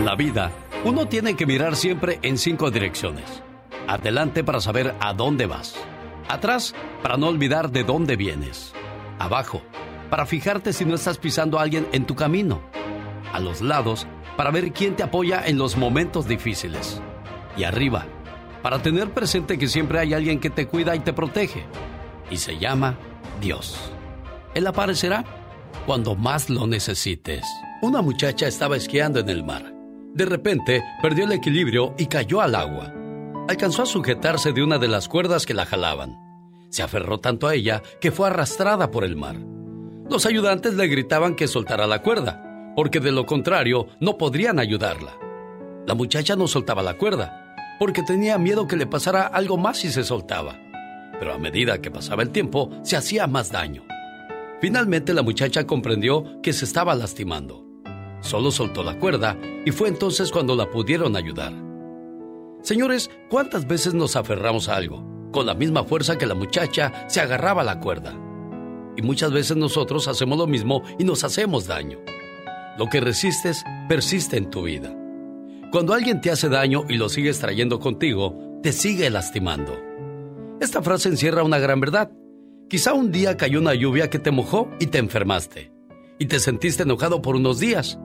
En la vida, uno tiene que mirar siempre en cinco direcciones. Adelante para saber a dónde vas. Atrás para no olvidar de dónde vienes. Abajo para fijarte si no estás pisando a alguien en tu camino. A los lados para ver quién te apoya en los momentos difíciles. Y arriba para tener presente que siempre hay alguien que te cuida y te protege. Y se llama Dios. Él aparecerá cuando más lo necesites. Una muchacha estaba esquiando en el mar. De repente perdió el equilibrio y cayó al agua. Alcanzó a sujetarse de una de las cuerdas que la jalaban. Se aferró tanto a ella que fue arrastrada por el mar. Los ayudantes le gritaban que soltara la cuerda, porque de lo contrario no podrían ayudarla. La muchacha no soltaba la cuerda, porque tenía miedo que le pasara algo más si se soltaba. Pero a medida que pasaba el tiempo, se hacía más daño. Finalmente la muchacha comprendió que se estaba lastimando. Solo soltó la cuerda y fue entonces cuando la pudieron ayudar. Señores, ¿cuántas veces nos aferramos a algo? Con la misma fuerza que la muchacha se agarraba a la cuerda. Y muchas veces nosotros hacemos lo mismo y nos hacemos daño. Lo que resistes persiste en tu vida. Cuando alguien te hace daño y lo sigues trayendo contigo, te sigue lastimando. Esta frase encierra una gran verdad. Quizá un día cayó una lluvia que te mojó y te enfermaste. Y te sentiste enojado por unos días.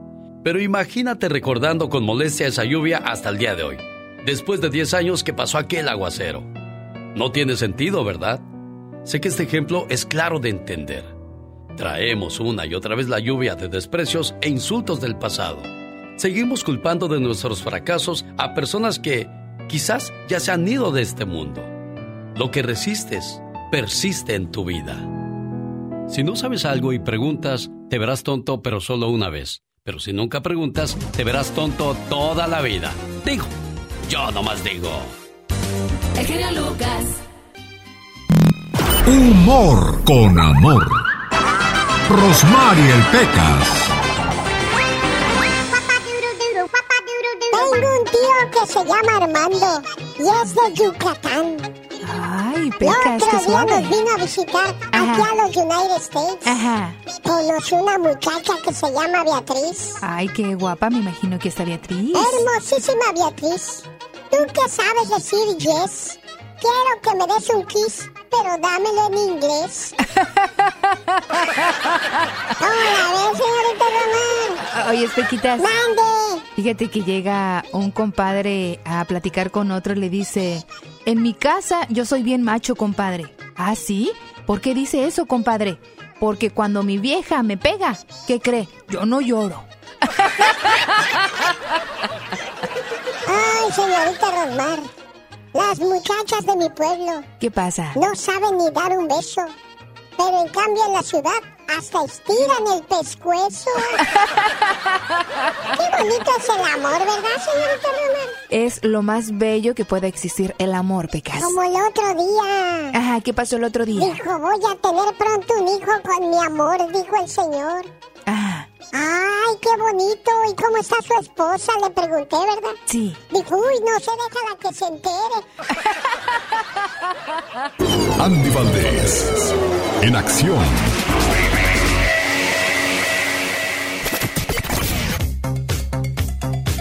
Pero imagínate recordando con molestia esa lluvia hasta el día de hoy, después de 10 años que pasó aquel aguacero. No tiene sentido, ¿verdad? Sé que este ejemplo es claro de entender. Traemos una y otra vez la lluvia de desprecios e insultos del pasado. Seguimos culpando de nuestros fracasos a personas que quizás ya se han ido de este mundo. Lo que resistes persiste en tu vida. Si no sabes algo y preguntas, te verás tonto pero solo una vez. Pero si nunca preguntas, te verás tonto toda la vida. Digo, yo nomás digo. El genio Lucas. Humor con amor. Rosmarie el Pecas. Tengo un tío que se llama Armando y es de Yucatán. Ay, Pecas, qué otro día nos vino a visitar aquí a los United States. Ajá. Conoció una muchacha que se llama Beatriz. Ay, qué guapa, me imagino que está Beatriz. Hermosísima Beatriz. ¿Tú qué sabes decir yes? Quiero que me des un kiss, pero dámelo en inglés. Hola, ¿ves, señorita Román? Oye, Pequitas, ¡Mande! fíjate que llega un compadre a platicar con otro y le dice, en mi casa yo soy bien macho, compadre. ¿Ah, sí? ¿Por qué dice eso, compadre? Porque cuando mi vieja me pega, ¿qué cree? Yo no lloro. Ay, señorita Rosmar. Las muchachas de mi pueblo ¿Qué pasa? no saben ni dar un beso. Pero en cambio en la ciudad hasta estiran el pescuezo. Qué bonito es el amor, ¿verdad, señorita Román? Es lo más bello que puede existir el amor, Pecas. Como el otro día. Ajá, ¿qué pasó el otro día? Dijo, voy a tener pronto un hijo con mi amor, dijo el señor. Ah, Ay, qué bonito. ¿Y cómo está su esposa? Le pregunté, ¿verdad? sí. Dijo, uy, no se déjala que se entere. Andy Valdés. En acción.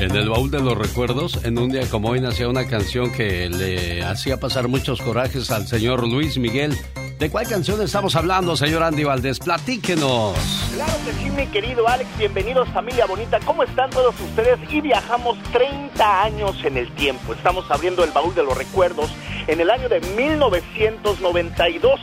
En el baúl de los recuerdos, en un día como hoy nacía una canción que le hacía pasar muchos corajes al señor Luis Miguel. ¿De cuál canción estamos hablando, señor Andy Valdés? Platíquenos. Claro que sí, mi querido Alex. Bienvenidos, familia bonita. ¿Cómo están todos ustedes? Y viajamos 30 años en el tiempo. Estamos abriendo el baúl de los recuerdos en el año de 1992.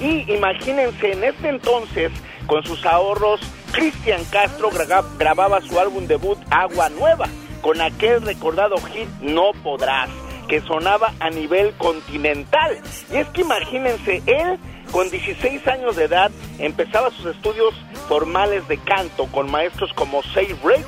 Y imagínense, en este entonces, con sus ahorros, Cristian Castro gra- grababa su álbum debut Agua Nueva, con aquel recordado hit No Podrás, que sonaba a nivel continental. Y es que imagínense, él con 16 años de edad empezaba sus estudios formales de canto con maestros como Say Riggs,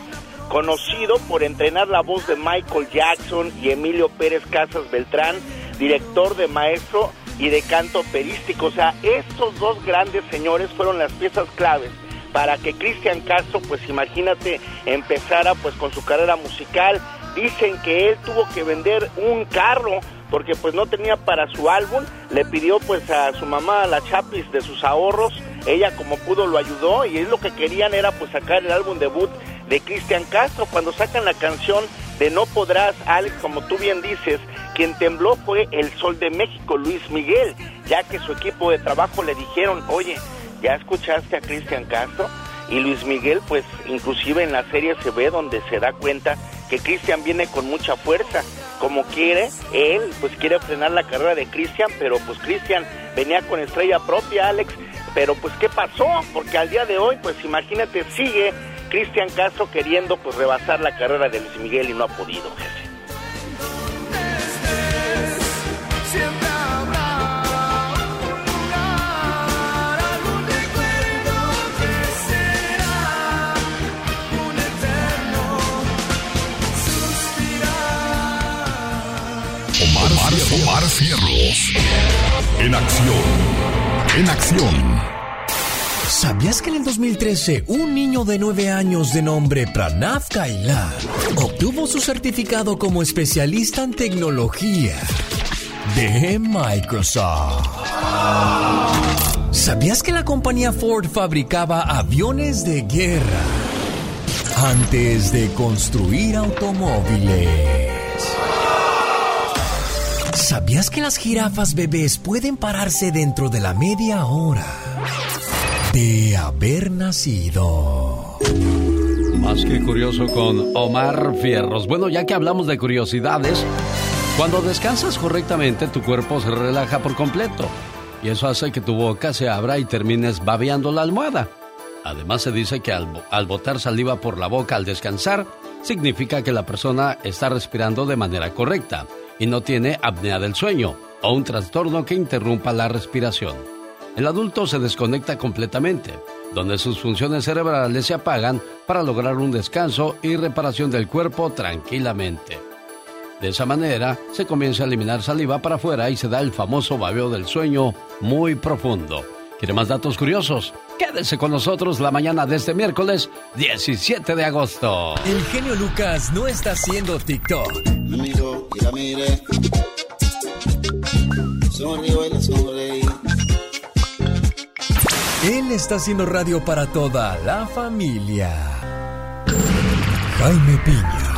conocido por entrenar la voz de Michael Jackson y Emilio Pérez Casas Beltrán, director de maestro y de canto operístico. O sea, estos dos grandes señores fueron las piezas claves para que Cristian Castro, pues imagínate, empezara pues con su carrera musical. Dicen que él tuvo que vender un carro porque pues no tenía para su álbum, le pidió pues a su mamá la chapis de sus ahorros, ella como pudo lo ayudó y lo que querían era pues sacar el álbum debut de Cristian Castro. Cuando sacan la canción de No Podrás, Alex, como tú bien dices, quien tembló fue el Sol de México, Luis Miguel, ya que su equipo de trabajo le dijeron, oye, ¿ya escuchaste a Cristian Castro? Y Luis Miguel, pues inclusive en la serie se ve donde se da cuenta que Cristian viene con mucha fuerza, como quiere, él pues quiere frenar la carrera de Cristian, pero pues Cristian venía con estrella propia, Alex, pero pues ¿qué pasó? Porque al día de hoy, pues imagínate, sigue Cristian Castro queriendo pues rebasar la carrera de Luis Miguel y no ha podido, jefe. Omar, Fierros. En acción. En acción. ¿Sabías que en el 2013 un niño de 9 años de nombre Pranav Kaila obtuvo su certificado como especialista en tecnología de Microsoft? ¿Sabías que la compañía Ford fabricaba aviones de guerra antes de construir automóviles? ¿Sabías que las jirafas bebés pueden pararse dentro de la media hora de haber nacido? Más que curioso con Omar Fierros. Bueno, ya que hablamos de curiosidades, cuando descansas correctamente tu cuerpo se relaja por completo y eso hace que tu boca se abra y termines babeando la almohada. Además se dice que al, al botar saliva por la boca al descansar, significa que la persona está respirando de manera correcta y no tiene apnea del sueño o un trastorno que interrumpa la respiración. El adulto se desconecta completamente, donde sus funciones cerebrales se apagan para lograr un descanso y reparación del cuerpo tranquilamente. De esa manera se comienza a eliminar saliva para afuera y se da el famoso babeo del sueño muy profundo. ¿Quiere más datos curiosos? Quédese con nosotros la mañana de este miércoles 17 de agosto. El genio Lucas no está haciendo TikTok. Él está haciendo radio para toda la familia. Jaime Piña,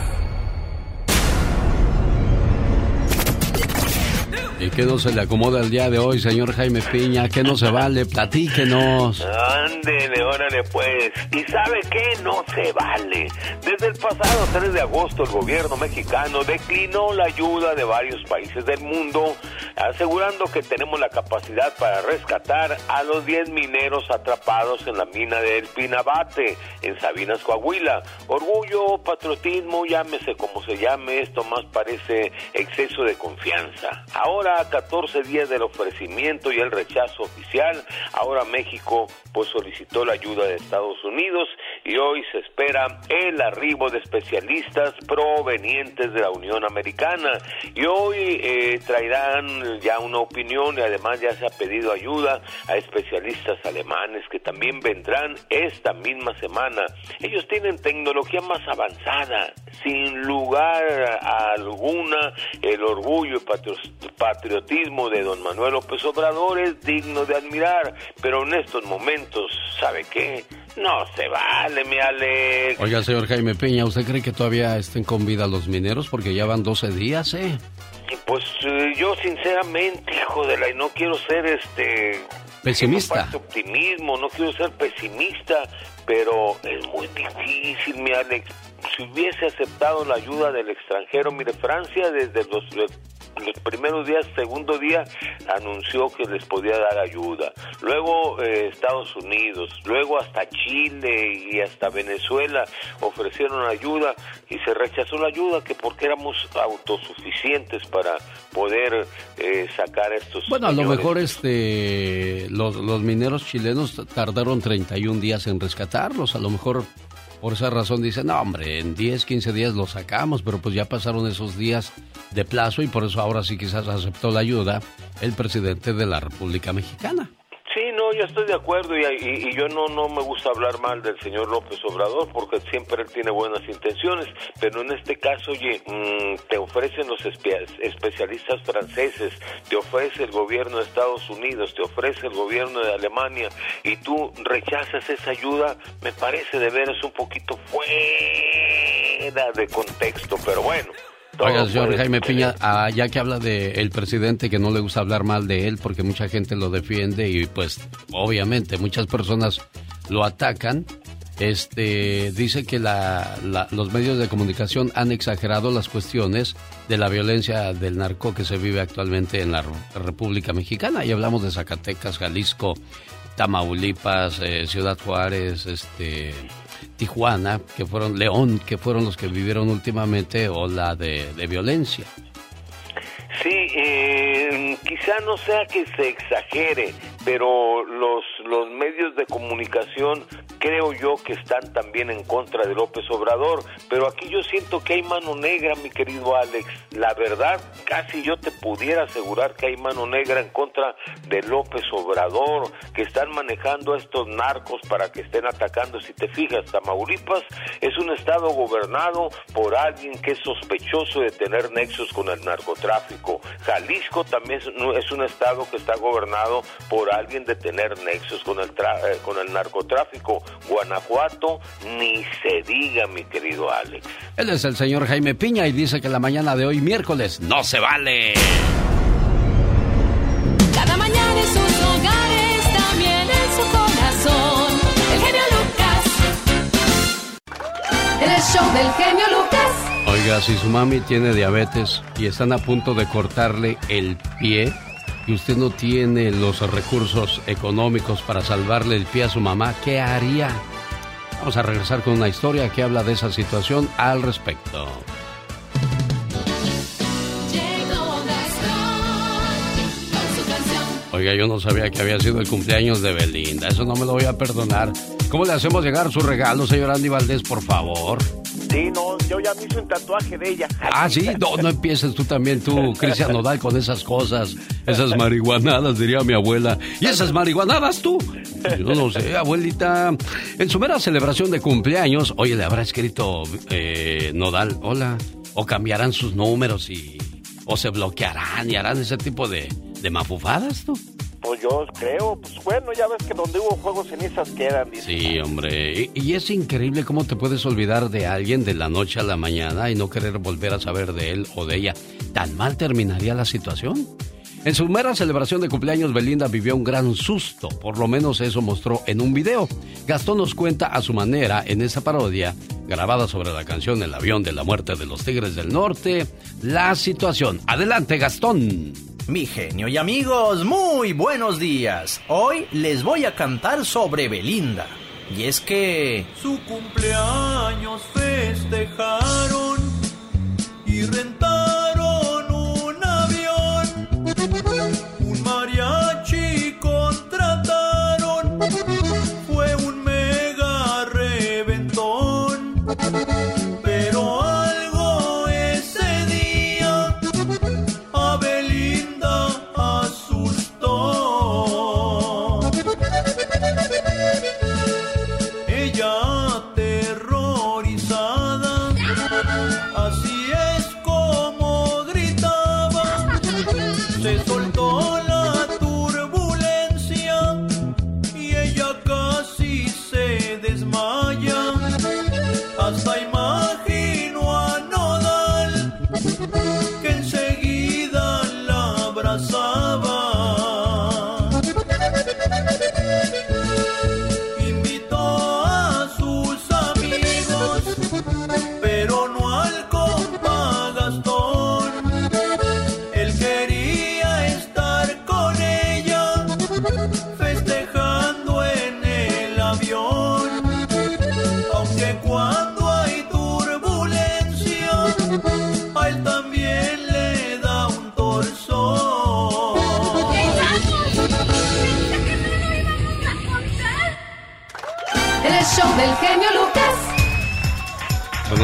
Qué no se le acomoda el día de hoy, señor Jaime Piña? ¿Qué no se vale? Platíquenos. Ándele, órale pues. ¿Y sabe qué? No se vale. Desde el pasado 3 de agosto el gobierno mexicano declinó la ayuda de varios países del mundo, asegurando que tenemos la capacidad para rescatar a los 10 mineros atrapados en la mina del Pinabate, en Sabinas, Coahuila. Orgullo, patriotismo, llámese como se llame, esto más parece exceso de confianza. Ahora 14 días del ofrecimiento y el rechazo oficial, ahora México pues solicitó la ayuda de Estados Unidos y hoy se espera el arribo de especialistas provenientes de la Unión Americana y hoy eh, traerán ya una opinión y además ya se ha pedido ayuda a especialistas alemanes que también vendrán esta misma semana. Ellos tienen tecnología más avanzada, sin lugar a alguna el orgullo y patriotismo de don Manuel López Obrador es digno de admirar, pero en estos momentos, ¿sabe qué? No se vale, mi Alex. Oiga, señor Jaime Peña, ¿usted cree que todavía estén con vida los mineros? Porque ya van 12 días, ¿eh? Pues eh, yo sinceramente, hijo de la, y no quiero ser este... Pesimista. No optimismo, no quiero ser pesimista, pero es muy difícil, mi Alex. Si hubiese aceptado la ayuda del extranjero, mire, Francia desde los los primeros días, segundo día, anunció que les podía dar ayuda. Luego eh, Estados Unidos, luego hasta Chile y hasta Venezuela ofrecieron ayuda y se rechazó la ayuda que porque éramos autosuficientes para poder eh, sacar estos. Bueno, a lo mejor este los, los mineros chilenos tardaron 31 días en rescatarlos, a lo mejor por esa razón dicen, no, hombre, en 10, 15 días lo sacamos, pero pues ya pasaron esos días de plazo y por eso ahora sí quizás aceptó la ayuda el presidente de la República Mexicana. Sí, no, yo estoy de acuerdo y, yo no, no me gusta hablar mal del señor López Obrador porque siempre él tiene buenas intenciones, pero en este caso, oye, mm, te ofrecen los especialistas franceses, te ofrece el gobierno de Estados Unidos, te ofrece el gobierno de Alemania y tú rechazas esa ayuda, me parece de veras un poquito fuera de contexto, pero bueno. Oiga, señor Jaime Piña, ah, ya que habla del el presidente que no le gusta hablar mal de él porque mucha gente lo defiende y pues obviamente muchas personas lo atacan, este dice que los medios de comunicación han exagerado las cuestiones de la violencia del narco que se vive actualmente en la República Mexicana. Y hablamos de Zacatecas, Jalisco, Tamaulipas, eh, Ciudad Juárez, este Tijuana, que fueron León, que fueron los que vivieron últimamente ola de, de violencia. Sí, eh, quizá no sea que se exagere, pero los, los medios de comunicación creo yo que están también en contra de López Obrador, pero aquí yo siento que hay mano negra, mi querido Alex. La verdad, casi yo te pudiera asegurar que hay mano negra en contra de López Obrador, que están manejando a estos narcos para que estén atacando. Si te fijas, Tamaulipas es un estado gobernado por alguien que es sospechoso de tener nexos con el narcotráfico. Jalisco también es un estado que está gobernado por alguien de tener nexos con el, eh, con el narcotráfico. Guanajuato, ni se diga, mi querido Alex. Él es el señor Jaime Piña y dice que la mañana de hoy, miércoles, no se vale. Cada mañana en sus hogares, también en su corazón. El genio Lucas. El show del genio Lucas. Oiga, si su mami tiene diabetes y están a punto de cortarle el pie, y usted no tiene los recursos económicos para salvarle el pie a su mamá, ¿qué haría? Vamos a regresar con una historia que habla de esa situación al respecto. Oiga, yo no sabía que había sido el cumpleaños de Belinda. Eso no me lo voy a perdonar. ¿Cómo le hacemos llegar su regalo, señor Andy Valdés, por favor? Sí, no, yo ya me hice un tatuaje de ella. Ah, sí, no, no empieces tú también, tú, Cristian Nodal, con esas cosas, esas marihuanadas, diría mi abuela. ¿Y esas marihuanadas tú? Yo no sé, abuelita. En su mera celebración de cumpleaños, oye, le habrá escrito eh, Nodal, hola, o cambiarán sus números y. o se bloquearán y harán ese tipo de, de mafufadas, tú. Pues yo creo, pues bueno, ya ves que donde hubo fuego cenizas quedan. Sí, hombre. Y, es increíble cómo te puedes olvidar de alguien de la noche a la mañana y no querer volver a saber de él o de ella. ¿Tan mal terminaría la situación? En su mera celebración de cumpleaños, Belinda vivió un gran susto, por lo menos eso mostró en un video. Gastón nos cuenta a su manera en esa parodia, grabada sobre la canción El avión de la muerte de los Tigres del Norte, la situación. Adelante, Gastón. Mi genio y amigos, muy buenos días. Hoy les voy a cantar sobre Belinda. Y es que... Su cumpleaños festejaron y rentaron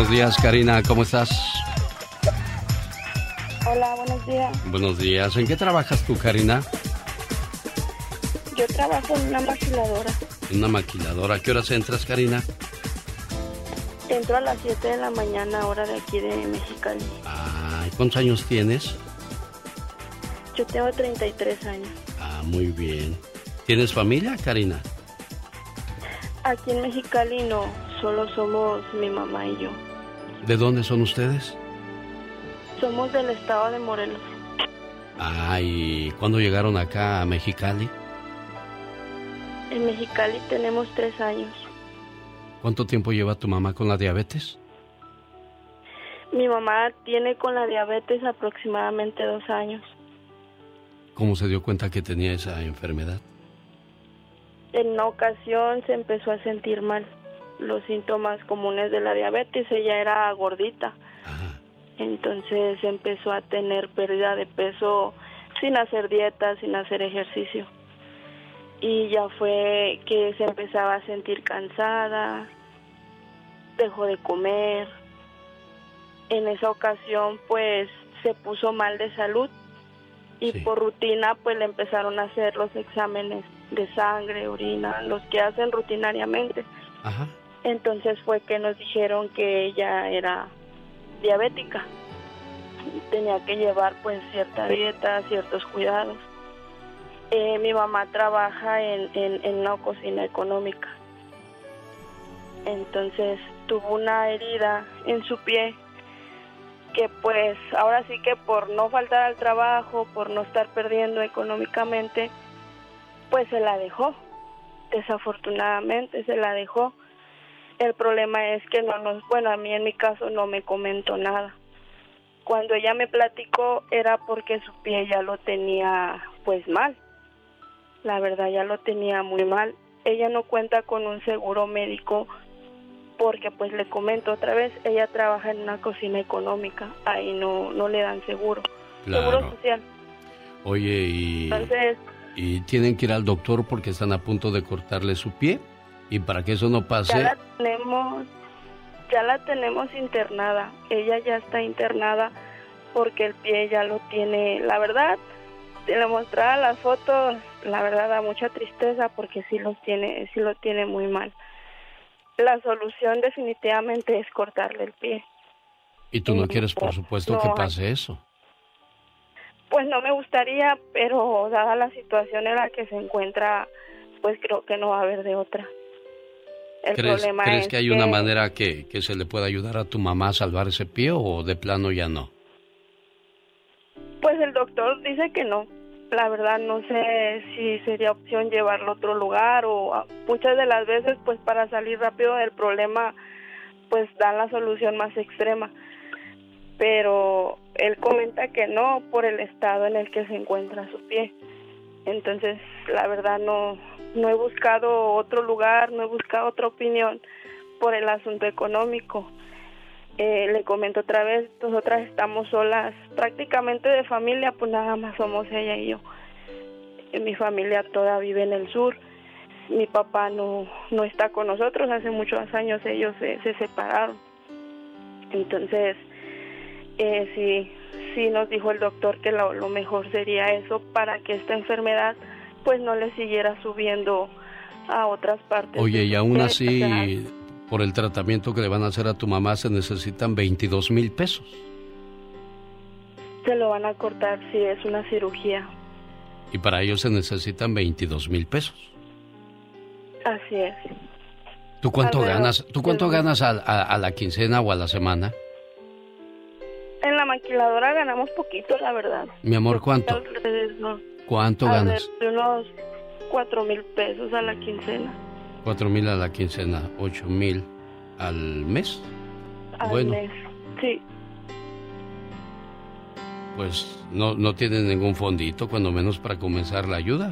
Buenos días, Karina, ¿cómo estás? Hola, buenos días. Buenos días. ¿En qué trabajas tú, Karina? Yo trabajo en una maquiladora. En una maquiladora. ¿A qué horas entras, Karina? Entro a las 7 de la mañana, hora de aquí de Mexicali. Ay, ¿cuántos años tienes? Yo tengo 33 años. Ah, muy bien. ¿Tienes familia, Karina? Aquí en Mexicali no, solo somos mi mamá y yo. ¿De dónde son ustedes? Somos del estado de Morelos. Ah, ¿y cuándo llegaron acá a Mexicali? En Mexicali tenemos tres años. ¿Cuánto tiempo lleva tu mamá con la diabetes? Mi mamá tiene con la diabetes aproximadamente dos años. ¿Cómo se dio cuenta que tenía esa enfermedad? En una ocasión se empezó a sentir mal. Los síntomas comunes de la diabetes, ella era gordita. Entonces empezó a tener pérdida de peso sin hacer dieta, sin hacer ejercicio. Y ya fue que se empezaba a sentir cansada, dejó de comer. En esa ocasión pues se puso mal de salud y por rutina pues le empezaron a hacer los exámenes de sangre, orina, los que hacen rutinariamente. Entonces fue que nos dijeron que ella era diabética. Tenía que llevar pues cierta dieta, ciertos cuidados. Eh, mi mamá trabaja en, en, en una cocina económica. Entonces tuvo una herida en su pie que pues ahora sí que por no faltar al trabajo, por no estar perdiendo económicamente, pues se la dejó. Desafortunadamente se la dejó. El problema es que no nos, bueno, a mí en mi caso no me comentó nada. Cuando ella me platicó era porque su pie ya lo tenía pues mal. La verdad ya lo tenía muy mal. Ella no cuenta con un seguro médico porque pues le comento otra vez, ella trabaja en una cocina económica, ahí no no le dan seguro. Seguro social. Oye, y Entonces, y tienen que ir al doctor porque están a punto de cortarle su pie y para que eso no ya pase la tenemos ya la tenemos internada. Ella ya está internada porque el pie ya lo tiene, la verdad, si le mostrara las fotos, la verdad da mucha tristeza porque sí los tiene, sí lo tiene muy mal. La solución definitivamente es cortarle el pie. y tú no quieres por supuesto no que pase eso. Pues no me gustaría, pero dada la situación en la que se encuentra, pues creo que no va a haber de otra. El ¿Crees, problema crees es que hay una manera que, que se le pueda ayudar a tu mamá a salvar ese pie o de plano ya no? Pues el doctor dice que no. La verdad no sé si sería opción llevarlo a otro lugar o a- muchas de las veces pues para salir rápido del problema pues dan la solución más extrema. Pero él comenta que no por el estado en el que se encuentra su pie. Entonces, la verdad no no he buscado otro lugar, no he buscado otra opinión por el asunto económico. Eh, le comento otra vez, nosotras estamos solas, prácticamente de familia, pues nada más somos ella y yo. Eh, Mi familia toda vive en el sur. Mi papá no, no está con nosotros, hace muchos años ellos se, se separaron. Entonces, eh, sí, sí nos dijo el doctor que lo, lo mejor sería eso para que esta enfermedad pues no le siguiera subiendo a otras partes. Oye, y aún así, por el tratamiento que le van a hacer a tu mamá, se necesitan 22 mil pesos. Se lo van a cortar si es una cirugía. Y para ello se necesitan 22 mil pesos. Así es. ¿Tú cuánto ganas? ¿Tú cuánto ganas a, a- a la quincena o a la semana? En la maquiladora ganamos poquito, la verdad. Mi amor, ¿cuánto? Alrededor, ¿Cuánto ganas? alrededor de unos cuatro mil pesos a la quincena. Cuatro mil a la quincena, ocho mil al mes. Al Bueno. mes. Sí. Pues no, no tienen ningún fondito, cuando menos para comenzar la ayuda.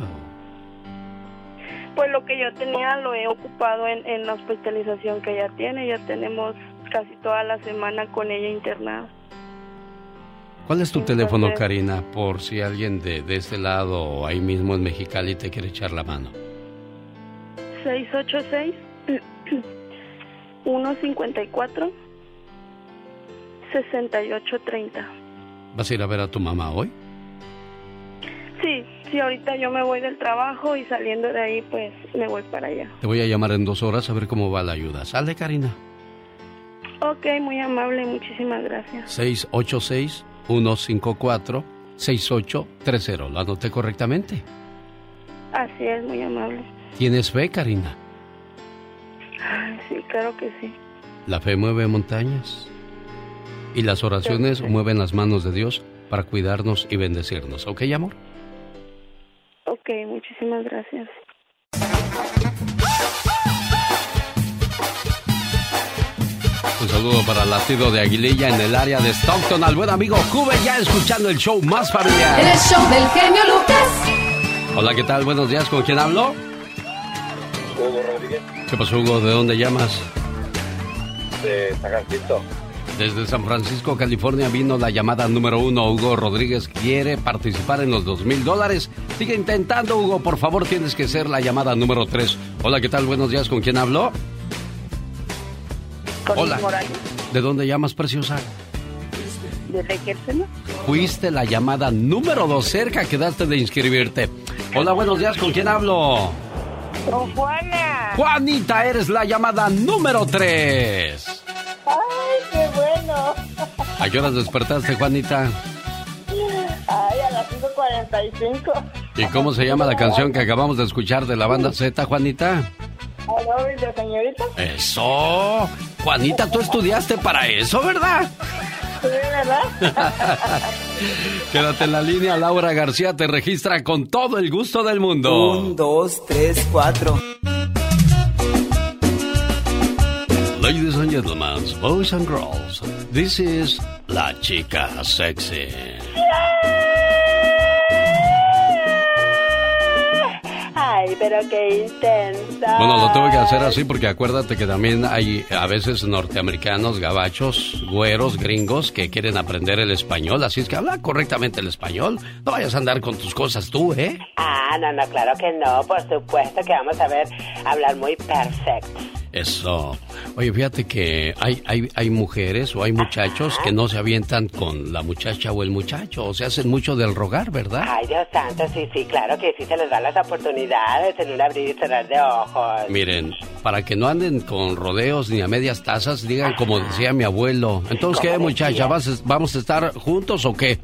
Pues lo que yo tenía lo he ocupado en, en la hospitalización que ella tiene. Ya tenemos casi toda la semana con ella internada. ¿Cuál es tu teléfono, Karina, por si alguien de, de este lado o ahí mismo en Mexicali te quiere echar la mano? 686 154 6830. ¿Vas a ir a ver a tu mamá hoy? Sí, Sí, ahorita yo me voy del trabajo y saliendo de ahí, pues me voy para allá. Te voy a llamar en dos horas a ver cómo va la ayuda. ¿Sale, Karina? Ok, muy amable, muchísimas gracias. 686-154-6830. ¿Lo anoté correctamente? Así es, muy amable. ¿Tienes fe, Karina? Ay, sí, claro que sí. La fe mueve montañas. Y las oraciones mueven las manos de Dios para cuidarnos y bendecirnos. ¿Ok, amor? Ok, muchísimas gracias. Un saludo para el latido de Aguililla en el área de Stockton. Al buen amigo Cube ya escuchando el show más familiar. El show del genio Lucas. Hola, ¿qué tal? Buenos días. ¿Con quién hablo? Hugo Rodríguez, ¿Qué pasó, Hugo? ¿De dónde llamas? de San Francisco. Desde San Francisco, California, vino la llamada número uno. Hugo Rodríguez quiere participar en los dos mil dólares. Sigue intentando, Hugo. Por favor, tienes que ser la llamada número tres. Hola, ¿qué tal? Buenos días. ¿Con quién hablo? Con Hola. Morales, ¿De dónde llamas, preciosa? de Requérseno. Fuiste la llamada número dos. Cerca quedaste de inscribirte. Hola, buenos días. ¿Con quién hablo? Con Juana. Juanita, eres la llamada número tres. Ay, qué bueno. ¿A qué horas despertaste, Juanita? Ay, a las 5.45. ¿Y cómo se llama la canción que acabamos de escuchar de la banda Z, Juanita? De señorita. Eso. Juanita, tú estudiaste para eso, ¿verdad? Sí, ¿verdad? Quédate en la línea, Laura García te registra con todo el gusto del mundo. Un, dos, tres, cuatro. Ladies and gentlemen, boys and girls, this is La Chica Sexy. Ay, pero qué intensa. Bueno, lo tengo que hacer así porque acuérdate que también hay a veces norteamericanos, gabachos, güeros, gringos que quieren aprender el español, así es que habla correctamente el español. No vayas a andar con tus cosas tú, ¿eh? Ah, no, no, claro que no, por supuesto que vamos a ver hablar muy perfecto. Eso. Oye, fíjate que hay, hay, hay mujeres o hay muchachos que no se avientan con la muchacha o el muchacho, o se hacen mucho del rogar, ¿verdad? Ay, Dios santo, sí, sí, claro que sí se les dan las oportunidades en un abrir y cerrar de ojos. Miren, para que no anden con rodeos ni a medias tazas, digan como decía mi abuelo. Entonces, ¿qué, muchacha? ¿Vas ¿Vamos a estar juntos o qué?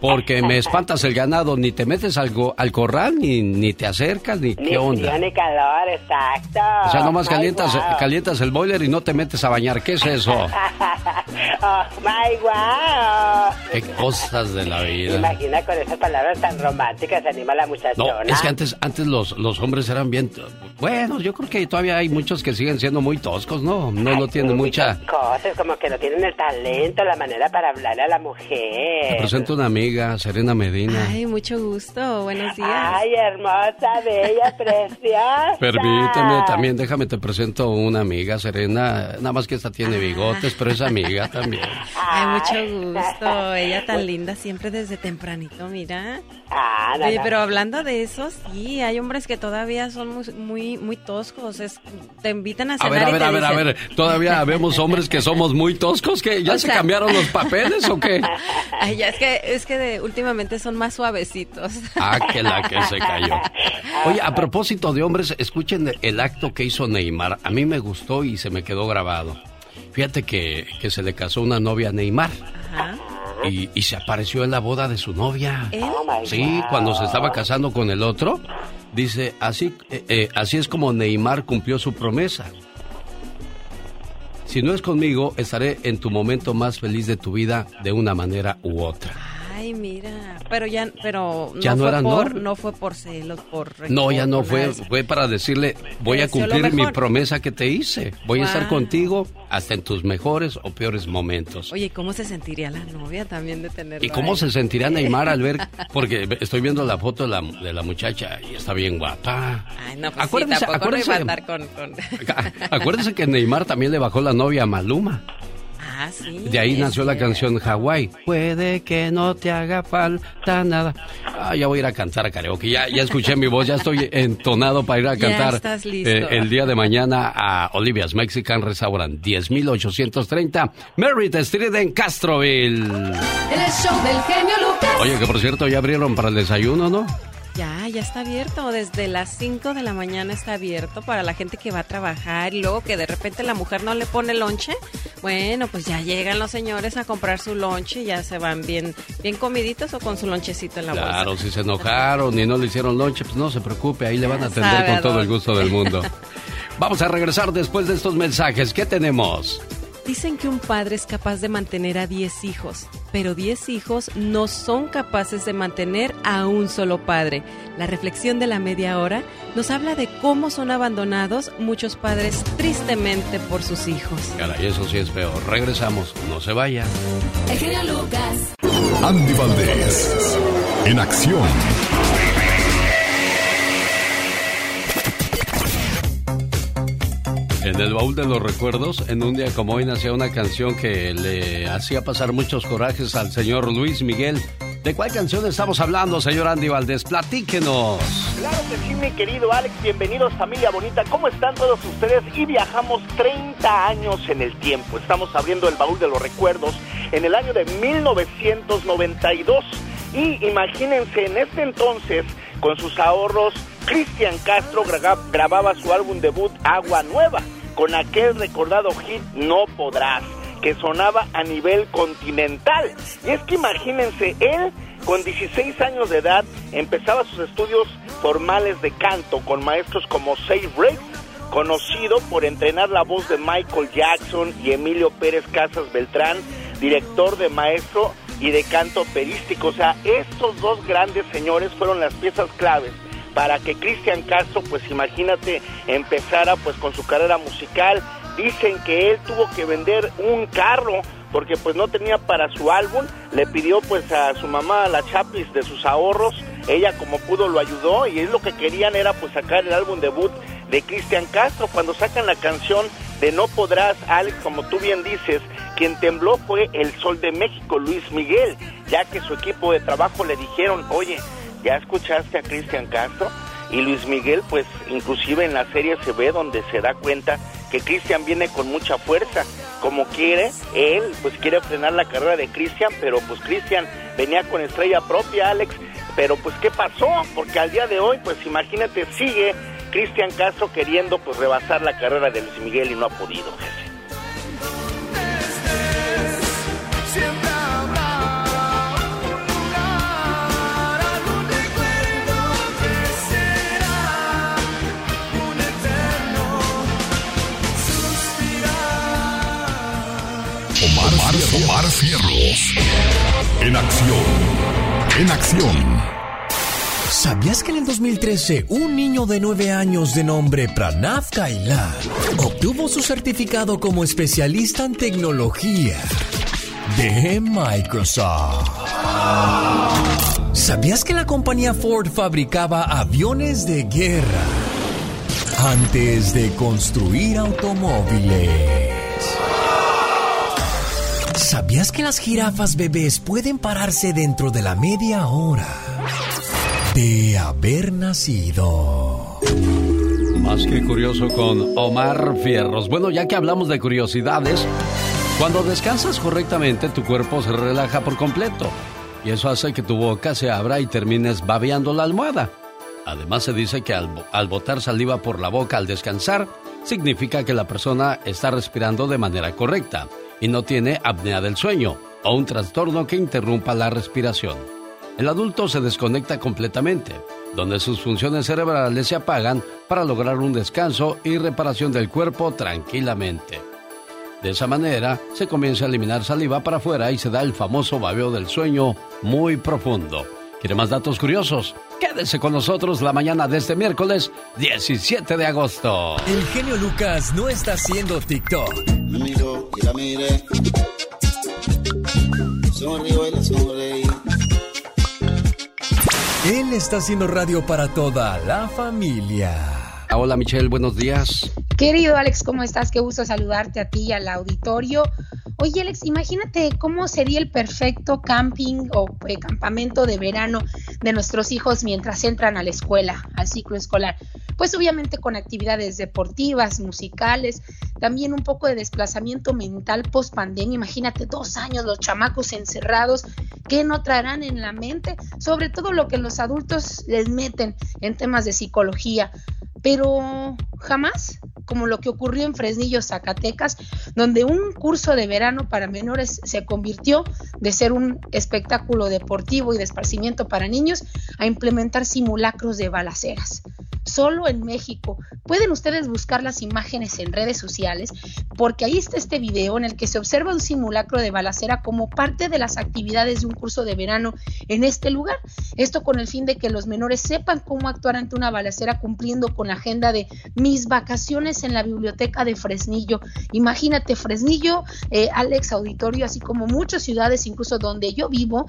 Porque me espantas el ganado, ni te metes al, go- al corral, ni, ni te acercas, ni Ni qué onda. ni calor, exacto. O sea, nomás Ay, calientas. Calientas el boiler y no te metes a bañar. ¿Qué es eso? oh, my wow. Qué cosas de la vida. Imagina con esas palabras tan románticas se anima la No, muchachona. es que antes, antes los, los hombres eran bien... Bueno, yo creo que todavía hay muchos que siguen siendo muy toscos, ¿no? No, no tienen mucha... Cosas como que no tienen el talento, la manera para hablarle a la mujer. Te presento una amiga, Serena Medina. Ay, mucho gusto. Buenos días. Ay, hermosa, bella, preciosa. Permíteme, también déjame te presento una amiga, Serena. Nada más que esta tiene bigotes, pero es amiga también. Ay, mucho gusto. Ella tan linda siempre desde tempranito, mira. Ah, Oye, pero hablando de eso, sí, hay hombres que todavía son muy, muy, muy toscos. Es, te invitan a A cenar ver, a y ver, a ver, a ver. ¿Todavía vemos hombres que somos muy toscos? que ¿Ya O se sea- cambiaron los papeles o qué? Ay, ya, es que, es que de- últimamente son más suavecitos. Ah, que la que se cayó. Oye, a propósito de hombres, escuchen el acto que hizo Neymar. A mí me gustó y se me quedó grabado. Fíjate que, que se le casó una novia a Neymar. Y, y se apareció en la boda de su novia. ¿Él? Sí, cuando se estaba casando con el otro, dice, así, eh, eh, así es como Neymar cumplió su promesa. Si no es conmigo, estaré en tu momento más feliz de tu vida de una manera u otra. Ay, mira. Pero ya, pero no, Ya no fue era por, no. no fue por celos, por No, ya no fue, nada fue para decirle, voy a cumplir mi promesa que te hice. Voy a estar contigo hasta en tus mejores o peores momentos. Oye, ¿cómo se sentiría la novia también de tenerlo ¿Y cómo ahí? se sentirá Neymar al ver? Porque estoy viendo la foto de la, de la muchacha y está bien guapa. Ay, no, pues sí, no con... con... Acuérdense que Neymar también le bajó la novia a Maluma. Ah, sí. De ahí nació la canción Hawái. Puede que no te haga falta nada. Ah, ya voy a ir a cantar a karaoke. Ya, ya escuché mi voz, ya estoy entonado para ir a Ya cantar estás listo. eh, el día de mañana a Olivia's Mexican Restaurant, 10830 Merritt Street en Castroville. El show del genio Lucas. Oye, que por cierto ya abrieron para el desayuno, ¿no? Ya, ya está abierto. Desde las 5 de la mañana está abierto para la gente que va a trabajar y luego que de repente la mujer no le pone lonche. Bueno, pues ya llegan los señores a comprar su lonche y ya se van bien, bien comiditos o con su lonchecito en la bolsa. Claro, si se enojaron y no le hicieron lonche, pues no se preocupe, ahí le van a atender con todo el gusto del mundo. Vamos a regresar después de estos mensajes. ¿Qué tenemos? Dicen que un padre es capaz de mantener a 10 hijos, pero 10 hijos no son capaces de mantener a un solo padre. La reflexión de la media hora nos habla de cómo son abandonados muchos padres tristemente por sus hijos. Caray, eso sí es peor. Regresamos, no se vaya. El genio Lucas. Andy Valdés, en acción. En el baúl de los recuerdos, en un día como hoy nacía una canción que le hacía pasar muchos corajes al señor Luis Miguel. ¿De cuál canción estamos hablando, señor Andy Valdés? Platíquenos. Claro que sí, mi querido Alex. Bienvenidos, familia bonita. ¿Cómo están todos ustedes? Y viajamos 30 años en el tiempo. Estamos abriendo el baúl de los recuerdos en el año de 1992. Y imagínense, en este entonces, con sus ahorros, Cristian Castro gra- grababa su álbum debut Agua Nueva, con aquel recordado hit No Podrás, que sonaba a nivel continental. Y es que imagínense, él con 16 años de edad empezaba sus estudios formales de canto con maestros como Save Breaks, conocido por entrenar la voz de Michael Jackson y Emilio Pérez Casas Beltrán, director de maestro y de canto operístico. O sea, estos dos grandes señores fueron las piezas claves para que Cristian Castro, pues imagínate, empezara pues con su carrera musical. Dicen que él tuvo que vender un carro porque pues no tenía para su álbum, le pidió pues a su mamá la chapis de sus ahorros, ella como pudo lo ayudó y es lo que querían era pues sacar el álbum debut de Cristian Castro. Cuando sacan la canción de No Podrás, Alex, como tú bien dices, quien tembló fue el Sol de México, Luis Miguel, ya que su equipo de trabajo le dijeron, oye, ¿ya escuchaste a Cristian Castro? Y Luis Miguel, pues inclusive en la serie se ve donde se da cuenta que Cristian viene con mucha fuerza. Como quiere, él pues quiere frenar la carrera de Cristian, pero pues Cristian venía con estrella propia, Alex. Pero pues ¿qué pasó? Porque al día de hoy, pues imagínate, sigue Cristian Castro queriendo pues rebasar la carrera de Luis Miguel y no ha podido, jefe. Suspirar. Omar, Fierros. En acción. En acción. ¿Sabías que en el 2013 un niño de 9 años de nombre Pranav Kailar obtuvo su certificado como especialista en tecnología de Microsoft? ¿Sabías que la compañía Ford fabricaba aviones de guerra antes de construir automóviles? ¿Sabías que las jirafas bebés pueden pararse dentro de la media hora de haber nacido? Más que curioso con Omar Fierros. Bueno, ya que hablamos de curiosidades, cuando descansas correctamente tu cuerpo se relaja por completo y eso hace que tu boca se abra y termines babeando la almohada. Además se dice que al, al botar saliva por la boca al descansar significa que la persona está respirando de manera correcta y no tiene apnea del sueño o un trastorno que interrumpa la respiración. El adulto se desconecta completamente, donde sus funciones cerebrales se apagan para lograr un descanso y reparación del cuerpo tranquilamente. De esa manera, se comienza a eliminar saliva para afuera y se da el famoso babeo del sueño muy profundo. ¿Quiere más datos curiosos? Quédese con nosotros la mañana de este miércoles 17 de agosto. El genio Lucas no está haciendo TikTok. Me miró y la miré. Sonrió y la sonreí. Él está haciendo radio para toda la familia. Hola Michelle, buenos días. Querido Alex, ¿cómo estás? Qué gusto saludarte a ti y al auditorio. Oye Alex, imagínate cómo sería el perfecto camping o eh, campamento de verano de nuestros hijos mientras entran a la escuela, al ciclo escolar. Pues obviamente con actividades deportivas, musicales, también un poco de desplazamiento mental post pandemia. Imagínate dos años los chamacos encerrados, ¿qué no traerán en la mente? Sobre todo lo que los adultos les meten en temas de psicología. Pero jamás como lo que ocurrió en Fresnillo, Zacatecas, donde un curso de verano para menores se convirtió de ser un espectáculo deportivo y de esparcimiento para niños a implementar simulacros de balaceras. Solo en México. Pueden ustedes buscar las imágenes en redes sociales porque ahí está este video en el que se observa un simulacro de balacera como parte de las actividades de un curso de verano en este lugar. Esto con el fin de que los menores sepan cómo actuar ante una balacera cumpliendo con la agenda de mis vacaciones en la biblioteca de Fresnillo. Imagínate Fresnillo, eh, Alex Auditorio, así como muchas ciudades, incluso donde yo vivo,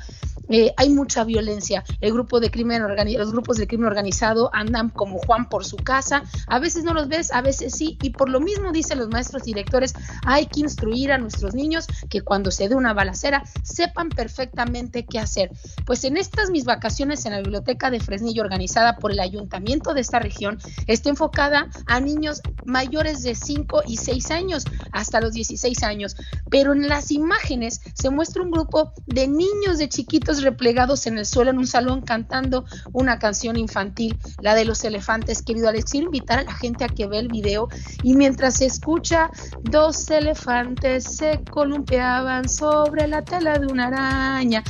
eh, hay mucha violencia. El grupo de crimen los grupos de crimen organizado andan como Juan por su casa. A veces no los ves, a veces sí. Y por lo mismo dicen los maestros directores, hay que instruir a nuestros niños que cuando se dé una balacera sepan perfectamente qué hacer. Pues en estas mis vacaciones en la biblioteca de Fresnillo organizada por el ayuntamiento de esta región está enfocada a niños mayores de 5 y 6 años hasta los 16 años. Pero en las imágenes se muestra un grupo de niños de chiquitos replegados en el suelo en un salón cantando una canción infantil, la de los elefantes. Querido Alex, quiero invitar a la gente a que vea el video y mientras se escucha, dos elefantes se columpiaban sobre la tela de una araña.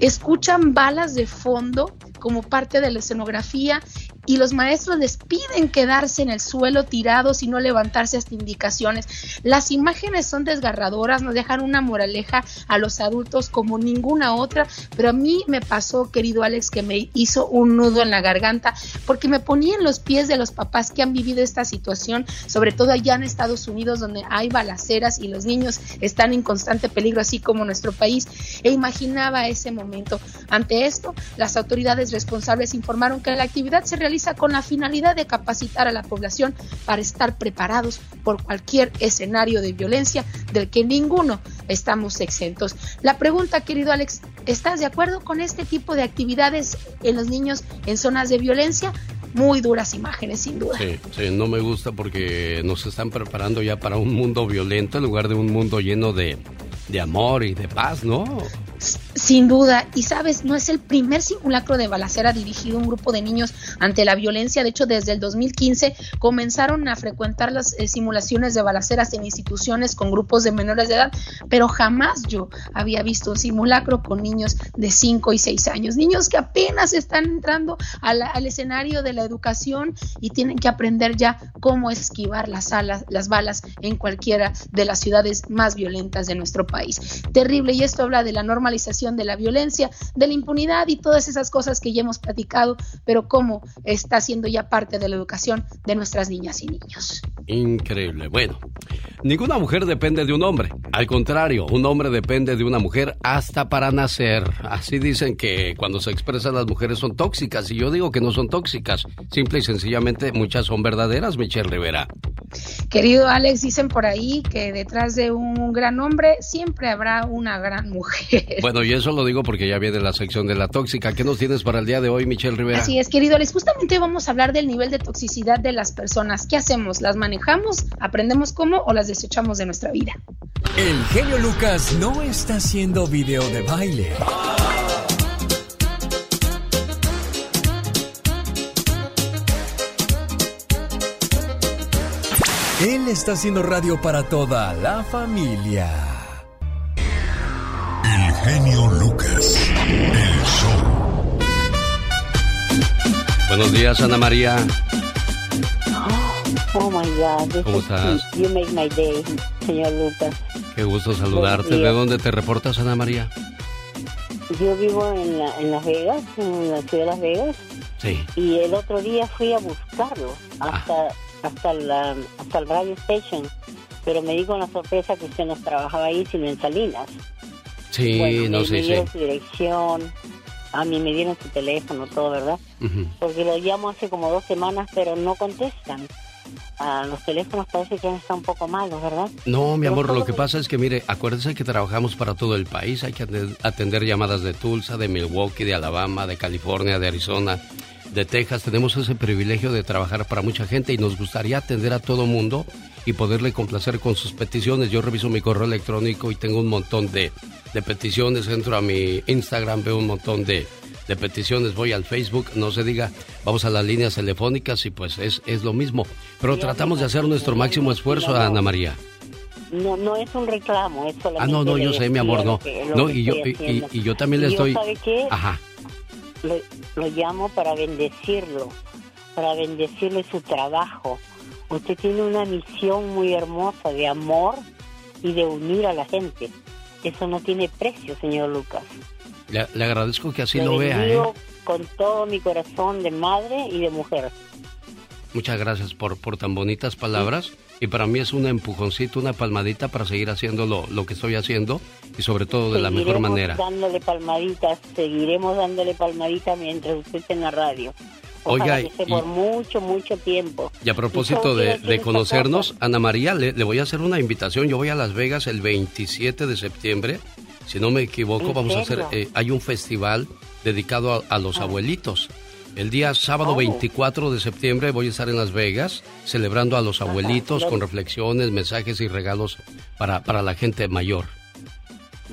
Escuchan balas de fondo como parte de la escenografía y los maestros les piden quedarse en el suelo tirados y no levantarse hasta indicaciones. Las imágenes son desgarradoras, nos dejan una moraleja a los adultos como ninguna otra, pero a mí me pasó, querido Alex, que me hizo un nudo en la garganta porque me ponía en los pies de los papás que han vivido esta situación, sobre todo allá en Estados Unidos donde hay balaceras y los niños están en constante peligro, así como nuestro país, e imaginaba ese momento. Ante esto, las autoridades responsables informaron que la actividad se con la finalidad de capacitar a la población para estar preparados por cualquier escenario de violencia del que ninguno estamos exentos. La pregunta, querido Alex, ¿estás de acuerdo con este tipo de actividades en los niños en zonas de violencia? Muy duras imágenes, sin duda. Sí, no me gusta porque nos están preparando ya para un mundo violento en lugar de un mundo lleno de, de amor y de paz, ¿no? Sin duda, y sabes, no es el primer simulacro de balacera dirigido a un grupo de niños ante la violencia. De hecho, desde el 2015 comenzaron a frecuentar las eh, simulaciones de balaceras en instituciones con grupos de menores de edad, pero jamás yo había visto un simulacro con niños de 5 y 6 años, niños que apenas están entrando al escenario de la educación y tienen que aprender ya cómo esquivar las, alas, las balas en cualquiera de las ciudades más violentas de nuestro país. Terrible, y esto habla de la normalización de la violencia, de la impunidad y todas esas cosas que ya hemos platicado, pero cómo está siendo ya parte de la educación de nuestras niñas y niños. Increíble. Bueno, ninguna mujer depende de un hombre. Al contrario, un hombre depende de una mujer hasta para nacer. Así dicen que cuando se expresan las mujeres son tóxicas y yo digo que no son tóxicas. Simple y sencillamente muchas son verdaderas, Michelle Rivera. Querido Alex, dicen por ahí que detrás de un gran hombre siempre habrá una gran mujer. Bueno, y eso lo digo porque ya viene la sección de la tóxica. ¿Qué nos tienes para el día de hoy, Michelle Rivera? Así es, querido Alex, justamente hoy vamos a hablar del nivel de toxicidad de las personas. ¿Qué hacemos? ¿Las manejamos? ¿Aprendemos cómo o las desechamos de nuestra vida? El genio Lucas no está haciendo video de baile. Él está haciendo radio para toda la familia. El genio Lucas. El show. Buenos días, Ana María. Oh my God. this ¿Cómo is estás? You make my day, señor Lucas. Qué gusto saludarte. ¿De dónde te reportas, Ana María? Yo vivo en, la- en Las Vegas, en la ciudad de Las Vegas, Sí. y el otro día fui a buscarlo hasta hasta la hasta el radio station, pero me di con la sorpresa que usted no trabajaba ahí, sino en Salinas. Sí, Bueno, no sé, me sí. su dirección, a mí me dieron su teléfono, todo, ¿verdad? Ujú. Porque lo llamo hace como dos semanas, pero no contestan. Ah, los teléfonos parece que estado un poco malos, ¿verdad? No, mi amor, lo que pasa es que, mire, acuérdese que trabajamos para todo el país. Hay que atender llamadas de Tulsa, de Milwaukee, de Alabama, de California, de Arizona. De Texas. Tenemos ese privilegio de trabajar para mucha gente y nos gustaría atender a todo mundo y poderle complacer con sus peticiones. Yo reviso mi correo electrónico y tengo un montón de, de peticiones. Entro a mi Instagram, veo un montón de, de peticiones. Voy al Facebook, no se diga, vamos a las líneas telefónicas y pues es, es lo mismo. Pero tratamos de hacer nuestro máximo esfuerzo, Ana María. No, no es un reclamo, es solamente... Ah, no, no, yo sé, mi amor, no. No, y yo, y, y- yo también le estoy... ¿sabe qué? Ajá. Lo, lo llamo para bendecirlo, para bendecirle su trabajo. Usted tiene una misión muy hermosa de amor y de unir a la gente. Eso no tiene precio, señor Lucas. Le, le agradezco que así Le lo vea, ¿eh? con todo mi corazón de madre y de mujer. Muchas gracias por, por tan bonitas palabras. Y para mí es un empujoncito, una palmadita para seguir haciendo lo, lo que estoy haciendo y sobre todo de la mejor Seguiremos manera. dándole palmaditas, seguiremos dándole palmaditas mientras usted esté en la radio. Ojalá Oiga, que y- por mucho, mucho tiempo. Y a propósito de, de conocernos, Ana María, le, le voy a hacer una invitación. Yo voy a Las Vegas el 27 de septiembre. Si no me equivoco, ¿En vamos a hacer, serio? eh, hay un festival dedicado a, a los abuelitos. El día sábado Oh. 24 de septiembre voy a estar en Las Vegas celebrando a los abuelitos con reflexiones, mensajes y regalos para, para la gente mayor.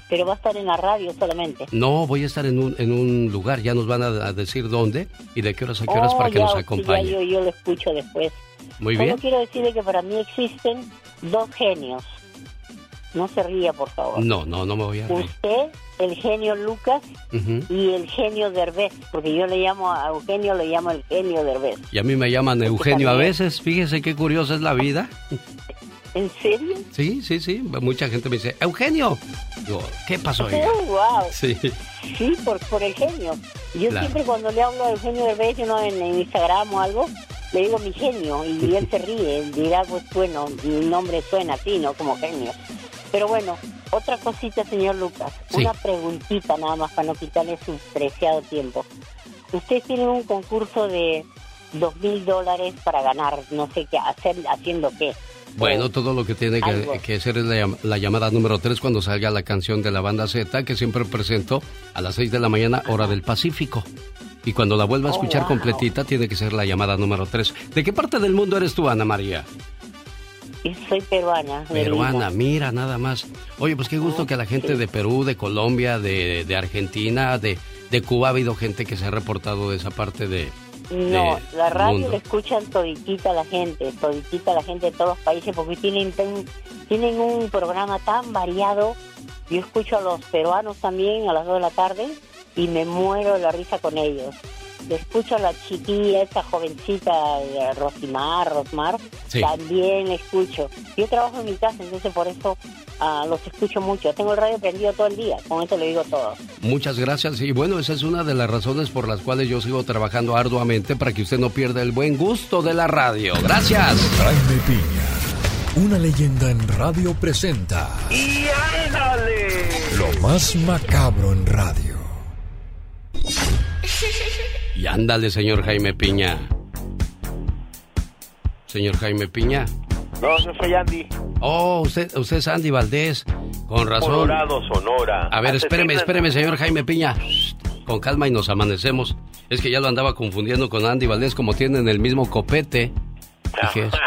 Pero va a estar en la radio solamente. No, voy a estar en un, en un lugar, ya nos van a, a decir dónde y de qué horas a qué horas Oh, para que ya, nos sí, ya acompañe. yo, yo lo escucho después. Muy Solo bien. quiero decirle que para mí existen dos genios. No se ría, por favor. No, no, no me voy a reír. Usted, el genio Lucas y el genio Derbez, porque yo le llamo a Eugenio, le llamo el genio Derbez. Y a mí me llaman Eugenio a veces. Fíjese qué curiosa es la vida. ¿En serio? Sí, sí, sí. Mucha gente me dice, Eugenio. Digo, ¿qué pasó? Oh, wow. Sí. Sí, por, por el genio. Yo Claro. siempre cuando le hablo a Eugenio Derbez, en, en Instagram o algo, le digo mi genio y él se ríe. Dirá, pues bueno, mi nombre suena así, ¿no? Como genio. Pero bueno, otra cosita, señor Lucas. Sí. Una preguntita nada más para no quitarle su preciado tiempo. Ustedes tienen un concurso de dos mil dólares para ganar, no sé qué, hacer, haciendo qué. Bueno, todo lo que tiene que, que hacer es la, la llamada número 3 cuando salga la canción de la banda Z, que siempre presento a las 6 de la mañana, hora del Pacífico. Y cuando la vuelva a Oh, escuchar wow. completita, tiene que ser la llamada número 3. ¿De qué parte del mundo eres tú, Ana María? Soy peruana. Peruana, mira, nada más. Oye, pues qué gusto que la gente de Perú, de Colombia, de, de Argentina, de, de Cuba, ha habido gente que se ha reportado de esa parte de... No, de- la radio mundo. la escuchan toditita la gente, toditita la gente de todos los países, porque tienen, tienen un programa tan variado. Yo escucho a los peruanos también a las 2 de la tarde y me muero de la risa con ellos. Escucho a la chiquilla, esta jovencita, Rosimar, Rosmar, Sí. también la escucho. Yo trabajo en mi casa, entonces por eso ah, los escucho mucho. Tengo el radio prendido todo el día, con esto le digo todo. Muchas gracias. Y bueno, esa es una de las razones por las cuales yo sigo trabajando arduamente para que usted no pierda el buen gusto de la radio. Gracias. Jaime Piña, una leyenda en radio presenta ¡Y ándale! lo más macabro en radio. Y ándale, señor Jaime Piña. Señor Jaime Piña. No, yo soy Andy. Oh, usted, usted es Andy Valdés. Con razón. Colorado, Sonora. A ver, espéreme, espéreme, señor Jaime Piña. Con calma y nos amanecemos. Es que ya lo andaba confundiendo con Andy Valdés como tienen el mismo copete. Dije,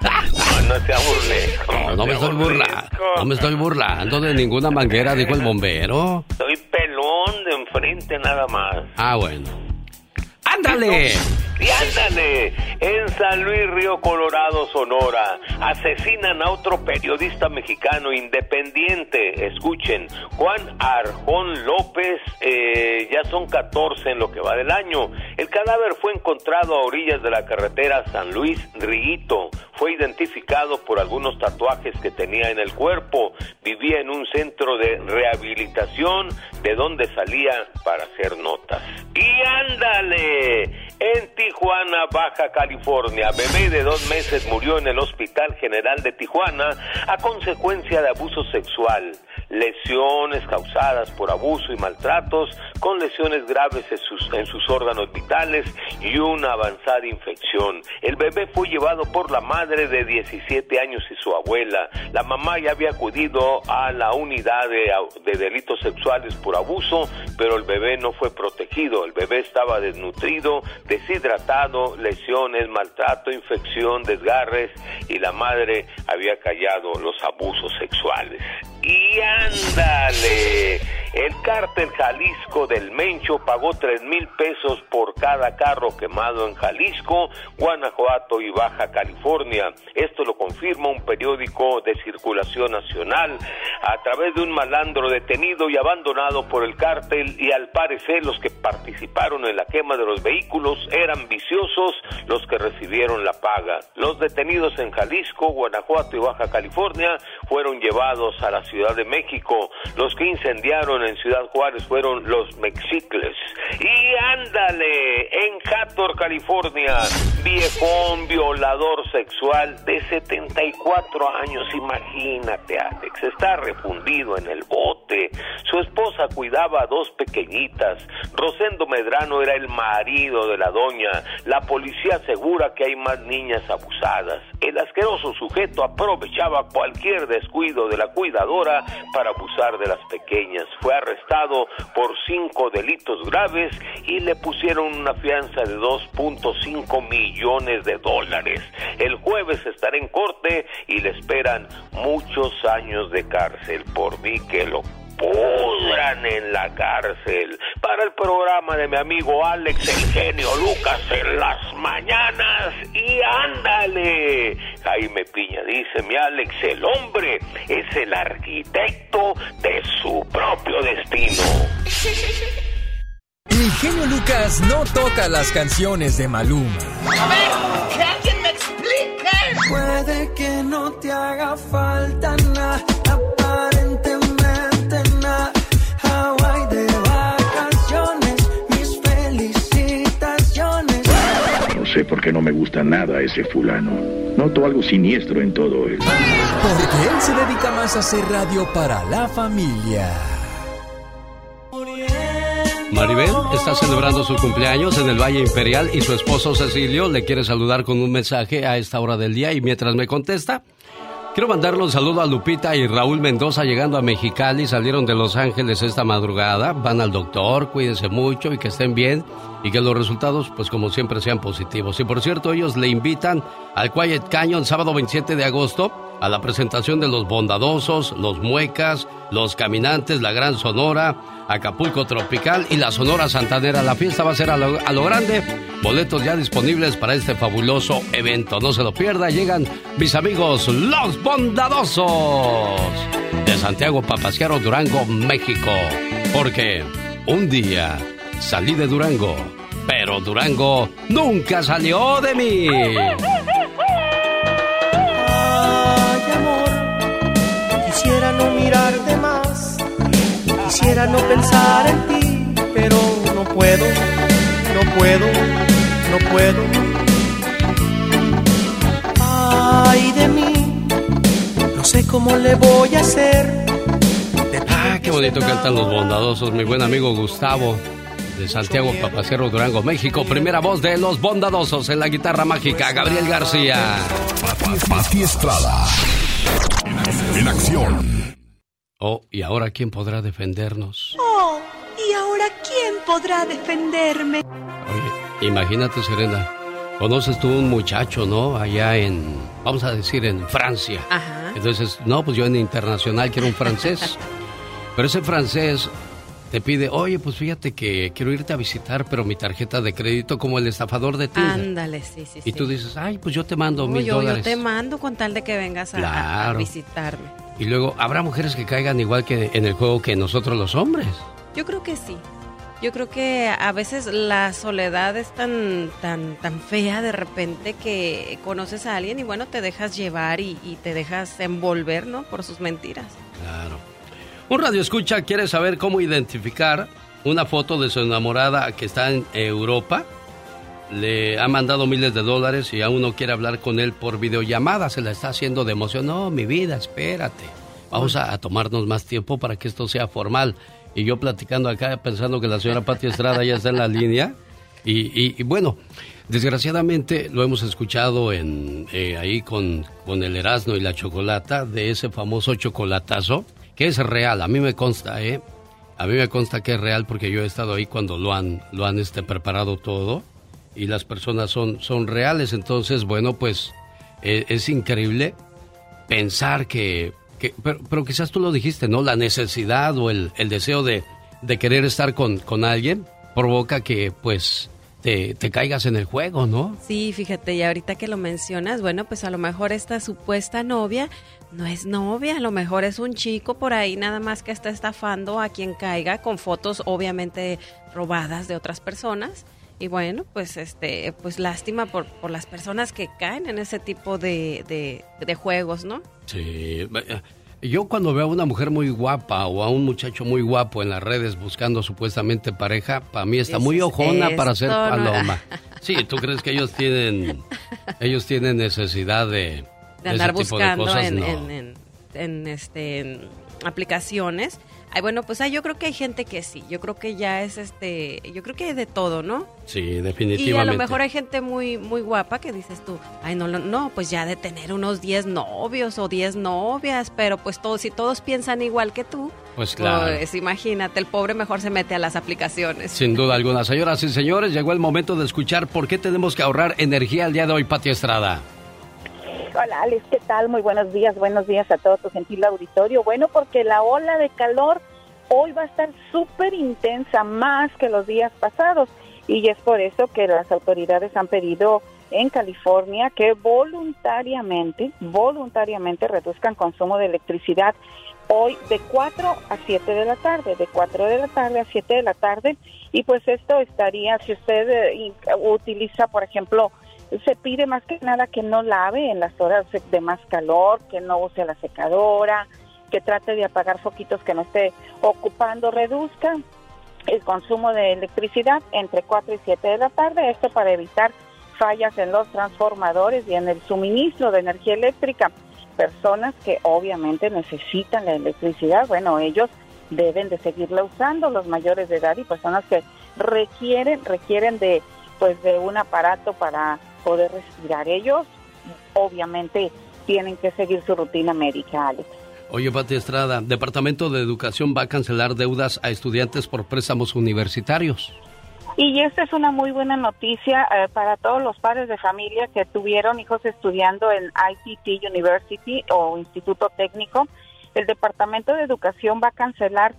No, no sea burlesco. no, no me estoy burlando. No me estoy burlando de ninguna manguera, dijo el bombero. Soy enfrente nada más. Ah, bueno. ¡Ándale! Y ándale, en San Luis Río Colorado, Sonora, asesinan a otro periodista mexicano independiente. Escuchen, Juan Arjón López, eh, ya son 14 en lo que va del año. El cadáver fue encontrado a orillas de la carretera San Luis Riguito. Fue identificado por algunos tatuajes que tenía en el cuerpo. Vivía en un centro de rehabilitación de donde salía para hacer notas. Y ándale, en Tijuana, Baja California, bebé de dos meses murió en el Hospital General de Tijuana a consecuencia de abuso sexual. lesiones causadas por abuso y maltratos, con lesiones graves en sus, órganos vitales y una avanzada infección. El bebé fue llevado por la madre de 17 años y su abuela. La mamá ya había acudido a la unidad de, de delitos sexuales por abuso, pero el bebé no fue protegido. El bebé estaba desnutrido, deshidratado, lesiones, maltrato, infección, desgarres y la madre había callado los abusos sexuales. Y ándale, el cártel Jalisco del Mencho pagó tres mil pesos por cada carro quemado en Jalisco, Guanajuato y Baja California. Esto lo confirma un periódico de circulación nacional a través de un malandro detenido y abandonado por el cártel y al parecer los que participaron en la quema de los vehículos eran viciosos los que recibieron la paga. Los detenidos en Jalisco, Guanajuato y Baja California fueron llevados a la Ciudad de México. Los que incendiaron en Ciudad Juárez fueron los mexicles. Y ándale, en Hathor, California, viejón violador sexual de 74 años, imagínate Alex, está refundido en el bote. Su esposa cuidaba a dos pequeñitas. Rosendo Medrano era el marido de la doña. La policía asegura que hay más niñas abusadas. El asqueroso sujeto aprovechaba cualquier descuido de la cuidadora para abusar de las pequeñas. Fue arrestado por cinco delitos graves y le pusieron una fianza de 2.5 millones de dólares. El jueves estará en corte y le esperan muchos años de cárcel. Por mí que lo pudran en la cárcel. Para el programa de mi amigo Alex, el genio Lucas en las mañanas. Y ándale. Jaime Piña dice, mi Alex, el hombre es el arquitecto de su propio destino. El genio Lucas no toca las canciones de Maluma. A ver, que alguien me explique. Puede que no te haga falta nada, sé por qué no me gusta nada ese fulano. Noto algo siniestro en todo él. Porque él se dedica más a hacer radio para la familia. Maribel está celebrando su cumpleaños en el Valle Imperial y su esposo Cecilio le quiere saludar con un mensaje a esta hora del día y mientras me contesta, quiero mandarle un saludo a Lupita y Raúl Mendoza llegando a Mexicali, salieron de Los Ángeles esta madrugada, van al doctor, cuídense mucho y que estén bien y que los resultados pues como siempre sean positivos. Y por cierto, ellos le invitan al Quiet Canyon sábado 27 de agosto a la presentación de Los Bondadosos, Los Muecas, Los Caminantes, La Gran Sonora, Acapulco Tropical y la Sonora Santanera. La fiesta va a ser a lo, grande. Boletos ya disponibles para este fabuloso evento. No se lo pierda. Llegan mis amigos Los Bondadosos de Santiago Papasquiaro, Durango, México. Porque un día salí de Durango, pero Durango nunca salió de mí. Quisiera no mirarte más. Quisiera no pensar en ti, pero no puedo, no puedo, no puedo. Ay de mí, no sé cómo le voy a hacer. Ah, qué bonito cantan los bondadosos, mi buen amigo Gustavo de Santiago Papacero, Durango, México. Primera voz de los bondadosos en la guitarra mágica, Gabriel García. Pati Estrada. En acción. Oh, ¿y ahora quién podrá defendernos? Oh, ¿y ahora quién podrá defenderme? Oye, imagínate, Serena. Conoces tú un muchacho, ¿no? Allá en, vamos a decir, en Francia. Ajá. Entonces, no, pues yo en internacional quiero un francés. Pero ese francés te pide, oye, pues fíjate que quiero irte a visitar, pero mi tarjeta de crédito como el estafador de Tinder. Ándale, sí, sí, y sí. tú dices, ay, pues yo te mando No, mil yo, yo dólares. te mando con tal de que vengas a- visitarme. Y luego, ¿habrá mujeres que caigan igual que en el juego que nosotros los hombres? Yo creo que sí. Yo creo que a veces la soledad es tan, tan, tan fea de repente que conoces a alguien y bueno, te dejas llevar y, y te dejas envolver, ¿no? Por sus mentiras. Claro. Un radio escucha quiere saber cómo identificar una foto de su enamorada que está en Europa. Le ha mandado miles de dólares y aún no quiere hablar con él por videollamada. Se la está haciendo de emoción. No, mi vida, espérate. Vamos a, tomarnos más tiempo para que esto sea formal. Y yo platicando acá, pensando que la señora Pati Estrada ya está en la línea. Y bueno, desgraciadamente lo hemos escuchado en, eh, ahí con, con el Erasmo y la Chocolata, de ese famoso chocolatazo, que es real, a mí me consta, ¿eh? A mí me consta que es real porque yo he estado ahí cuando lo han, lo han este, preparado todo y las personas son, son reales. Entonces, bueno, pues eh, es increíble pensar que, que- pero, pero quizás tú lo dijiste, ¿no? La necesidad o el, el deseo de, de querer estar con, con alguien provoca que pues te, te caigas en el juego, ¿no? Sí, fíjate, y ahorita que lo mencionas, bueno, pues a lo mejor esta supuesta novia no es novia, a lo mejor es un chico por ahí nada más que está estafando a quien caiga con fotos obviamente robadas de otras personas. Y bueno, pues este, pues lástima por, por las personas que caen en ese tipo de, de, de juegos, ¿no? Sí. Yo cuando veo a una mujer muy guapa o a un muchacho muy guapo en las redes buscando supuestamente pareja, para mí está muy ojona para ser paloma. Sí, ¿tú crees que ellos tienen ellos tienen necesidad de, de andar de buscando cosas? en, No. en, en- en, este aplicaciones. Ay, bueno, pues ah, yo creo que hay gente que sí. Yo creo que ya es este, yo creo que hay de todo, ¿no? Sí, Y a definitivamente. lo mejor hay gente muy muy guapa que dices tú, ay, no, no, no, pues ya de tener unos 10 novios o 10 novias, pero pues todos, si todos piensan igual que tú, Pues claro. pues imagínate, el pobre mejor se mete a las aplicaciones. Sin duda alguna. Señoras y señores, llegó el momento de escuchar por qué tenemos que ahorrar energía el día de hoy, Pati Estrada. Hola Alex, ¿qué tal? Muy buenos días, buenos días a todo tu gentil auditorio. Bueno, porque la ola de calor hoy va a estar súper intensa, más que los días pasados. Y es por eso que las autoridades han pedido en California que voluntariamente, voluntariamente reduzcan consumo de electricidad hoy de 4 a 7 de la tarde, de 4 de la tarde a 7 de la tarde. Y pues esto estaría, si usted eh, utiliza, por ejemplo, se pide más que nada que no lave en las horas de más calor, que no use la secadora, que trate de apagar foquitos que no esté ocupando, reduzca el consumo de electricidad entre 4 y 7 de la tarde, esto para evitar fallas en los transformadores y en el suministro de energía eléctrica. Personas que obviamente necesitan la electricidad, bueno, ellos deben de seguirla usando, los mayores de edad y personas que requieren requieren de pues de un aparato para poder respirar. Ellos obviamente tienen que seguir su rutina médica, Alex. Oye, Pati Estrada, Departamento de Educación va a cancelar deudas a estudiantes por préstamos universitarios. Y esta es una muy buena noticia eh, para todos los padres de familia que tuvieron hijos estudiando en ITT University o Instituto Técnico. El Departamento de Educación va a cancelar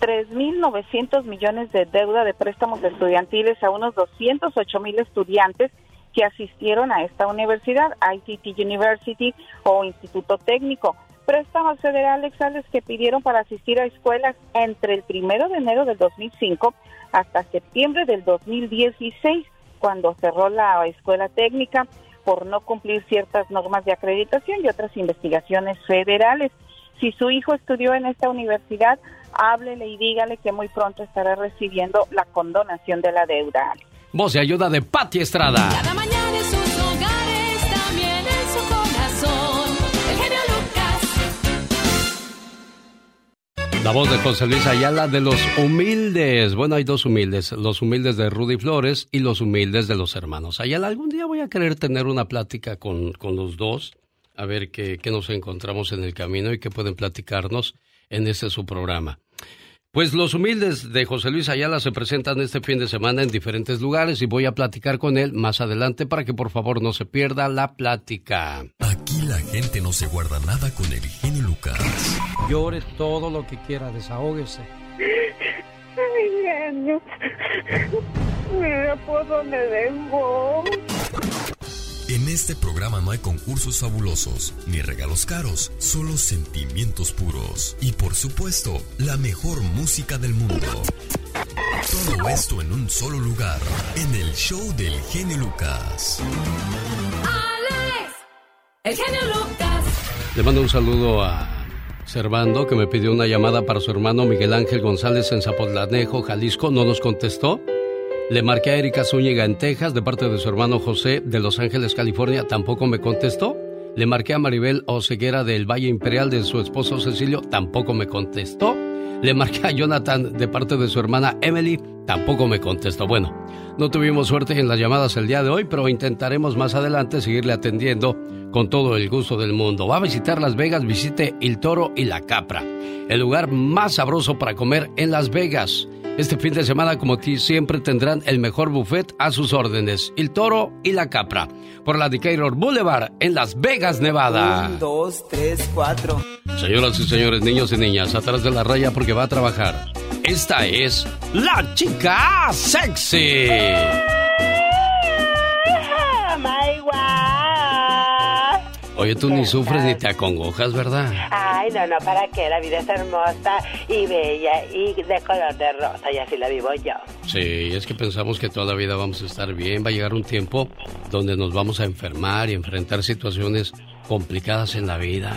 3.900 millones de deuda de préstamos estudiantiles a unos 208 mil estudiantes que asistieron a esta universidad, ITT University o Instituto Técnico. Préstamos federales, Alex, que pidieron para asistir a escuelas entre el primero de enero del 2005 hasta septiembre del 2016, cuando cerró la escuela técnica por no cumplir ciertas normas de acreditación y otras investigaciones federales. Si su hijo estudió en esta universidad, háblele y dígale que muy pronto estará recibiendo la condonación de la deuda. Voz de ayuda de Pati Estrada. Cada mañana en sus hogares, también en su corazón. El genio Lucas. La voz de José Luis Ayala de los humildes. Bueno, hay dos humildes. Los humildes de Rudy Flores y los humildes de los hermanos Ayala. Algún día voy a querer tener una plática con, con los dos. A ver qué, qué nos encontramos en el camino y qué pueden platicarnos en este su programa. Pues los humildes de José Luis Ayala se presentan este fin de semana en diferentes lugares y voy a platicar con él más adelante para que por favor no se pierda la plática. Aquí la gente no se guarda nada con el genio Lucas. Llore todo lo que quiera, desahógese. Ay, genio. Mira por dónde vengo. En este programa no hay concursos fabulosos ni regalos caros, solo sentimientos puros y por supuesto la mejor música del mundo. Todo esto en un solo lugar, en el show del genio Lucas. Alex, el genio Lucas. Le mando un saludo a Servando que me pidió una llamada para su hermano Miguel Ángel González en Zapotlanejo, Jalisco. No nos contestó. Le marqué a Erika Zúñiga en Texas de parte de su hermano José de Los Ángeles, California. Tampoco me contestó. Le marqué a Maribel Oseguera del Valle Imperial de su esposo Cecilio, tampoco me contestó. Le marqué a Jonathan de parte de su hermana Emily, tampoco me contestó. Bueno, no tuvimos suerte en las llamadas el día de hoy, pero intentaremos más adelante seguirle atendiendo con todo el gusto del mundo. Va a visitar Las Vegas, visite El Toro y La Capra, el lugar más sabroso para comer en Las Vegas. Este fin de semana, como ti, siempre tendrán el mejor buffet a sus órdenes. El Toro y La Capra, por la Decatur Boulevard en Las Vegas, Nevada. Un, dos, tres, cuatro. Señoras y señores, niños y niñas, atrás de la raya porque va a trabajar. Esta es la chica sexy. Oye, tú ni sufres ni te acongojas, ¿verdad? Ay, no, no, ¿para qué? La vida es hermosa y bella y de color de rosa y así la vivo yo. Sí, es que pensamos que toda la vida vamos a estar bien. Va a llegar un tiempo donde nos vamos a enfermar y enfrentar situaciones complicadas en la vida.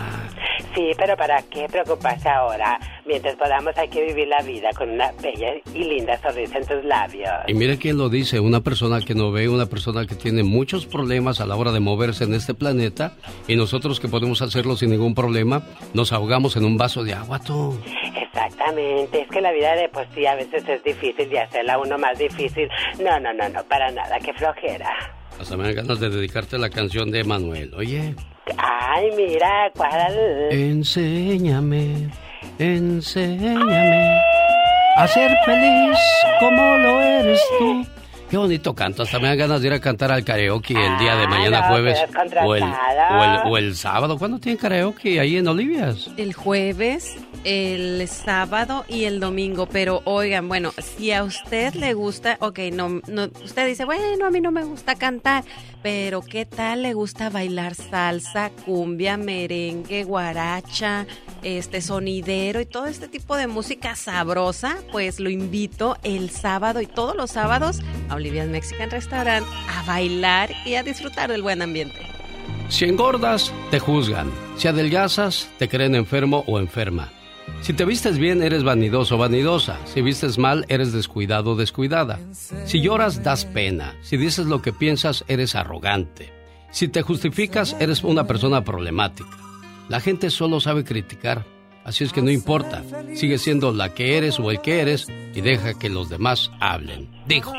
Sí, pero ¿para qué preocuparse ahora? Mientras podamos hay que vivir la vida con una bella y linda sonrisa en tus labios. Y mire quién lo dice, una persona que no ve, una persona que tiene muchos problemas a la hora de moverse en este planeta y nosotros que podemos hacerlo sin ningún problema, nos ahogamos en un vaso de agua, tú. Exactamente, es que la vida de pues sí a veces es difícil y hacerla uno más difícil. No, no, no, no, para nada, qué flojera. Hasta me dan ganas de dedicarte la canción de Manuel, oye. Ay, mira, ¿cuál? Enséñame, enséñame a ser feliz como lo eres tú. Qué bonito canto, hasta me dan ganas de ir a cantar al karaoke el día de mañana no, jueves pero o el, contratada. o, el, o el sábado. ¿Cuándo tienen karaoke ahí en Olivias? El jueves, el sábado y el domingo. Pero oigan, bueno, si a usted le gusta, ok, no, no, usted dice, bueno, a mí no me gusta cantar, pero ¿qué tal le gusta bailar salsa, cumbia, merengue, guaracha, este sonidero y todo este tipo de música sabrosa? Pues lo invito el sábado y todos los sábados a Olivia's Mexican Restaurant a bailar y a disfrutar del buen ambiente. Si engordas, te juzgan. Si adelgazas, te creen enfermo o enferma. Si te vistes bien, eres vanidoso o vanidosa. Si vistes mal, eres descuidado o descuidada. Si lloras, das pena. Si dices lo que piensas, eres arrogante. Si te justificas, eres una persona problemática. La gente solo sabe criticar. Así es que no importa. Sigue siendo la que eres o el que eres y deja que los demás hablen. Dijo.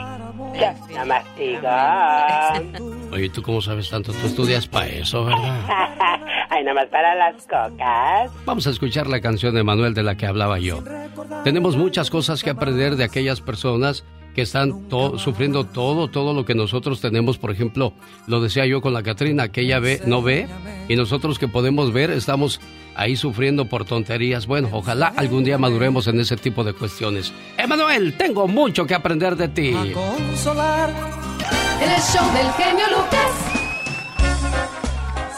Más digo. Oye, ¿tú cómo sabes tanto? Tú estudias para eso, ¿verdad? Ay, nada más para las cocas. Vamos a escuchar la canción de Manuel de la que hablaba yo. Tenemos muchas cosas que aprender de aquellas personas que están to- sufriendo todo, todo lo que nosotros tenemos. Por ejemplo, lo decía yo con la Catrina, que ella ve, no ve, y nosotros que podemos ver estamos ahí sufriendo por tonterías. Bueno, ojalá algún día maduremos en ese tipo de cuestiones. Emanuel, tengo mucho que aprender de ti. Consolar. En el show del genio Lucas.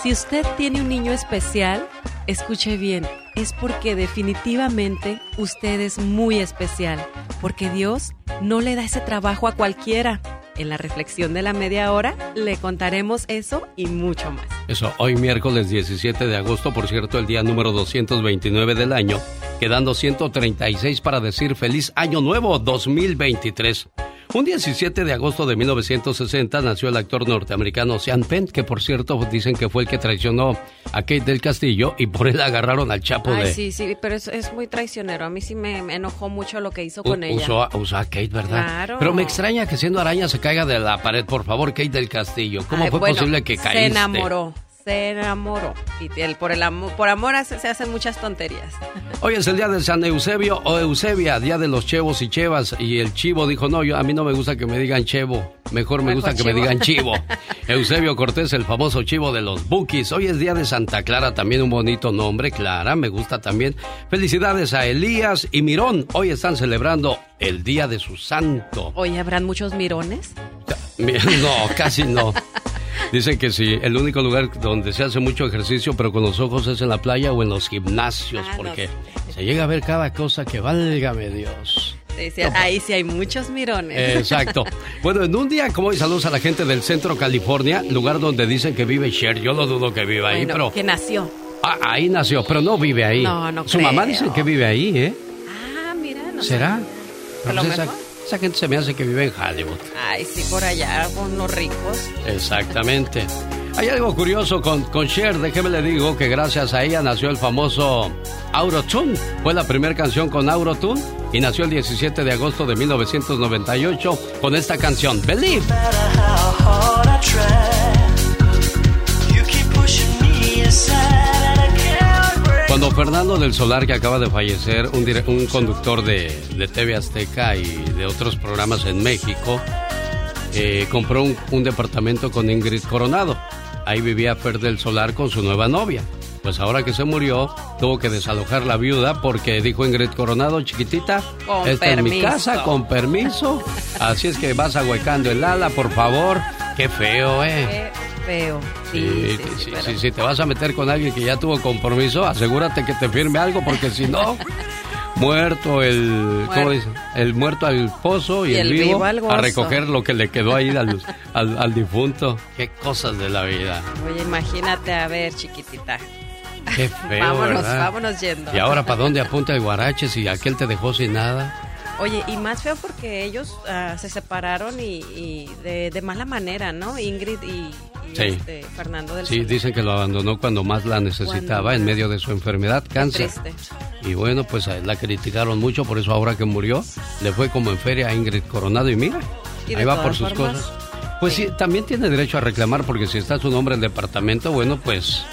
Si usted tiene un niño especial, escuche bien, es porque definitivamente usted es muy especial, porque Dios no le da ese trabajo a cualquiera. En la reflexión de la media hora le contaremos eso y mucho más. Eso, hoy miércoles 17 de agosto, por cierto, el día número 229 del año, quedando 136 para decir feliz año nuevo 2023. Un 17 de agosto de 1960 nació el actor norteamericano Sean Penn, que por cierto dicen que fue el que traicionó a Kate del Castillo y por él agarraron al Chapo Ay, de... sí, sí, pero es, es muy traicionero. A mí sí me, enojó mucho lo que hizo con ella. Usó, a- usó a Kate, ¿verdad? Claro. Pero me extraña que siendo araña se caiga de la pared. Por favor, Kate del Castillo. ¿Cómo Ay, fue bueno, posible que caíste? Se enamoró, se enamoró. Y el- por, el amor, por amor hace- se hacen muchas tonterías. Hoy es el día de San Eusebio o Eusebia, día de los chevos y chevas. Y el chivo dijo, no, yo, a mí no me gusta que me digan chevo. Mejor me Mejor gusta que me digan chivo. Eusebio Cortés, el famoso chivo de los bookies. Hoy es día de Santa Clara, también un bonito nombre, Clara, me gusta también. Felicidades a Elías y Mirón. Hoy están celebrando el día de su santo. Hoy habrán muchos mirones. Mi- No, casi no. Dicen que sí, el único lugar donde se hace mucho ejercicio, pero con los ojos, es en la playa o en los gimnasios, Ah, no porque se llega a ver cada cosa que válgame Dios. Ahí sí hay muchos mirones. Exacto. Bueno, en un día como hoy saludos a la gente del centro California, lugar donde dicen que vive Cher. Yo lo dudo que viva ahí, Bueno, pero que nació. ah, ahí nació, pero no vive ahí. No, no Su mamá dice que vive ahí, ¿eh? Ah, mira, no sé. ¿Será? A Pero lo esa, mejor. Esa gente se me hace que vive en Hollywood. Ay, sí, por allá, con los ricos. Exactamente. Hay algo curioso con, con Cher, déjeme le digo que gracias a ella nació el famoso Aurotune. Fue la primera canción con Aurotune y nació el 17 de agosto de 1998 con esta canción, Believe. Cuando Fernando del Solar, que acaba de fallecer, un, conductor de, de TV Azteca y de otros programas en México, eh, compró un, un departamento con Ingrid Coronado. Ahí vivía Fer del Solar con su nueva novia. Pues ahora que se murió, tuvo que desalojar la viuda porque dijo Ingrid Coronado, chiquitita, Con esta es mi casa, con permiso. Así es que vas ahuecando el ala, por favor. Qué feo, ¿eh? Feo. Sí, Sí, sí, sí, sí, sí, pero- sí, si te vas a meter con alguien que ya tuvo compromiso, asegúrate que te firme algo, porque si no, muerto el, ¿cómo Muerto. dicen? El muerto al pozo y, el, vivo, al a recoger lo que le quedó ahí al, al, al difunto. Qué cosas de la vida. Oye, imagínate, a ver, chiquitita. Qué feo, vámonos, ¿verdad? vámonos yendo. Y ahora, ¿para dónde apunta el guarache si aquel te dejó sin nada? Oye, y más feo porque ellos ah, se separaron y, y de, de mala manera, ¿no? Ingrid y, y Sí. este, Fernando del Sí, dicen que lo abandonó cuando más la necesitaba, Cuando en medio de su enfermedad, cáncer. Y bueno, pues a él la criticaron mucho, por eso ahora que murió, le fue como en feria a Ingrid Coronado y mira, Y ahí va por sus formas, cosas. Pues sí, también tiene derecho a reclamar porque si está su nombre en el departamento, bueno, pues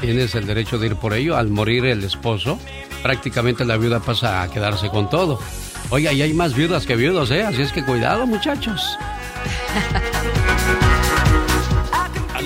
tienes el derecho de ir por ello. Al morir el esposo, prácticamente la viuda pasa a quedarse con todo. Oiga, y hay más viudas que viudos, ¿eh? Así es que cuidado, muchachos.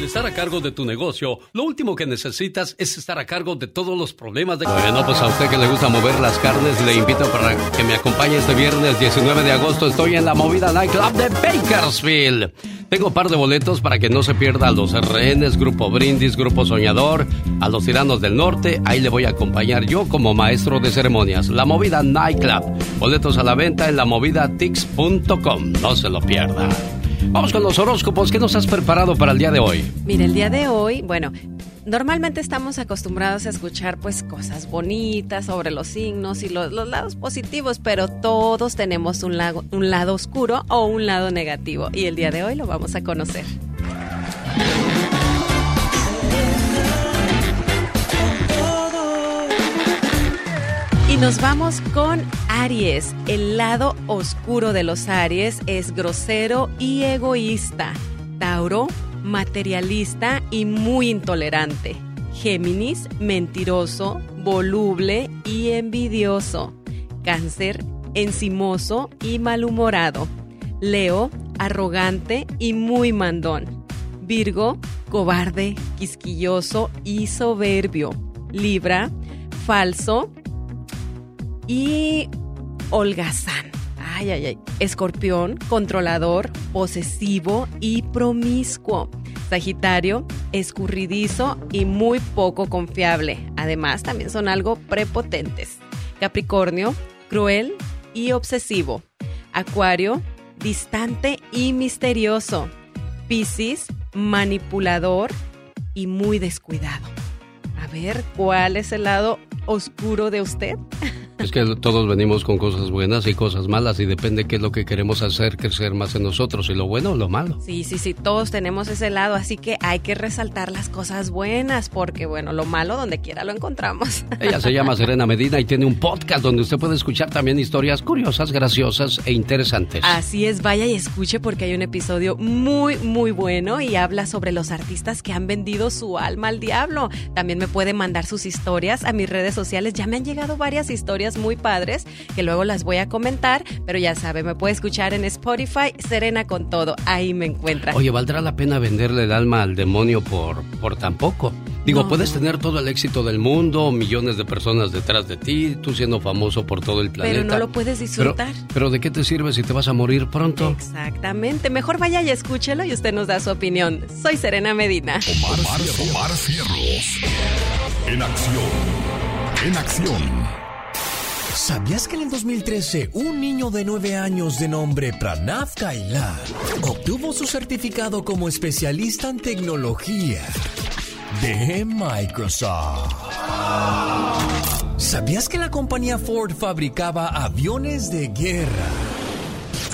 Estar a cargo de tu negocio, lo último que necesitas es estar a cargo de todos los problemas de... Bueno, pues a usted que le gusta mover las carnes, le invito para que me acompañe este viernes 19 de agosto. Estoy en la movida Nightclub de Bakersfield. Tengo un par de boletos para que no se pierda a los rehenes, Grupo Brindis, Grupo Soñador, a los tiranos del norte. Ahí le voy a acompañar yo como maestro de ceremonias. La movida Nightclub. Boletos a la venta en lamovidatix.com. No se lo pierda. Vamos con los horóscopos. ¿Qué nos has preparado para el día de hoy? Mira, el día de hoy, bueno, normalmente estamos acostumbrados a escuchar pues cosas bonitas sobre los signos y los, los lados positivos, pero todos tenemos un, un lado oscuro o un lado negativo y el día de hoy lo vamos a conocer. Nos vamos con Aries. El lado oscuro de los Aries es grosero y egoísta. Tauro, materialista y muy intolerante. Géminis, mentiroso, voluble y envidioso. Cáncer, encimoso y malhumorado. Leo, arrogante y muy mandón. Virgo, cobarde, quisquilloso y soberbio. Libra, falso y holgazán. Ay, ay, ay. Escorpión, controlador, posesivo y promiscuo. Sagitario, escurridizo y muy poco confiable. Además, también son algo prepotentes. Capricornio, cruel y obsesivo. Acuario, distante y misterioso. Piscis, manipulador y muy descuidado. A ver, ¿cuál es el lado oscuro de usted? Es que todos venimos con cosas buenas y cosas malas y depende qué es lo que queremos hacer crecer más en nosotros, si lo bueno o lo malo. Sí, sí, sí, todos tenemos ese lado, así que hay que resaltar las cosas buenas, porque bueno, lo malo donde quiera lo encontramos. Ella se llama Serena Medina y tiene un podcast donde usted puede escuchar también historias curiosas, graciosas e interesantes. Así es, vaya y escuche porque hay un episodio muy, muy bueno y habla sobre los artistas que han vendido su alma al diablo. También me puede mandar sus historias a mis redes sociales. Ya me han llegado varias historias muy padres que luego las voy a comentar, pero ya sabe, me puede escuchar en Spotify, Serena con todo. Ahí me encuentra. Oye, ¿valdrá la pena venderle el alma al demonio por, por tan poco? Digo, No, puedes tener todo el éxito del mundo, millones de personas detrás de ti, tú siendo famoso por todo el planeta. Pero no lo puedes disfrutar. Pero, pero ¿de qué te sirve si te vas a morir pronto? Exactamente. Mejor vaya y escúchelo y usted nos da su opinión. Soy Serena Medina. Omar, Omar Cierros. En acción. En acción. ¿Sabías que en el 2013 un niño de 9 años de nombre Pranav Kailar obtuvo su certificado como especialista en tecnología de Microsoft? ¿Sabías que la compañía Ford fabricaba aviones de guerra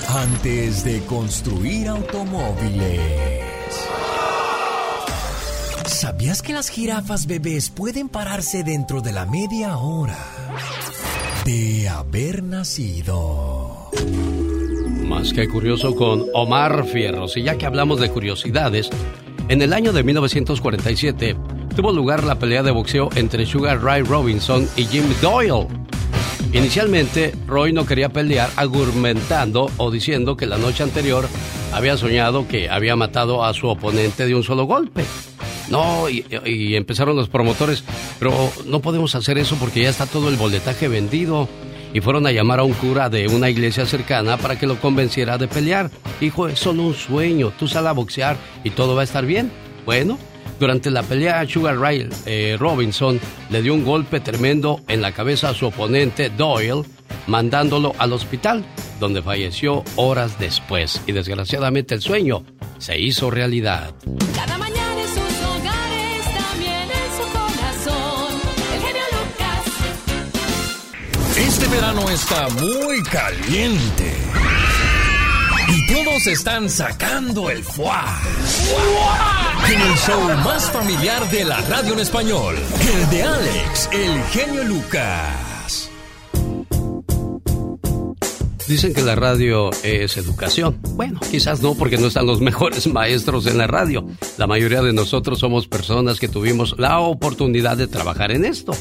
antes de construir automóviles? ¿Sabías que las jirafas bebés pueden pararse dentro de la media hora de haber nacido? Más que curioso con Omar Fierros. Y ya que hablamos de curiosidades, en el año de 1947 tuvo lugar la pelea de boxeo entre Sugar Ray Robinson y Jim Doyle. Inicialmente, Roy no quería pelear argumentando o diciendo que la noche anterior había soñado que había matado a su oponente de un solo golpe. No, y, empezaron los promotores, pero no podemos hacer eso porque ya está todo el boletaje vendido. Y fueron a llamar a un cura de una iglesia cercana para que lo convenciera de pelear. Hijo, es solo un sueño, tú sal a boxear y todo va a estar bien. Bueno, durante la pelea, Sugar Ray eh, Robinson le dio un golpe tremendo en la cabeza a su oponente Doyle, mandándolo al hospital, donde falleció horas después. Y desgraciadamente el sueño se hizo realidad. Cada mañana verano está muy caliente. Y todos están sacando el fuá. En el show más familiar de la radio en español, el de Alex, el genio Lucas. Dicen que la radio es educación. Bueno, quizás no porque no están los mejores maestros en la radio. La mayoría de nosotros somos personas que tuvimos la oportunidad de trabajar en esto.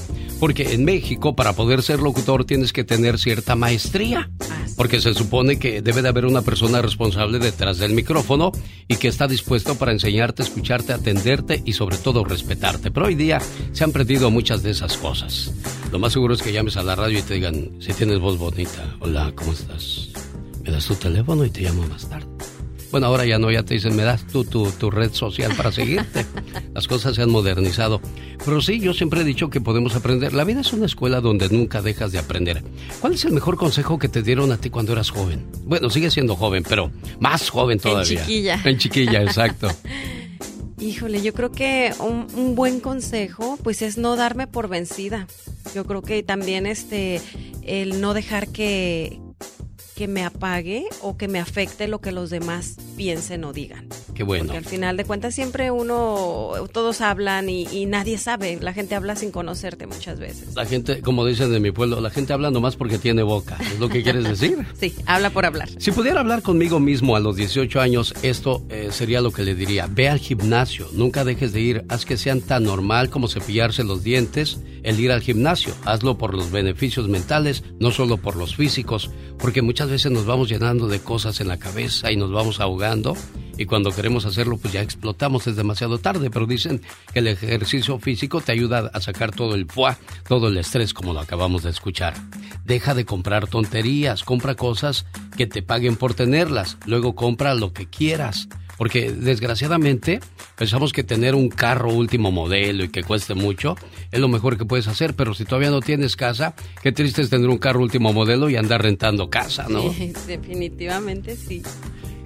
Porque en México para poder ser locutor tienes que tener cierta maestría. Porque se supone que debe de haber una persona responsable detrás del micrófono y que está dispuesto para enseñarte, escucharte, atenderte y sobre todo respetarte. Pero hoy día se han perdido muchas de esas cosas. Lo más seguro es que llames a la radio y te digan, si tienes voz bonita, hola, ¿cómo estás? Me das tu teléfono y te llamo más tarde. Bueno, ahora ya no, ya te dicen, me das tú tu, tu red social para seguirte. Las cosas se han modernizado. Pero sí, yo siempre he dicho que podemos aprender. La vida es una escuela donde nunca dejas de aprender. ¿Cuál es el mejor consejo que te dieron a ti cuando eras joven? Bueno, sigue siendo joven, pero más joven todavía. chiquilla. En chiquilla, exacto. Híjole, yo creo que un, un buen consejo, pues es no darme por vencida. Yo creo que también este, el no dejar que, que me apague o que me afecte lo que los demás piensen o digan. Qué bueno. Porque al final de cuentas siempre uno, todos hablan y, y nadie sabe. La gente habla sin conocerte muchas veces. La gente, como dicen de mi pueblo, la gente habla nomás porque tiene boca. ¿Es lo que quieres decir? Sí, habla por hablar. Si pudiera hablar conmigo mismo a los 18 años, esto eh, sería lo que le diría. Ve al gimnasio, nunca dejes de ir. Haz que sean tan normal como cepillarse los dientes el ir al gimnasio. Hazlo por los beneficios mentales, no solo por los físicos, porque muchas veces nos vamos llenando de cosas en la cabeza y nos vamos ahogando. Y cuando queremos hacerlo, pues ya explotamos, es demasiado tarde. Pero dicen que el ejercicio físico te ayuda a sacar todo el fuá, todo el estrés, como lo acabamos de escuchar. Deja de comprar tonterías, compra cosas que te paguen por tenerlas. Luego compra lo que quieras. Porque desgraciadamente pensamos que tener un carro último modelo y que cueste mucho es lo mejor que puedes hacer, pero si todavía no tienes casa, qué triste es tener un carro último modelo y andar rentando casa, ¿no? Definitivamente sí.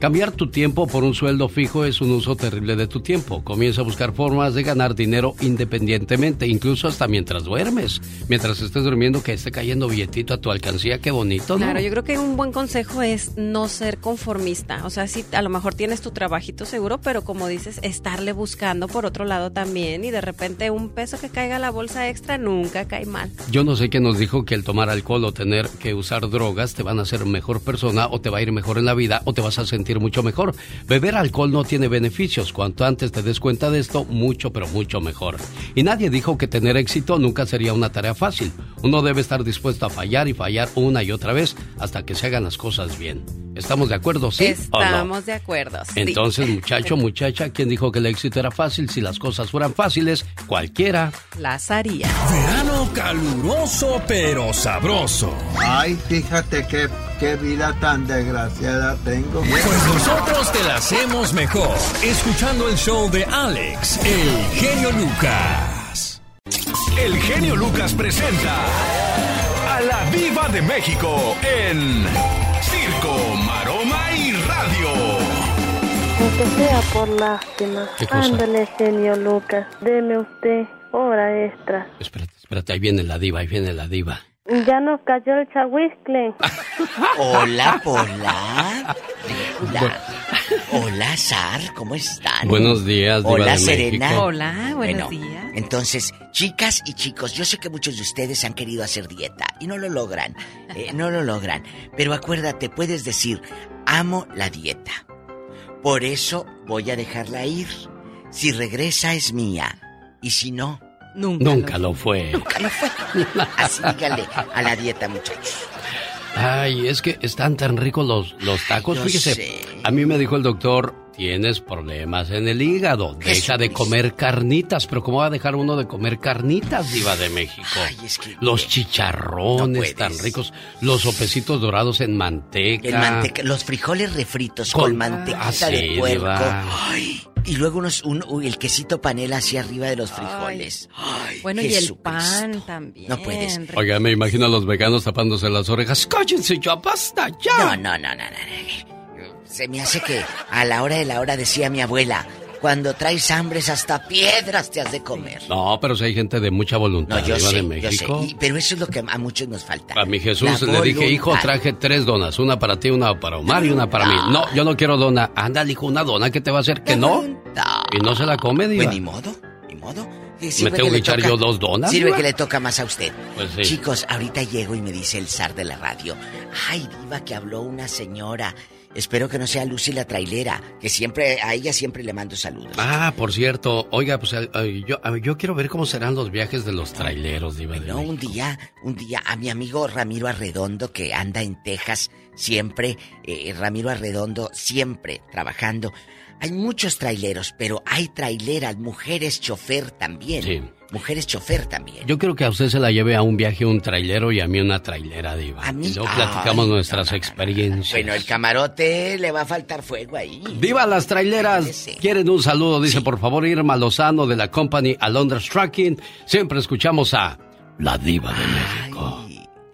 Cambiar tu tiempo por un sueldo fijo es un uso terrible de tu tiempo. Comienza a buscar formas de ganar dinero independientemente, incluso hasta mientras duermes. Mientras estés durmiendo, que esté cayendo billetito a tu alcancía, qué bonito, ¿no? Claro, yo creo que un buen consejo es no ser conformista. O sea, sí, a lo mejor tienes tu trabajito seguro, pero como dices, estarle buscando por otro lado también y de repente un peso que caiga a la bolsa extra nunca cae mal. Yo no sé qué nos dijo que el tomar alcohol o tener que usar drogas te van a hacer mejor persona o te va a ir mejor en la vida o te vas a sentir mucho mejor. Beber alcohol no tiene beneficios. Cuanto antes te des cuenta de esto, mucho pero mucho mejor. Y nadie dijo que tener éxito nunca sería una tarea fácil. Uno debe estar dispuesto a fallar y fallar una y otra vez hasta que se hagan las cosas bien. ¿Estamos de acuerdo, sí no? Estamos de acuerdo. sí. Entonces, muchacho, muchacha, ¿quién dijo que el éxito era fácil? Si las cosas fueran fáciles, cualquiera. Las haría. Verano caluroso pero sabroso. Ay, fíjate qué, qué vida tan desgraciada tengo. Pues nosotros te la hacemos mejor. Escuchando el show de Alex, el genio Lucas. El genio Lucas presenta a la Viva de México en Circo, Maroma y Radio. Aunque sea por lástima. ¿Qué cosa? Ándale, genio Lucas. Deme usted hora extra. Espérate, espérate, ahí viene la diva, ahí viene la diva. Ya nos cayó el chahuiscle. Hola, Pola. Hola. Hola, Sar, ¿cómo están? Buenos días, Diva Hola, de Serena. México. Hola, buenos Bueno, días. Entonces, chicas y chicos, yo sé que muchos de ustedes han querido hacer dieta y no lo logran. eh, no lo logran. Pero acuérdate, puedes decir, amo la dieta. Por eso voy a dejarla ir. Si regresa es mía. Y si no, Nunca, lo fue. nunca lo fue. Así díganle a la dieta, muchachos. Ay, es que están tan ricos los, los tacos. Fíjese, sé. a mí me dijo el doctor, tienes problemas en el hígado. Deja de comer carnitas. Pero ¿cómo va a dejar uno de comer carnitas, diva de México? los chicharrones tan ricos, los sopecitos dorados en manteca. El manteca, los frijoles refritos con, Con- mantequita Ah, sí, de puerco. diva. Ay, y luego unos, un- uy, el quesito panela hacia arriba de los frijoles. Ay, Bueno, y el pan también. No puedes. Oiga, me imagino a los veganos tapándose las orejas. ¡Cállense ya, basta ya! No, no, no, no, no, no. Se me hace que a la hora de la hora decía mi abuela, cuando traes hambres hasta piedras te has de comer. No, pero si hay gente de mucha voluntad, No, yo sé, de yo sé. México. Y- pero eso es lo que a muchos nos falta. A mi Jesús le dije, hijo, traje tres donas, una para ti, una para Omar y una para mí. No, yo no quiero dona. Anda, hijo, una dona, ¿qué te va a hacer? ¿Que no? Y no se la come, diva. Pues ni modo, ni modo. Sí, ¿Me tengo que echar toca- yo dos donas, Sirve que le toca más a usted. Pues sí. Chicos, ahorita llego y me dice el zar de la radio. Ay, diva, que habló una señora. Espero que no sea Lucy la trailera, que siempre, a ella siempre le mando saludos. Ah, por cierto, oiga, pues eh, eh, yo, eh, yo quiero ver cómo serán los viajes de los traileros, diva. No, un día, un día, a mi amigo Ramiro Arredondo, que anda en Texas, siempre, eh, Ramiro Arredondo, siempre trabajando. Hay muchos traileros, pero hay traileras, mujeres chofer también. Sí. Mujeres chofer también. Yo quiero que a usted se la lleve a un viaje un trailero y a mí una trailera, diva. A mí- Y luego Ay, platicamos nuestras experiencias. Bueno, el camarote le va a faltar fuego ahí. Viva las traileras. Quieren un saludo, dice por favor Irma Lozano de la Company Alondra Trucking. Siempre escuchamos a la diva de México.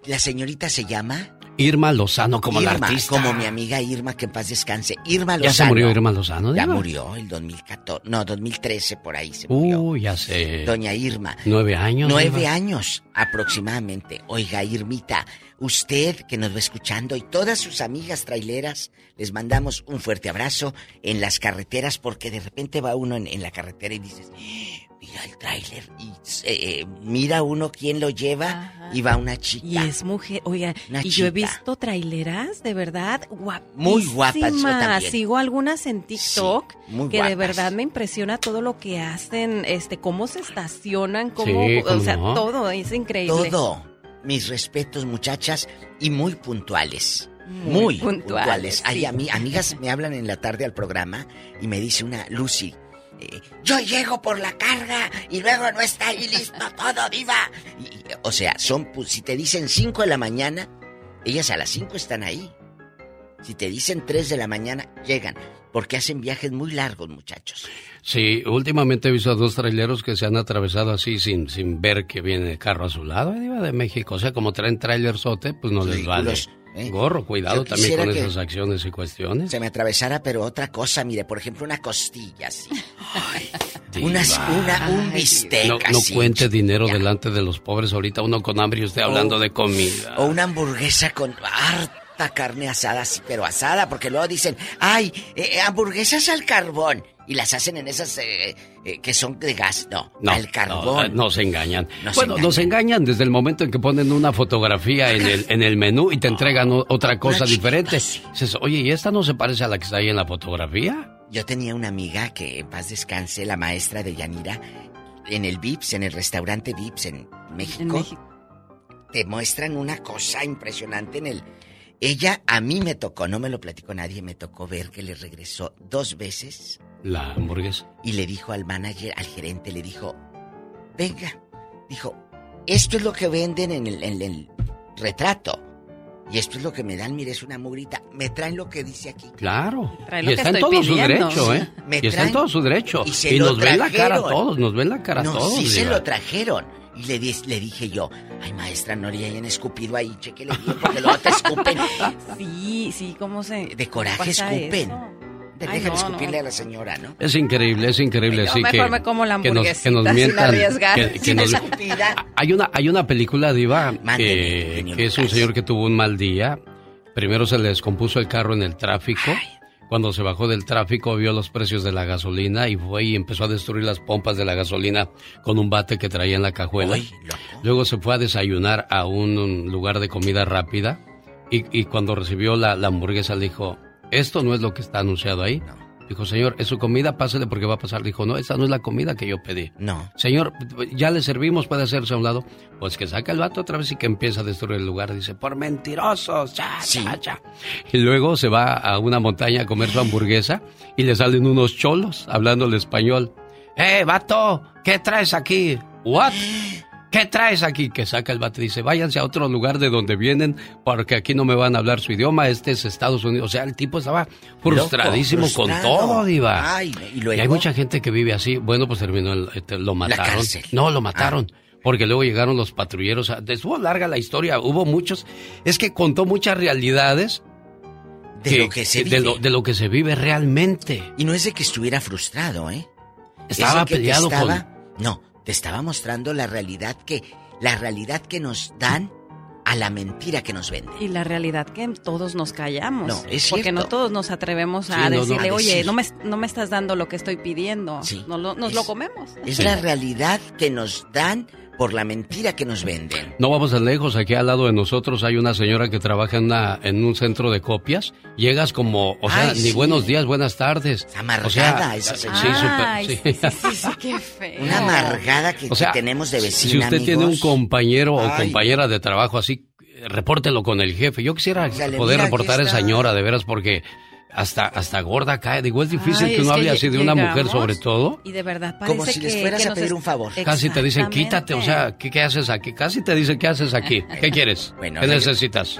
La señorita se llama Irma Lozano como la Irma, artista. como mi amiga Irma, que en paz descanse. Irma Lozano. ¿Ya se murió Irma Lozano? Ya diva? murió el 2014, no, 2013 por ahí se murió. Uy, ya sé. Doña Irma. Nueve años. Nueve diva. años aproximadamente. Oiga, Irmita, usted que nos va escuchando y todas sus amigas traileras, les mandamos un fuerte abrazo en las carreteras porque de repente va uno en, en la carretera y dices, "Eh, mira el tráiler y eh, mira uno quién lo lleva y va una chica. Y es mujer, oiga, Una y yo he visto traileras de verdad guapísimas. Muy guapas, yo también. Sigo algunas en TikTok muy que de verdad me impresiona todo lo que hacen, este, cómo se estacionan, cómo, Sí, o sea, no. todo es increíble. Todo. Mis respetos, muchachas, y muy puntuales. Muy Muy, puntuales, puntuales. Hay sí. ami- amigas me hablan en la tarde al programa y me dice una Lucy. Eh, yo llego por la carga y luego no está ahí listo todo, diva. Y- o sea, son, pues, si te dicen 5 de la mañana, ellas a las 5 están ahí. Si te dicen 3 de la mañana, llegan. Porque hacen viajes muy largos, muchachos. Sí, últimamente he visto a dos traileros que se han atravesado así sin, sin ver que viene el carro a su lado, diva de México. O sea, como traen trailer sote, pues no les vale. ¿Eh? Gorro, cuidado también con esas acciones y cuestiones. Se me atravesara, pero otra cosa, mire, por ejemplo, una costilla así. Unas- una, un bistec No, no así. cuente dinero delante de los pobres ahorita, uno con hambre y usted hablando Oh. de comida. O una hamburguesa con harta carne asada, sí, pero asada, porque luego dicen, ay, eh, hamburguesas al carbón. Y las hacen en esas eh, eh, que son de gas. No, No, al carbón. no, nos engañan. Nos bueno, engañan. nos engañan desde el momento en que ponen una fotografía en el, en el menú y te entregan otra cosa diferente. Dices, oye, ¿y esta no se parece a la que está ahí en la fotografía? Yo tenía una amiga que en paz descanse, la maestra de Yanira, en el Vips, en el restaurante Vips en México. Te muestran una cosa impresionante en el. Ella a mí me tocó, no me lo platicó nadie, me tocó ver que le regresó dos veces La hamburguesa. y le dijo al manager, al gerente, le dijo, venga, dijo, esto es lo que venden en el, en el retrato. Y esto es lo que me dan, mire, es una mugrita. Me traen lo que dice aquí. Claro. Trae Y está en todo su derecho, ¿eh? Sí. Me Y está en todo su derecho. y se Y, nos ven la cara a trajeron. todos, nos ven la cara a todos. sí se lo trajeron. Y le, di- le dije yo, ay maestra, no le hayan escupido ahí, chequele bien, porque luego te escupen. Sí, sí, ¿cómo se...? De coraje escupen. eso? Te Ay, dejan no, escupirle a la señora, ¿no? Es increíble, es increíble. Yo sí, mejor que, me como la que nos, que nos sin mientan. arriesgar. que- que Sin nos- escupida. hay, una, hay una película, Diva, Mándeme, que, es un señor que tuvo un mal día. Primero se le descompuso el carro en el tráfico. Cuando se bajó del tráfico vio los precios de la gasolina y fue y empezó a destruir las pompas de la gasolina con un bate que traía en la cajuela. Ay. Luego se fue a desayunar a un, un lugar de comida rápida y, y cuando recibió la, la hamburguesa le dijo, esto no es lo que está anunciado ahí. Dijo, señor, es su comida, pásele porque va a pasar. Dijo, no, esta no es la comida que yo pedí. No. Señor, ya le servimos, puede hacerse a un lado. Pues que saca el vato otra vez y que empieza a destruir el lugar. Dice, por mentirosos, cha, cha, cha. Y luego se va a una montaña a comer su hamburguesa y le salen unos cholos hablándole español. ¡Eh, vato! ¿Qué traes aquí? ¿What? ¿Qué traes aquí? Que saca el vato y dice, váyanse a otro lugar de donde vienen porque aquí no me van a hablar su idioma, este es Estados Unidos. O sea, el tipo estaba frustradísimo Loco, con todo, diva. Ay, y hay mucha gente que vive así. Bueno, pues terminó, el- este, lo mataron. No, lo mataron. Porque luego llegaron los patrulleros. a- Estuvo larga la historia. Hubo muchos. Es que contó muchas realidades. De lo que se de lo, vive. de lo que se vive realmente. Y no es de que estuviera frustrado, ¿eh? Estaba Es peleado con- estaba- No, te estaba mostrando la realidad que... La realidad que nos dan a la mentira que nos venden. Y la realidad que todos nos callamos. No, es Porque cierto. no todos nos atrevemos Sí, a no, no. decirle, A oye, decir. no me, no me estás dando lo que estoy pidiendo. Sí. No lo- nos Es- lo comemos. Es la realidad que nos dan por la mentira que nos venden. No vamos tan lejos, aquí al lado de nosotros hay una señora que trabaja en, una, en un centro de copias. Llegas como, o sea, Ay, ni sí. buenos días, buenas tardes. amargada o sea, esa Sí, señora. súper- Ay, sí. sí, sí, sí, qué feo. Una amargada que, O sea, que tenemos de vecina, Si usted tiene un compañero o compañera de trabajo así, repórtelo con el jefe. Yo quisiera poder "Mira, reportar a esa está". señora, de veras, porque hasta, hasta gorda cae. Digo, es difícil Ay, que uno hable así de una mujer sobre todo. Y de verdad parece Como si les que- fueras que a pedir un favor. Casi te dicen, quítate, o sea, ¿qué, qué haces aquí? Casi te dicen, ¿qué haces aquí? ¿Qué quieres? Bueno, ¿Qué necesitas?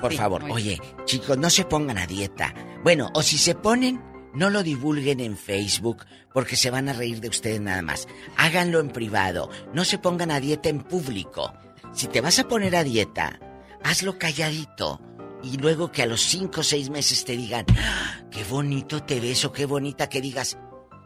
Por Sí, favor, muy oye, chicos, no se pongan a dieta. Bueno, o si se ponen, no lo divulguen en Facebook porque se van a reír de ustedes nada más. Háganlo en privado. No se pongan a dieta en público. Si te vas a poner a dieta, hazlo calladito. Y luego que a los cinco o seis meses te digan, "Ah, qué bonito te ves o qué bonita que digas,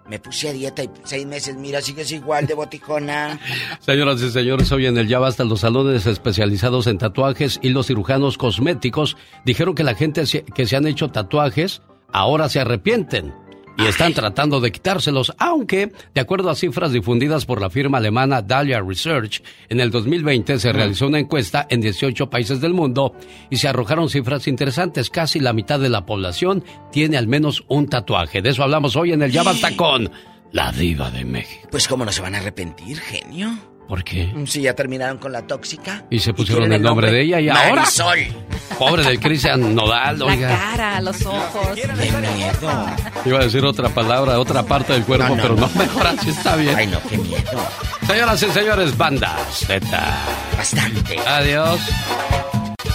me puse a dieta y seis meses, mira, sigues igual de boticona. Señoras y señores, hoy en el Ya Basta, los salones especializados en tatuajes y los cirujanos cosméticos dijeron que la gente que se han hecho tatuajes ahora se arrepienten y están tratando de quitárselos, aunque, de acuerdo a cifras difundidas por la firma alemana Dahlia Research, en el 2020 se realizó una encuesta en 18 países del mundo y se arrojaron cifras interesantes. Casi la mitad de la población tiene al menos un tatuaje. De eso hablamos hoy en el Ya Basta con la diva de México. Pues cómo no se van a arrepentir, genio. ¿Por qué? Si ya terminaron con la tóxica. Y se pusieron el nombre de ella y ahora. Marisol. Pobre del Cristian Nodal, La oiga. cara, los ojos. Qué miedo. Iba a decir otra palabra, otra parte del cuerpo, No, no, pero no, no. mejor así está bien. Ay, no, qué miedo. Señoras y señores, banda Z. Bastante. Adiós.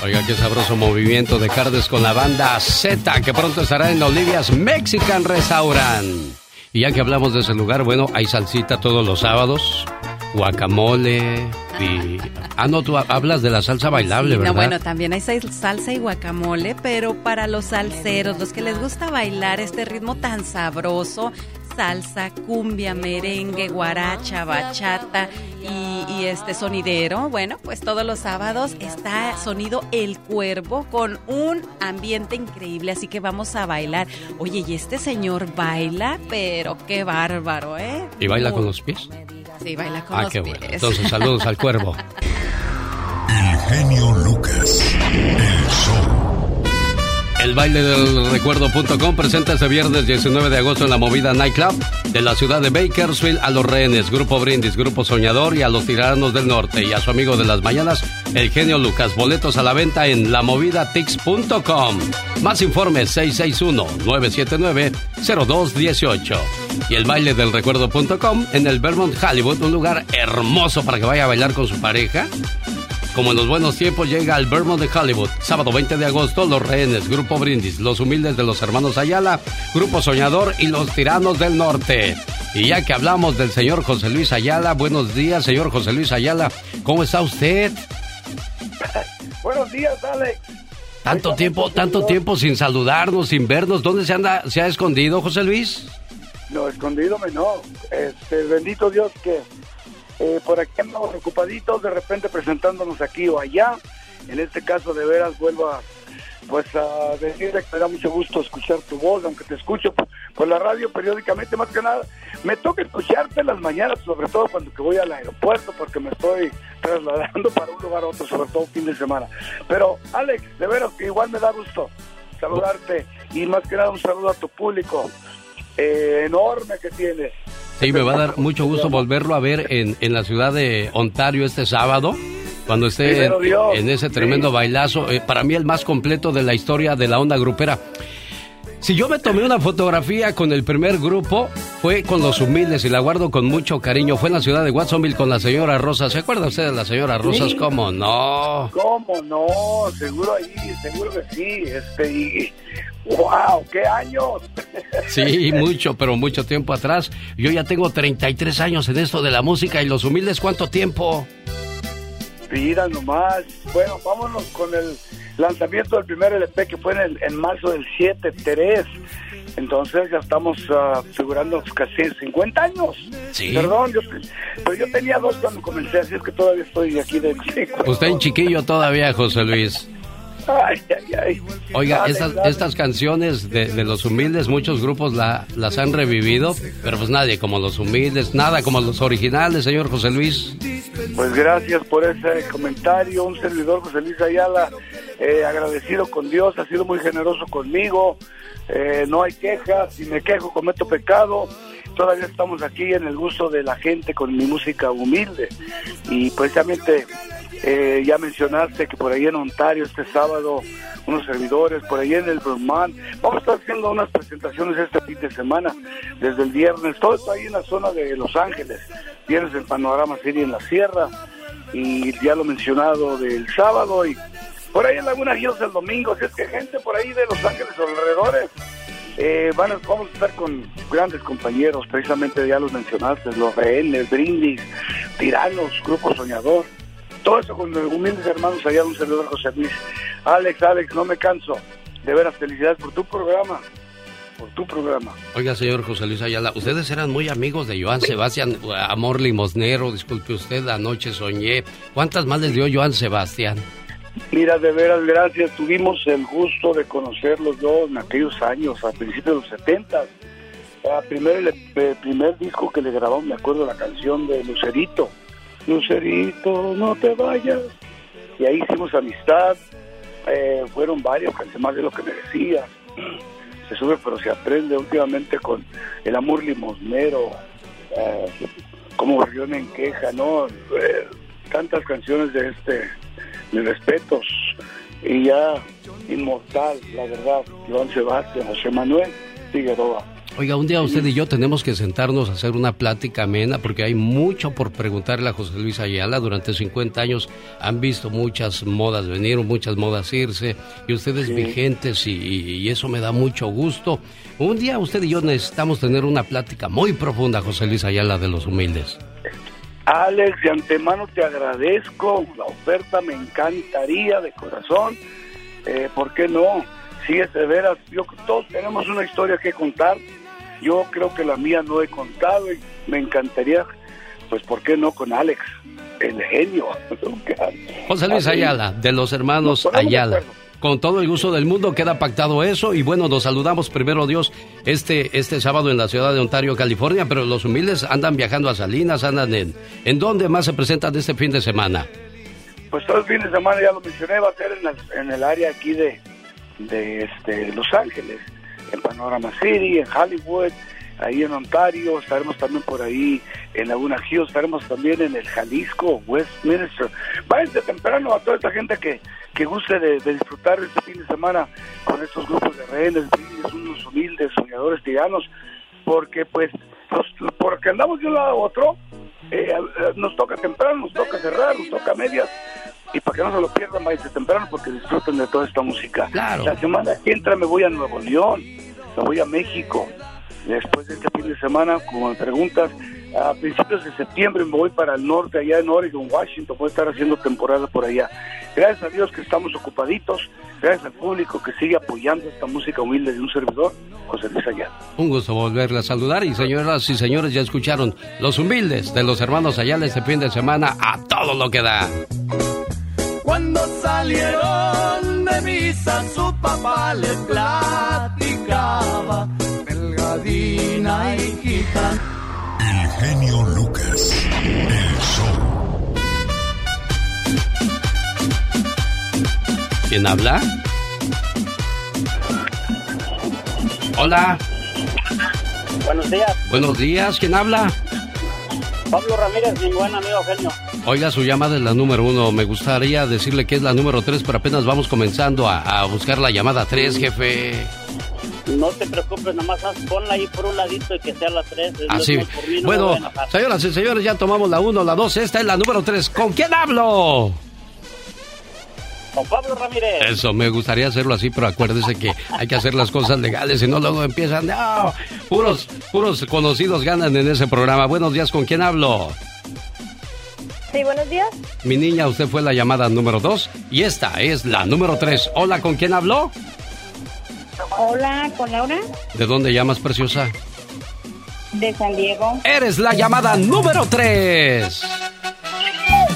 Oiga, qué sabroso movimiento de carnes con la banda Z, que pronto estará en Olivia's Mexican Restaurant. Y ya que hablamos de ese lugar, bueno, hay salsita todos los sábados, guacamole y... Ah, no, tú hablas de la salsa bailable, Sí, ¿verdad? No, bueno, también hay sal- salsa y guacamole, pero para los salseros, los que les gusta bailar este ritmo tan sabroso, salsa, cumbia, merengue, guaracha, bachata y, y este sonidero, bueno, pues todos los sábados está sonido El Cuervo con un ambiente increíble, así que vamos a bailar. Oye, y este señor baila, pero qué bárbaro, ¿eh? ¿Y baila con los pies? Sí, baila con Ah, los qué pies. bueno. Entonces, saludos al cuervo. El genio Lucas. El. El baile del recuerdo.com presenta este viernes 19 de agosto en la movida Nightclub de la ciudad de Bakersfield a los rehenes, Grupo Brindis, Grupo Soñador y a los tiranos del norte y a su amigo de las mañanas, el genio Lucas. Boletos a la venta en lamovidatix.com. Más informes 661-979-0218. Y el baile del recuerdo.com en el Vermont Hollywood, un lugar hermoso para que vaya a bailar con su pareja. Como en los buenos tiempos llega al Vermont de Hollywood, sábado 20 de agosto, Los Rehenes, Grupo Brindis, Los Humildes de los Hermanos Ayala, Grupo Soñador y Los Tiranos del Norte. Y ya que hablamos del señor José Luis Ayala, buenos días, señor José Luis Ayala, ¿cómo está usted? Buenos días, Alex. Tanto tiempo, tanto tiempo sin saludarnos, sin vernos. ¿Dónde se anda, se ha escondido, José Luis? No, escondido no. Este, bendito Dios que eh, por aquí andamos ocupaditos, de repente presentándonos aquí o allá. En este caso, de veras, vuelvo a pues a decirle que me da mucho gusto escuchar tu voz, aunque te escucho por, la radio periódicamente, más que nada, me toca escucharte en las mañanas, sobre todo cuando que voy al aeropuerto, porque me estoy trasladando para un lugar a otro, sobre todo fin de semana. Pero, Alex, de veras que igual me da gusto saludarte y más que nada un saludo a tu público eh, enorme que tienes. Sí, me va a dar mucho gusto volverlo a ver en, en la ciudad de Ontario este sábado cuando esté en, ese tremendo bailazo, eh, para mí el más completo de la historia de la onda grupera. Si yo me tomé una fotografía con el primer grupo, fue con los humildes y la guardo con mucho cariño. Fue en la ciudad de Watsonville con la señora Rosa. ¿Se acuerda usted de la señora Rosas? ¿Cómo no? ¿Cómo no? Seguro ahí, seguro que sí. Este, y, ¡Wow! ¡Qué años! Sí, mucho, pero mucho tiempo atrás. Yo ya tengo 33 años en esto de la música y los humildes, ¿cuánto tiempo? Mira nomás. Bueno, vámonos con el lanzamiento del primer LP que fue en, el, en marzo del 7, 3. Entonces ya estamos uh, figurando casi 50 años. Sí. Perdón, yo, pero yo tenía dos cuando comencé, así es que todavía estoy aquí de... Usted en chiquillo todavía, José Luis. Ay, ay, ay. Oiga, estas, estas canciones de, los humildes, muchos grupos la, las han revivido, pero pues nadie como los humildes, nada como los originales, señor José Luis. Pues gracias por ese comentario, un servidor José Luis Ayala, eh, agradecido con Dios, ha sido muy generoso conmigo, eh, no hay quejas, si me quejo cometo pecado, todavía estamos aquí en el gusto de la gente con mi música humilde y precisamente eh, ya mencionaste que por ahí en Ontario este sábado unos servidores, por ahí en el Vermont. Vamos a estar haciendo unas presentaciones este fin de semana, desde el viernes. Todo está ahí en la zona de Los Ángeles. Viernes en Panorama City en la Sierra. Y ya lo mencionado del sábado. Y por ahí en Laguna Hills el domingo. Si es que gente por ahí de Los Ángeles alrededores. Eh, van vamos a estar con grandes compañeros, precisamente ya los mencionaste, los rehenes, brindis, tiranos, grupo soñador. Todo eso con los humildes hermanos allá de un servidor José Luis. Alex, Alex, no me canso. De veras, felicidades por tu programa. Por tu programa. Oiga, señor José Luis Ayala, ustedes eran muy amigos de Joan Sebastián, amor limosnero, disculpe usted, anoche soñé. ¿Cuántas más les dio Joan Sebastián? Mira, de veras, gracias. Tuvimos el gusto de conocer los dos en aquellos años, a principios de los 70. primer, el, primer disco que le grabamos, me acuerdo la canción de Lucerito Lucerito, no te vayas. Y ahí hicimos amistad. Eh, fueron varias más de lo que me decía. Se sube, pero se aprende últimamente con el amor limosnero, eh, como Rion en queja, ¿no? Eh, tantas canciones de este, de respetos. Y ya inmortal, la verdad, Joan Sebastián, José Manuel Figueroa. Oiga, un día usted y yo tenemos que sentarnos a hacer una plática amena porque hay mucho por preguntarle a José Luis Ayala. Durante 50 años han visto muchas modas venir, muchas modas irse y ustedes vigentes y, eso me da mucho gusto. Un día usted y yo necesitamos tener una plática muy profunda, José Luis Ayala de los Humildes. Alex, de antemano te agradezco la oferta, me encantaría de corazón. Eh, ¿Por qué no? Sí, es de veras, yo, todos tenemos una historia que contar yo creo que la mía no he contado y me encantaría, pues, ¿por qué no con Alex, el genio? José Luis Ayala, de los hermanos Ayala. Con todo el gusto del mundo queda pactado eso y bueno, nos saludamos primero Dios este, este sábado en la ciudad de Ontario, California, pero los humildes andan viajando a Salinas, andan en... ¿En dónde más se presentan este fin de semana? Pues todo el fin de semana, ya lo mencioné, va a ser en el, en el área aquí de, de este, Los Ángeles en Panorama City, en Hollywood, ahí en Ontario, estaremos también por ahí en Laguna Hills, estaremos también en el Jalisco, Westminster. Váyanse temprano a toda esta gente que, que guste de, disfrutar este fin de semana con estos grupos de rehenes, unos humildes, soñadores tiranos, porque pues, porque andamos de un lado a otro, eh, nos toca temprano, nos toca cerrar, nos toca medias, y para que no se lo pierdan, váyanse temprano porque disfruten de toda esta música. La semana que entra me voy a Nuevo León, me voy a México. Después de este fin de semana, como me preguntas, a principios de septiembre me voy para el norte, allá en Oregon, Washington, voy a estar haciendo temporada por allá. Gracias a Dios que estamos ocupaditos, gracias al público que sigue apoyando esta música humilde de un servidor, José Luis Ayala. Un gusto volverle a saludar y señoras y señores ya escucharon los humildes de los hermanos Ayala este fin de semana a todo lo que da. Cuando salieron de misa su papá le platicaba, delgadina hijita. El genio Lucas, el show. ¿Quién habla? Hola. Buenos días, Buenos días, ¿quién habla? Pablo Ramírez, mi buen amigo genio. Oiga, su llamada es la número uno. Me gustaría decirle que es la número tres, pero apenas vamos comenzando a, a buscar la llamada tres, jefe. No te preocupes, nomás haz- ponla ahí por un ladito y que sea la 3. Así. Bueno, señoras y señores, ya tomamos la uno, la dos, esta es la número tres. ¿Con quién hablo? Con Pablo Ramírez. Eso, me gustaría hacerlo así, pero acuérdese que hay que hacer las cosas legales, si no luego empiezan, no, puros, puros conocidos ganan en ese programa. Buenos días, ¿con quién hablo? Sí, buenos días. Mi niña, usted fue la llamada número dos y esta es la número tres. Hola, ¿con quién hablo? Hola, con Laura ¿De dónde llamas, preciosa? de San Diego. Eres la llamada número tres.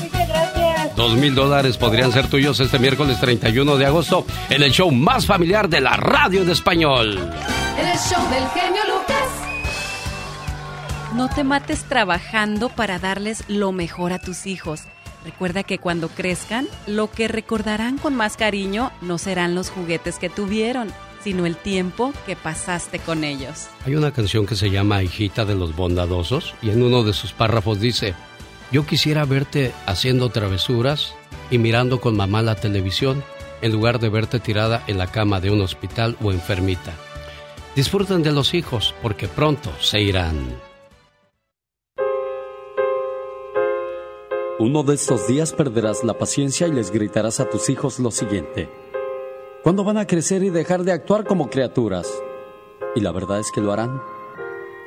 Muchas gracias. Dos mil dólares podrían ser tuyos este miércoles 31 de agosto en el show más familiar de la radio en español. En el show del genio Lucas. No te mates trabajando para darles lo mejor a tus hijos. Recuerda que cuando crezcan, lo que recordarán con más cariño no serán los juguetes que tuvieron, sino el tiempo que pasaste con ellos. Hay una canción que se llama Hijita de los Bondadosos y en uno de sus párrafos dice, yo quisiera verte haciendo travesuras y mirando con mamá la televisión en lugar de verte tirada en la cama de un hospital o enfermita. Disfruten de los hijos porque pronto se irán. Uno de estos días perderás la paciencia y les gritarás a tus hijos lo siguiente. ¿Cuándo van a crecer y dejar de actuar como criaturas? Y la verdad es que lo harán.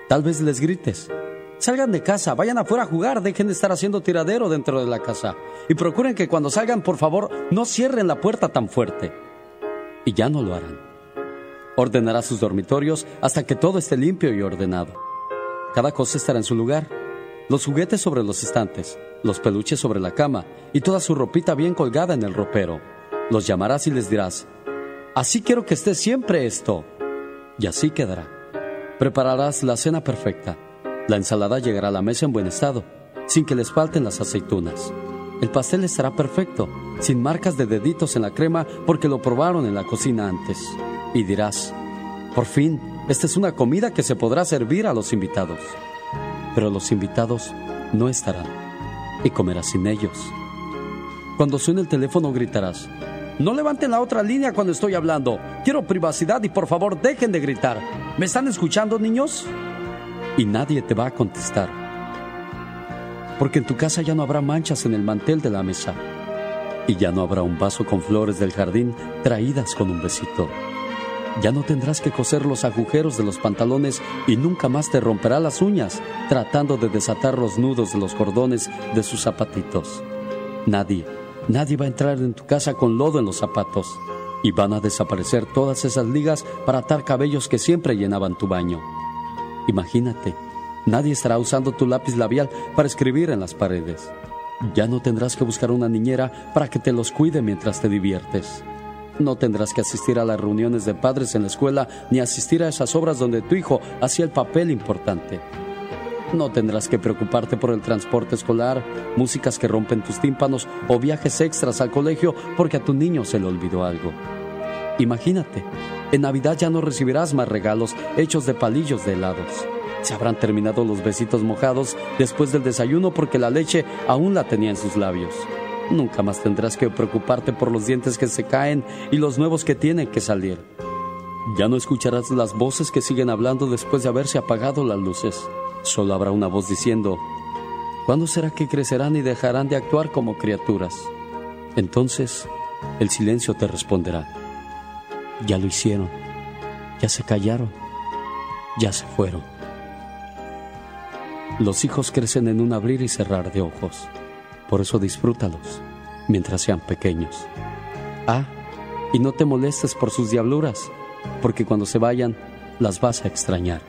Tal vez les grites. Salgan de casa, vayan afuera a jugar, dejen de estar haciendo tiradero dentro de la casa. Y procuren que cuando salgan, por favor, no cierren la puerta tan fuerte. Y ya no lo harán. Ordenará sus dormitorios hasta que todo esté limpio y ordenado. Cada cosa estará en su lugar. Los juguetes sobre los estantes, los peluches sobre la cama y toda su ropita bien colgada en el ropero. Los llamarás y les dirás, así quiero que esté siempre esto. Y así quedará. Prepararás la cena perfecta. La ensalada llegará a la mesa en buen estado, sin que les falten las aceitunas. El pastel estará perfecto, sin marcas de deditos en la crema porque lo probaron en la cocina antes. Y dirás, por fin, esta es una comida que se podrá servir a los invitados. Pero los invitados no estarán y comerás sin ellos. Cuando suene el teléfono gritarás, no levanten la otra línea cuando estoy hablando. Quiero privacidad y por favor dejen de gritar. ¿Me están escuchando, niños? Y nadie te va a contestar. Porque en tu casa ya no habrá manchas en el mantel de la mesa. Y ya no habrá un vaso con flores del jardín traídas con un besito. Ya no tendrás que coser los agujeros de los pantalones y nunca más te romperá las uñas tratando de desatar los nudos de los cordones de sus zapatitos. Nadie, nadie va a entrar en tu casa con lodo en los zapatos y van a desaparecer todas esas ligas para atar cabellos que siempre llenaban tu baño. Imagínate, nadie estará usando tu lápiz labial para escribir en las paredes. Ya no tendrás que buscar una niñera para que te los cuide mientras te diviertes. No tendrás que asistir a las reuniones de padres en la escuela ni asistir a esas obras donde tu hijo hacía el papel importante. No tendrás que preocuparte por el transporte escolar, músicas que rompen tus tímpanos o viajes extras al colegio porque a tu niño se le olvidó algo. Imagínate, en Navidad ya no recibirás más regalos hechos de palillos de helados. Se habrán terminado los besitos mojados después del desayuno porque la leche aún la tenía en sus labios. Nunca más tendrás que preocuparte por los dientes que se caen y los nuevos que tienen que salir. Ya no escucharás las voces que siguen hablando después de haberse apagado las luces. Solo habrá una voz diciendo, ¿cuándo será que crecerán y dejarán de actuar como criaturas? Entonces, el silencio te responderá, ya lo hicieron, ya se callaron, ya se fueron. Los hijos crecen en un abrir y cerrar de ojos, por eso disfrútalos, mientras sean pequeños. Ah, y no te molestes por sus diabluras, porque cuando se vayan, las vas a extrañar.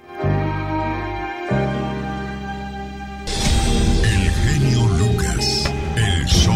El genio Lucas, el show.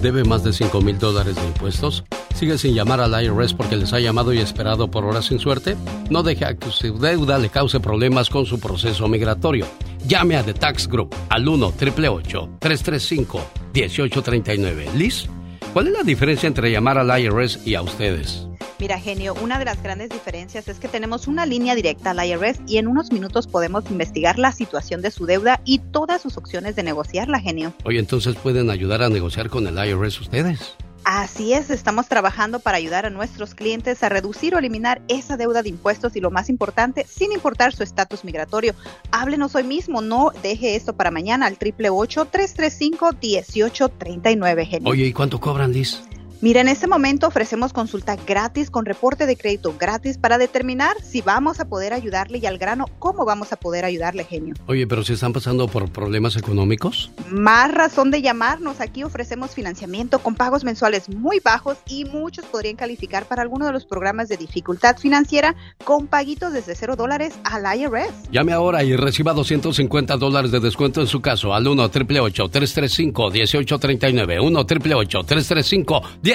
¿Debe más de 5 mil dólares de impuestos? ¿Sigue sin llamar al IRS porque les ha llamado y esperado por horas sin suerte? No deje a que su deuda le cause problemas con su proceso migratorio. Llame a The Tax Group al 1-888-335-1839. Liz, ¿cuál es la diferencia entre llamar al IRS y a ustedes? Mira, genio, una de las grandes diferencias es que tenemos una línea directa al IRS y en unos minutos podemos investigar la situación de su deuda y todas sus opciones de negociarla, genio. Oye, entonces pueden ayudar a negociar con el IRS ustedes. Así es, estamos trabajando para ayudar a nuestros clientes a reducir o eliminar esa deuda de impuestos y lo más importante, sin importar su estatus migratorio. Háblenos hoy mismo, no deje esto para mañana al 888-335-1839, genio. Oye, ¿y cuánto cobran, Liz? Mira, en este momento ofrecemos consulta gratis con reporte de crédito gratis para determinar si vamos a poder ayudarle y al grano, cómo vamos a poder ayudarle, genio. Oye, pero si están pasando por problemas económicos. Más razón de llamarnos. Aquí ofrecemos financiamiento con pagos mensuales muy bajos y muchos podrían calificar para alguno de los programas de dificultad financiera con paguitos desde cero dólares al IRS. Llame ahora y reciba 250 dólares de descuento en su caso al 1 335 1839 1 335 1839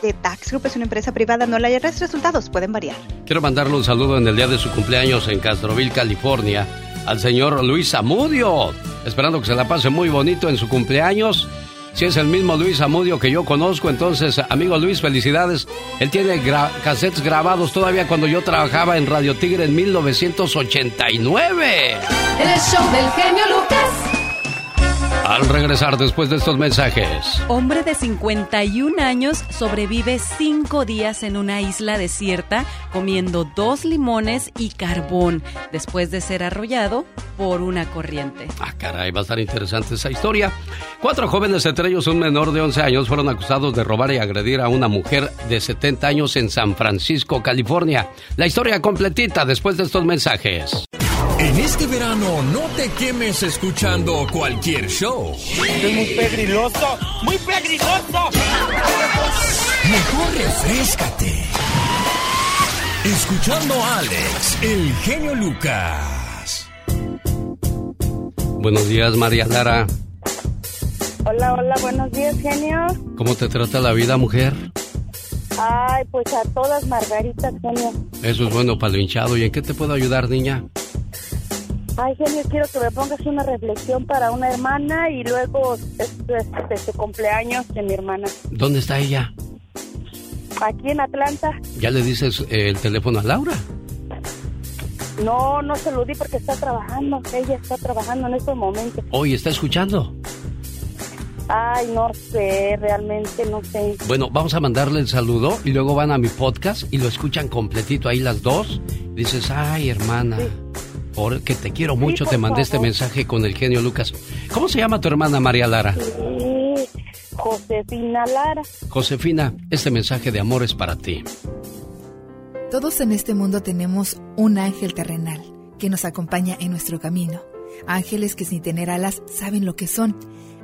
The Tax Group es una empresa privada, no la IRS. Resultados pueden variar. Quiero mandarle un saludo en el día de su cumpleaños en Castroville, California, al señor Luis Amudio. Esperando que se la pase muy bonito en su cumpleaños. Si es el mismo Luis Amudio que yo conozco, entonces, amigo Luis, felicidades. Él tiene gra- cassettes grabados todavía cuando yo trabajaba en Radio Tigre en 1989. En el show del genio Lucas. Al regresar después de estos mensajes. Hombre de 51 años sobrevive cinco días en una isla desierta comiendo dos limones y carbón después de ser arrollado por una corriente. Ah, caray, va a estar interesante esa historia. Cuatro jóvenes, entre ellos un menor de 11 años, fueron acusados de robar y agredir a una mujer de 70 años en San Francisco, California. La historia completita después de estos mensajes. En este verano no te quemes escuchando cualquier show. Es muy pegriloso, muy pegriloso. Mejor refrescate. Escuchando a Alex, el genio Lucas. Buenos días, María Lara. Hola, hola, buenos días, genio. ¿Cómo te trata la vida, mujer? Ay, pues a todas margaritas, genio. Eso es bueno para lo hinchado. ¿Y en qué te puedo ayudar, niña? Ay, genio, quiero que me pongas una reflexión para una hermana y luego es, es- de su cumpleaños de mi hermana. ¿Dónde está ella? Aquí en Atlanta. ¿Ya le dices eh, el teléfono a Laura? No, no se lo di porque está trabajando. Ella está trabajando en estos momentos. Hoy está escuchando. Ay, no sé, realmente no sé. Bueno, vamos a mandarle el saludo y luego van a mi podcast y lo escuchan completito ahí las dos. Dices, ay, hermana, porque te quiero mucho, te mandé este mensaje con el genio Lucas. ¿Cómo se llama tu hermana María Lara? Sí, Josefina Lara. Josefina, este mensaje de amor es para ti. Todos en este mundo tenemos un ángel terrenal que nos acompaña en nuestro camino. Ángeles que sin tener alas saben lo que son.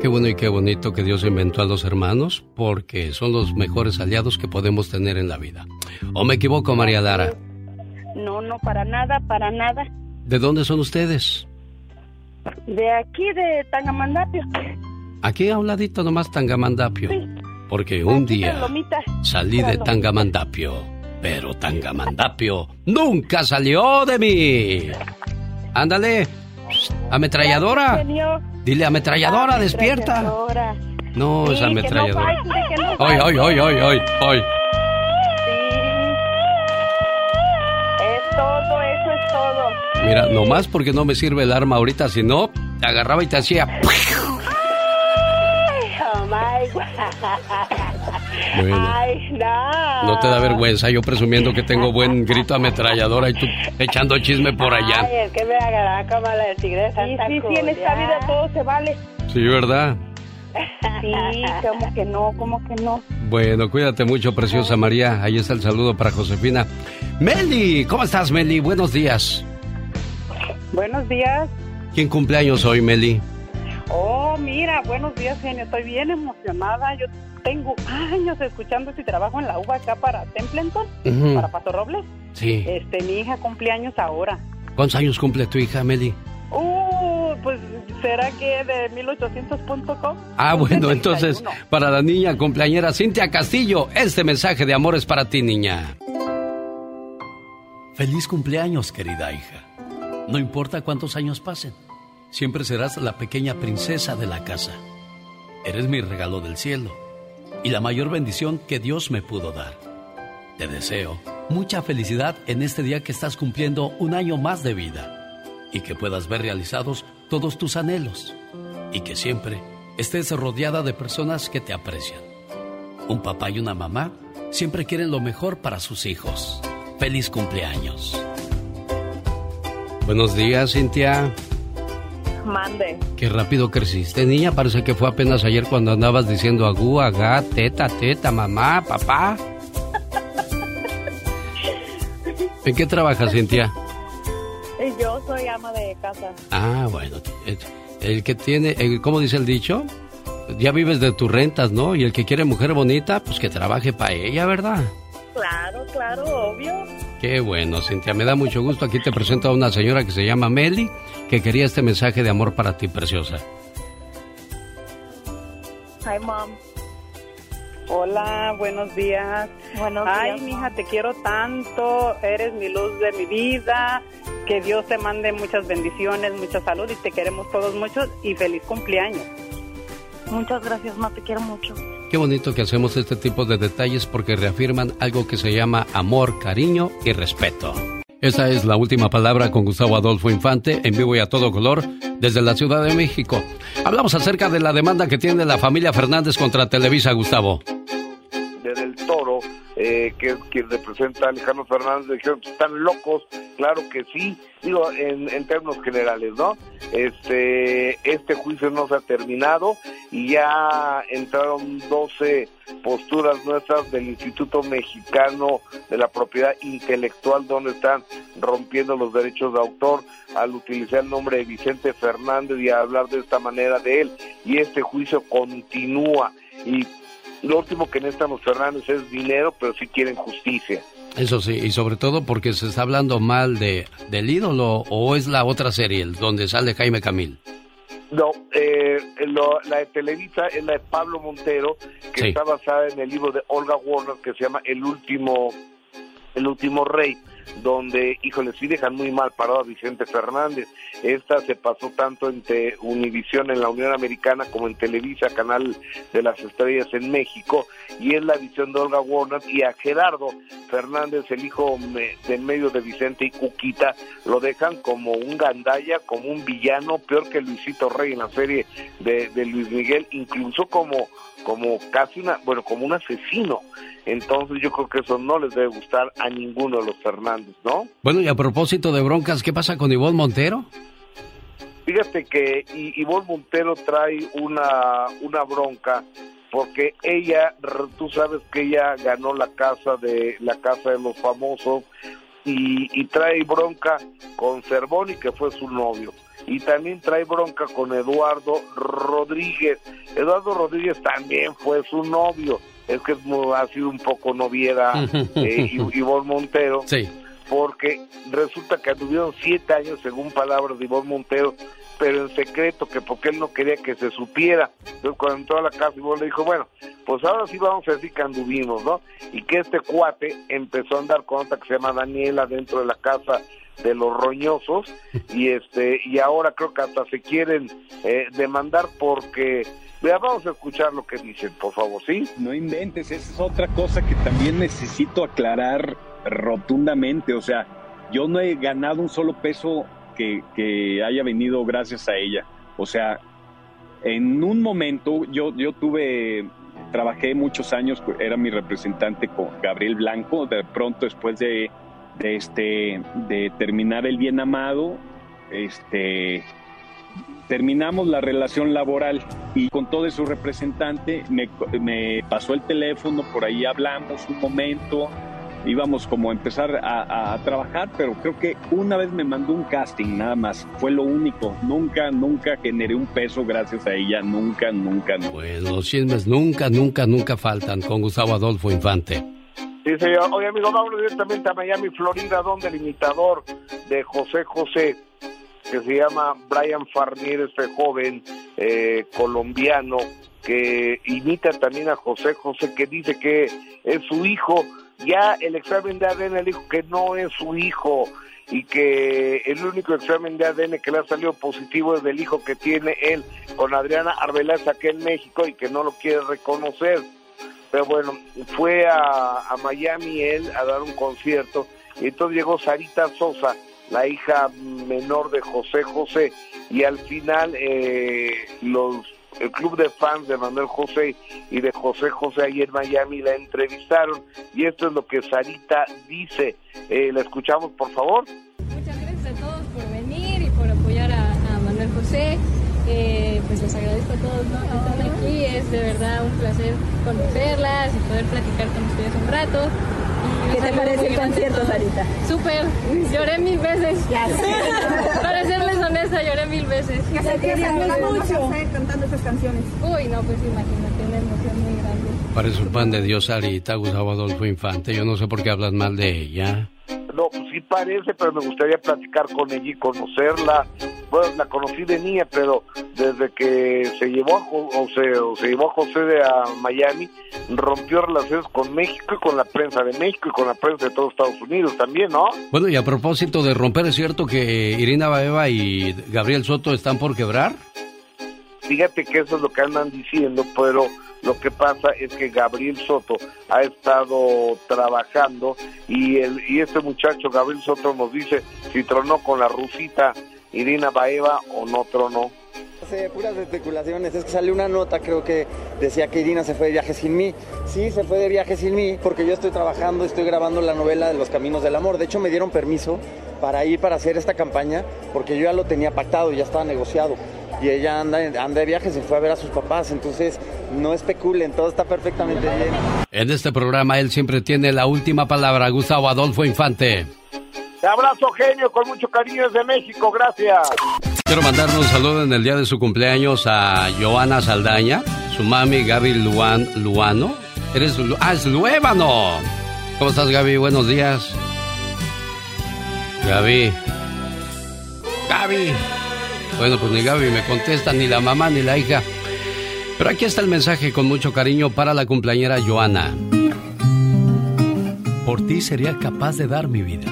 Qué bueno y qué bonito que Dios inventó a los hermanos porque son los mejores aliados que podemos tener en la vida. ¿O me equivoco, María Lara? No, no, para nada, para nada. ¿De dónde son ustedes? De aquí, de Tangamandapio. Aquí a un ladito nomás Tangamandapio. Porque un día salí de. Tangamandapio, pero Tangamandapio nunca salió de mí. Ándale, ametralladora. Dile ametralladora, despierta. Ametralladora. No, Sí, es que no ametralladora. ay, ay, ay, ay, ay. Es todo, eso es todo. Mira, nomás porque no me sirve el arma ahorita, si no, te agarraba y te hacía. Ay, oh my God. Bueno. Ay, no. No te da vergüenza yo presumiendo que tengo buen grito ametralladora y tú echando chisme por allá. Ay, es que me agarraba como la del tigre de Santa Sí, sí, sí, en esta vida todo se vale. Sí, ¿verdad? Sí, como que no, como que no. Bueno, cuídate mucho, preciosa María. Ahí está el saludo para Josefina. Meli, ¿cómo estás, Meli? Buenos días. Buenos días. ¿Quién cumpleaños hoy, Meli? Oh, mira, buenos días, genio. Estoy bien emocionada. Yo tengo años escuchando este trabajo en la UBA acá para Templeton, para Pato Robles. Sí. Este, mi hija cumpleaños ahora. ¿Cuántos años cumple tu hija, Meli? Uh, pues, ¿será que de 1800.com? Ah, bueno, entonces, para la niña cumpleañera Cintia Castillo, este mensaje de amor es para ti, niña. Feliz cumpleaños, querida hija. No importa cuántos años pasen, siempre serás la pequeña princesa de la casa. Eres mi regalo del cielo y la mayor bendición que Dios me pudo dar. Te deseo mucha felicidad en este día que estás cumpliendo un año más de vida y que puedas ver realizados todos tus anhelos y que siempre estés rodeada de personas que te aprecian. Un papá y una mamá siempre quieren lo mejor para sus hijos. Feliz cumpleaños. Buenos días, Cintia. Mande. Qué rápido creciste, niña. Parece que fue apenas ayer cuando andabas diciendo agú, agá, teta, teta, mamá, papá. ¿En qué trabajas, Cintia? Yo soy ama de casa. Ah, bueno. El, el que tiene, el- ¿cómo dice el dicho? Ya vives de tus rentas, ¿no? Y el que quiere mujer bonita, pues que trabaje para ella, ¿verdad? Claro, claro, obvio. Qué bueno, Cintia. Me da mucho gusto. Aquí te presento a una señora que se llama Meli, que quería este mensaje de amor para ti, preciosa. Hi, mom. Hola, buenos días. Buenos Ay, días, mija, te quiero tanto. Eres mi luz de mi vida. Que Dios te mande muchas bendiciones, mucha salud y te queremos todos mucho y feliz cumpleaños. Muchas gracias, ma, te quiero mucho. Qué bonito que hacemos este tipo de detalles porque reafirman algo que se llama amor, cariño y respeto. Esa es la última palabra con Gustavo Adolfo Infante en vivo y a todo color desde la Ciudad de México. Hablamos acerca de la demanda que tiene la familia Fernández contra Televisa, Gustavo. de Del Toro, eh, que es quien representa a Alejandro Fernández, dijeron están locos, claro que sí, digo, en, en términos generales, ¿no? Este, este juicio no se ha terminado y ya entraron 12 posturas nuestras del Instituto Mexicano de la Propiedad Intelectual, donde están rompiendo los derechos de autor al utilizar el nombre de Vicente Fernández y a hablar de esta manera de él. Y este juicio continúa. Y lo último que necesitan los Fernández es dinero, pero sí quieren justicia. Eso sí, y sobre todo porque se está hablando mal de del ídolo o es la otra serie donde sale Jaime Camil. No, eh, lo- la de Televisa es la de Pablo Montero, que Sí. está basada en el libro de Olga Warner que se llama El último, El último rey, donde, híjole, sí dejan muy mal parado a Vicente Fernández. Esta se pasó tanto entre Univisión en la Unión Americana como en Televisa, Canal de las Estrellas en México, y es la visión de Olga Warner y a Gerardo Fernández, el hijo me- de en medio de Vicente y Cuquita, lo dejan como un gandalla, como un villano, peor que Luisito Rey en la serie de, de Luis Miguel, incluso como, como casi una, bueno, como un asesino. Entonces yo creo que eso no les debe gustar a ninguno de los Fernández, ¿no? Bueno, y a propósito de broncas, ¿qué pasa con Ivonne Montero? Fíjate que Ivonne Montero trae una, una bronca porque ella, tú sabes que ella ganó la casa de la casa de los famosos y, y trae bronca con Cervoni que fue su novio y también trae bronca con Eduardo Rodríguez. Eduardo Rodríguez también fue su novio. Es que ha sido un poco noviera eh, Ivonne Montero Sí. porque resulta que tuvieron siete años, según palabras de Ivonne Montero, pero en secreto, que porque él no quería que se supiera. Entonces, cuando entró a la casa, Ivonne le dijo, bueno, pues ahora sí vamos a decir que anduvimos, ¿no? Y que este cuate empezó a andar con otra que se llama Daniela dentro de la casa de los roñosos y este y ahora creo que hasta se quieren eh, demandar porque Vea, vamos a escuchar lo que dicen, por favor, ¿sí? No inventes, esa es otra cosa que también necesito aclarar rotundamente. O sea, yo no he ganado un solo peso que, que haya venido gracias a ella. O sea, en un momento yo, yo tuve trabajé muchos años, era mi representante con Gabriel Blanco, de pronto después de, de este, de terminar el bien amado, este, terminamos la relación laboral y con todo su representante me, me pasó el teléfono, por ahí hablamos un momento, íbamos como a empezar a, trabajar, pero creo que una vez me mandó un casting nada más, fue lo único, nunca, nunca generé un peso gracias a ella, nunca, nunca. nunca. Pues los chismes nunca, nunca, nunca faltan con Gustavo Adolfo Infante. Señor. Oye, amigo, vamos directamente a Miami, Florida, donde el imitador de José José, que se llama Brian Farnier, este joven eh, colombiano, que imita también a José José, que dice que es su hijo. Ya el examen de ADN dijo que no es su hijo y que el único examen de ADN que le ha salido positivo es del hijo que tiene él con Adriana Arbeláez aquí en México y que no lo quiere reconocer. Pero bueno, fue a, a Miami él a dar un concierto y entonces llegó Sarita Sosa, la hija menor de José José, y al final eh, los el club de fans de Manuel José y de José José ahí en Miami la entrevistaron y esto es lo que Sarita dice. Eh, ¿La escuchamos, por favor? Muchas gracias a todos por venir y por apoyar a, Manuel José. Eh, pues les agradezco a todos ¿no? Es de verdad un placer conocerlas y poder platicar con ustedes un rato. Y ¿Qué te parece el concierto, Sarita? Súper, lloré mil veces. Ya sé. Para serles honesta, lloré mil veces. ¿Qué mucho cantando estas canciones? Uy, no, pues imagínate, una emoción muy grande. Parece un pan de Dios, Sarita, Gustavo Adolfo Infante. Yo no sé por qué hablas mal de ella. No, pues sí parece, pero me gustaría platicar con ella y conocerla. Bueno, la conocí de niña, pero desde que se llevó a, o se, o se llevó a José de a Miami, rompió relaciones con México y con la prensa de México y con la prensa de todos Estados Unidos también, ¿no? Bueno, y a propósito de romper, ¿es cierto que Irina Baeva y Gabriel Soto están por quebrar? Fíjate que eso es lo que andan diciendo, pero lo que pasa es que Gabriel Soto ha estado trabajando y el y este muchacho Gabriel Soto nos dice si tronó con la rusita Irina Baeva o no tronó. sé, puras especulaciones. Es que salió una nota, creo que decía que Irina se fue de viaje sin mí. Sí, se fue de viaje sin mí porque yo estoy trabajando, estoy grabando la novela de los caminos del amor. De hecho, me dieron permiso para ir para hacer esta campaña porque yo ya lo tenía pactado, ya estaba negociado. Y ella anda, anda de viaje, se fue a ver a sus papás. Entonces, no especulen, todo está perfectamente bien. En este programa él siempre tiene la última palabra, Gustavo Adolfo Infante. Te abrazo, genio, con mucho cariño desde México, gracias. Quiero mandarle un saludo en el día de su cumpleaños a Joana Saldaña, su mami Gaby Luan, Luano. Eres Lu- ah, es Luébano. ¿Cómo estás, Gaby? Buenos días. Gaby. Gaby. Bueno, pues ni Gaby me contesta, ni la mamá, ni la hija. Pero aquí está el mensaje con mucho cariño para la cumpleañera Joana. Por ti sería capaz de dar mi vida,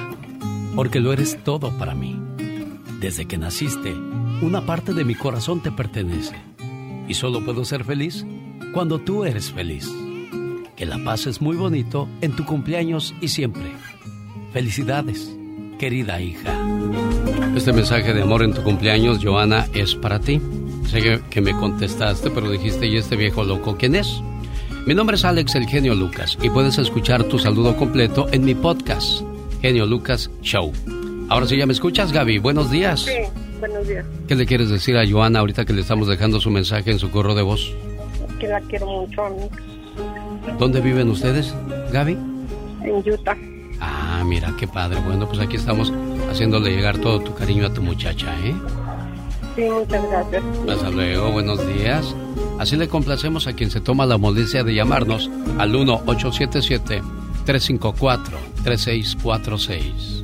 porque lo eres todo para mí. Desde que naciste, una parte de mi corazón te pertenece. Y solo puedo ser feliz cuando tú eres feliz. Que la pases muy bonito en tu cumpleaños y siempre. Felicidades, querida hija. Este mensaje de amor en tu cumpleaños, Joana, es para ti. Sé que, que me contestaste, pero dijiste, ¿y este viejo loco quién es? Mi nombre es Alex El Genio Lucas y puedes escuchar tu saludo completo en mi podcast, Genio Lucas Show. Ahora sí, ¿ya me escuchas, Gaby? Buenos días. Sí, buenos días. ¿Qué le quieres decir a Joana ahorita que le estamos dejando su mensaje en su correo de voz? Que la quiero mucho a mí. ¿Dónde viven ustedes, Gaby? En Utah. Ah, mira, qué padre. Bueno, pues aquí estamos haciéndole llegar todo tu cariño a tu muchacha, ¿eh? Sí, muchas gracias. Hasta luego, buenos días. Así le complacemos a quien se toma la molestia de llamarnos al 1-877-354-3646.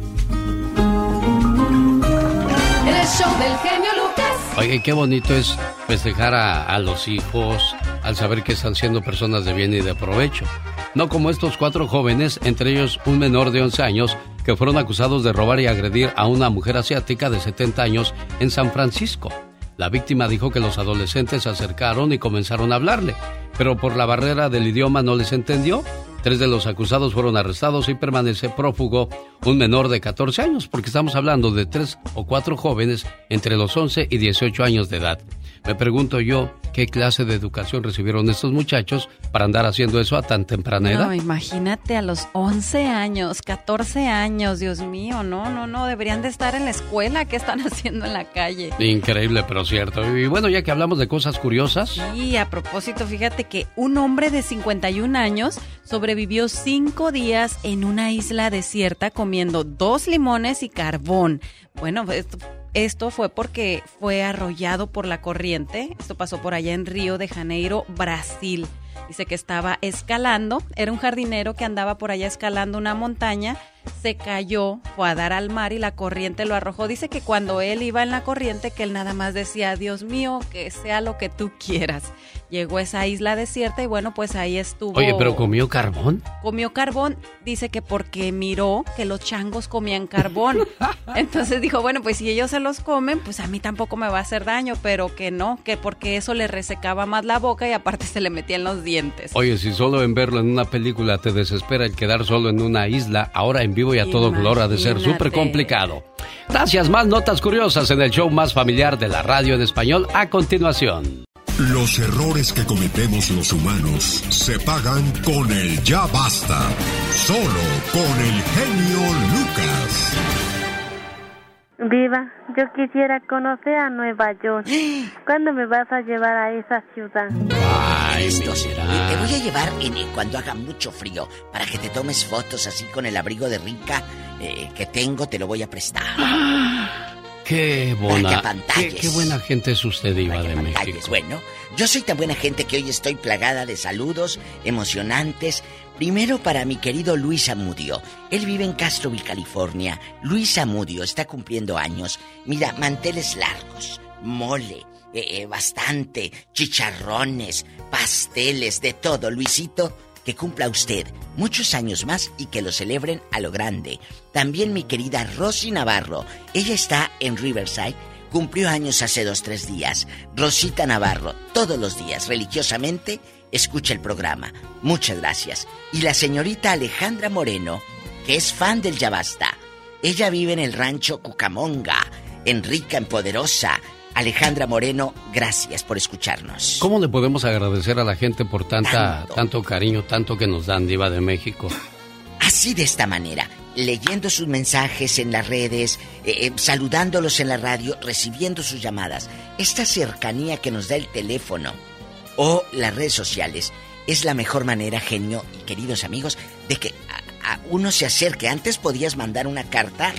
El show del genio Lucas. Oye, qué bonito es festejar a, a los hijos al saber que están siendo personas de bien y de provecho. No como estos cuatro jóvenes, entre ellos un menor de 11 años, que fueron acusados de robar y agredir a una mujer asiática de 70 años en San Francisco. La víctima dijo que los adolescentes se acercaron y comenzaron a hablarle, pero por la barrera del idioma no les entendió. Tres de los acusados fueron arrestados y permanece prófugo un menor de 14 años, porque estamos hablando de tres o cuatro jóvenes entre los 11 y 18 años de edad. Me pregunto yo, qué clase de educación recibieron estos muchachos para andar haciendo eso a tan temprana edad. No, imagínate a los 11 años, 14 años, Dios mío, no, no, no, deberían de estar en la escuela, ¿qué están haciendo en la calle? Increíble, pero cierto. Y bueno, ya que hablamos de cosas curiosas. Y a propósito, fíjate que un hombre de 51 años sobrevivió cinco días en una isla desierta comiendo dos limones y carbón. Bueno, esto, esto fue porque fue arrollado por la corriente. Esto pasó por allá en Río de Janeiro, Brasil. Dice que estaba escalando, era un jardinero que andaba por allá escalando una montaña, se cayó, fue a dar al mar y la corriente lo arrojó. Dice que cuando él iba en la corriente, que él nada más decía, Dios mío, que sea lo que tú quieras. Llegó a esa isla desierta y bueno, pues ahí estuvo. Oye, pero comió carbón. Comió carbón, dice que porque miró que los changos comían carbón. Entonces dijo, bueno, pues si ellos se los comen, pues a mí tampoco me va a hacer daño, pero que no, que porque eso le resecaba más la boca y aparte se le metían los dientes. Oye, si solo en verlo en una película te desespera el quedar solo en una isla, ahora en vivo y a todo color ha de ser súper complicado. Gracias, más notas curiosas en el show más familiar de la radio en español a continuación. Los errores que cometemos los humanos se pagan con el ya basta. Solo con el genio Lucas. Viva, yo quisiera conocer a Nueva York. ¿Cuándo me vas a llevar a esa ciudad? Mira. y te voy a llevar en, cuando haga mucho frío para que te tomes fotos así con el abrigo de rica eh, que tengo, te lo voy a prestar. Qué buena, qué, qué buena gente es usted, Diva de México. Calles. Bueno, yo soy tan buena gente que hoy estoy plagada de saludos emocionantes. Primero para mi querido Luis Amudio. Él vive en Castroville, California. Luis Amudio está cumpliendo años. Mira, manteles largos, mole, eh, eh, bastante, chicharrones, pasteles, de todo. Luisito, que cumpla usted muchos años más y que lo celebren a lo grande. También mi querida Rosy Navarro. Ella está en Riverside Cumplió años hace dos, tres días. Rosita Navarro, todos los días, religiosamente, escucha el programa. Muchas gracias. Y la señorita Alejandra Moreno, que es fan del Yabasta. Ella vive en el rancho Cucamonga, en rica, en poderosa. Alejandra Moreno, gracias por escucharnos. ¿Cómo le podemos agradecer a la gente por tanta, tanto cariño, tanto que nos dan, Diva de México? Así de esta manera, leyendo sus mensajes en las redes, eh, eh, saludándolos en la radio, recibiendo sus llamadas. Esta cercanía que nos da el teléfono o las redes sociales es la mejor manera, genio y queridos amigos, de que uno se acerque. Antes podías mandar una carta.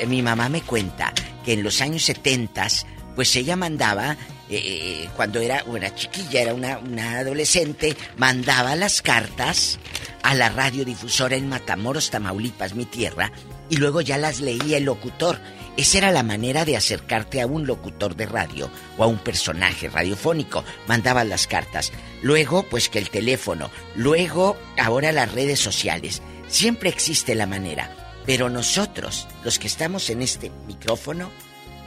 Eh, mi mamá me cuenta que en los años 70, pues ella mandaba, eh, eh, cuando era una chiquilla, era una, una adolescente, mandaba las cartas a la radiodifusora en Matamoros, Tamaulipas, mi tierra, y luego ya las leía el locutor. Esa era la manera de acercarte a un locutor de radio o a un personaje radiofónico. Mandaba las cartas. Luego, pues que el teléfono. Luego, ahora las redes sociales. Siempre existe la manera. Pero nosotros, los que estamos en este micrófono,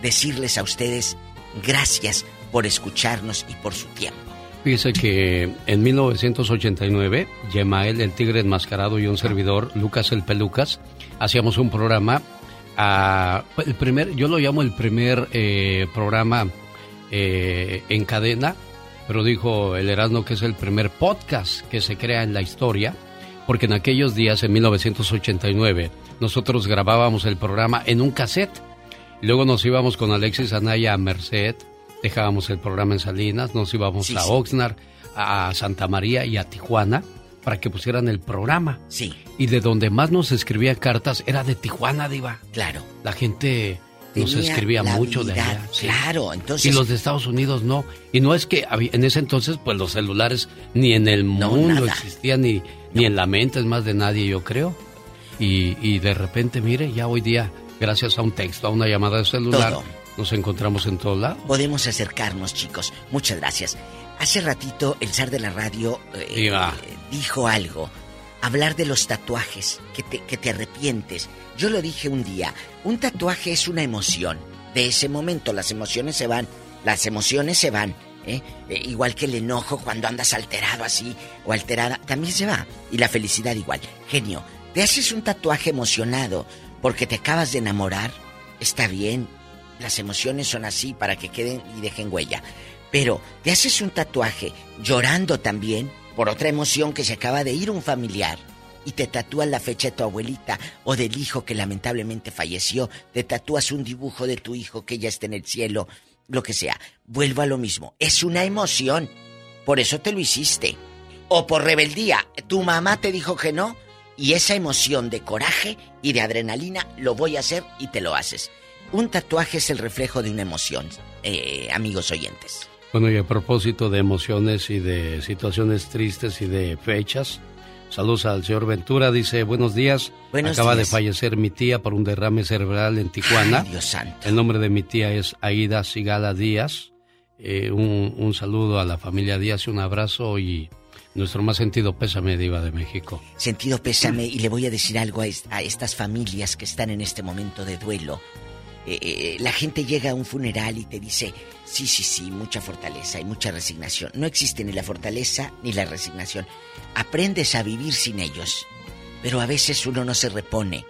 decirles a ustedes gracias por escucharnos y por su tiempo. Fíjese que en 1989, Yemael, el tigre enmascarado y un servidor, Lucas el Pelucas, hacíamos un programa, ah, el primer, yo lo llamo el primer eh, programa eh, en cadena, pero dijo el Erasmo que es el primer podcast que se crea en la historia, porque en aquellos días, en 1989, nosotros grabábamos el programa en un cassette. Luego nos íbamos con Alexis Anaya a Merced, dejábamos el programa en Salinas, nos íbamos Sí, a. Oxnard, a Santa María y a Tijuana para que pusieran el programa. Sí. Y de donde más nos escribía cartas era de Tijuana, Diva. Claro. La gente nos escribía mucho de allá. sí. claro, entonces- Y los de Estados Unidos no. Y no es que había- en ese entonces, pues los celulares ni en el mundo nada. existían, ni, ni en la mente, es más de nadie, yo creo. Y, y de repente, mire, ya hoy día, gracias a un texto, a una llamada de celular, Todo. Nos encontramos en todos lados. Podemos acercarnos, chicos. Muchas gracias. Hace ratito el zar de la radio eh, eh, dijo algo. Hablar de los tatuajes, que te, que te arrepientes. Yo lo dije un día. Un tatuaje es una emoción. De ese momento las emociones se van. Las emociones se van. ¿eh? Eh, igual que el enojo cuando andas alterado así o alterada, también se va. Y la felicidad igual. Genio, te haces un tatuaje emocionado porque te acabas de enamorar. Está bien, las emociones son así para que queden y dejen huella. Pero te haces un tatuaje llorando también por otra emoción que se acaba de ir un familiar y te tatúas la fecha de tu abuelita o del hijo que lamentablemente falleció, te tatúas un dibujo de tu hijo que ya está en el cielo, lo que sea. Vuelvo a lo mismo, es una emoción. Por eso te lo hiciste. O por rebeldía, tu mamá te dijo que no y esa emoción de coraje y de adrenalina lo voy a hacer y te lo haces. Un tatuaje es el reflejo de una emoción, eh, amigos oyentes. Bueno, y a propósito de emociones y de situaciones tristes y de fechas, saludos al señor Ventura, dice, buenos días. Buenos Acaba días. de fallecer mi tía por un derrame cerebral en Tijuana. Ay, Dios santo. El nombre de mi tía es Aida Sigala Díaz. Eh, un, un saludo a la familia Díaz, un abrazo y nuestro más sentido pésame, Diva de México. Sentido pésame y le voy a decir algo a, est- a estas familias que están en este momento de duelo. Eh, eh, la gente llega a un funeral y te dice, sí, sí, sí, mucha fortaleza y mucha resignación. No existe ni la fortaleza ni la resignación. Aprendes a vivir sin ellos, pero a veces uno no se repone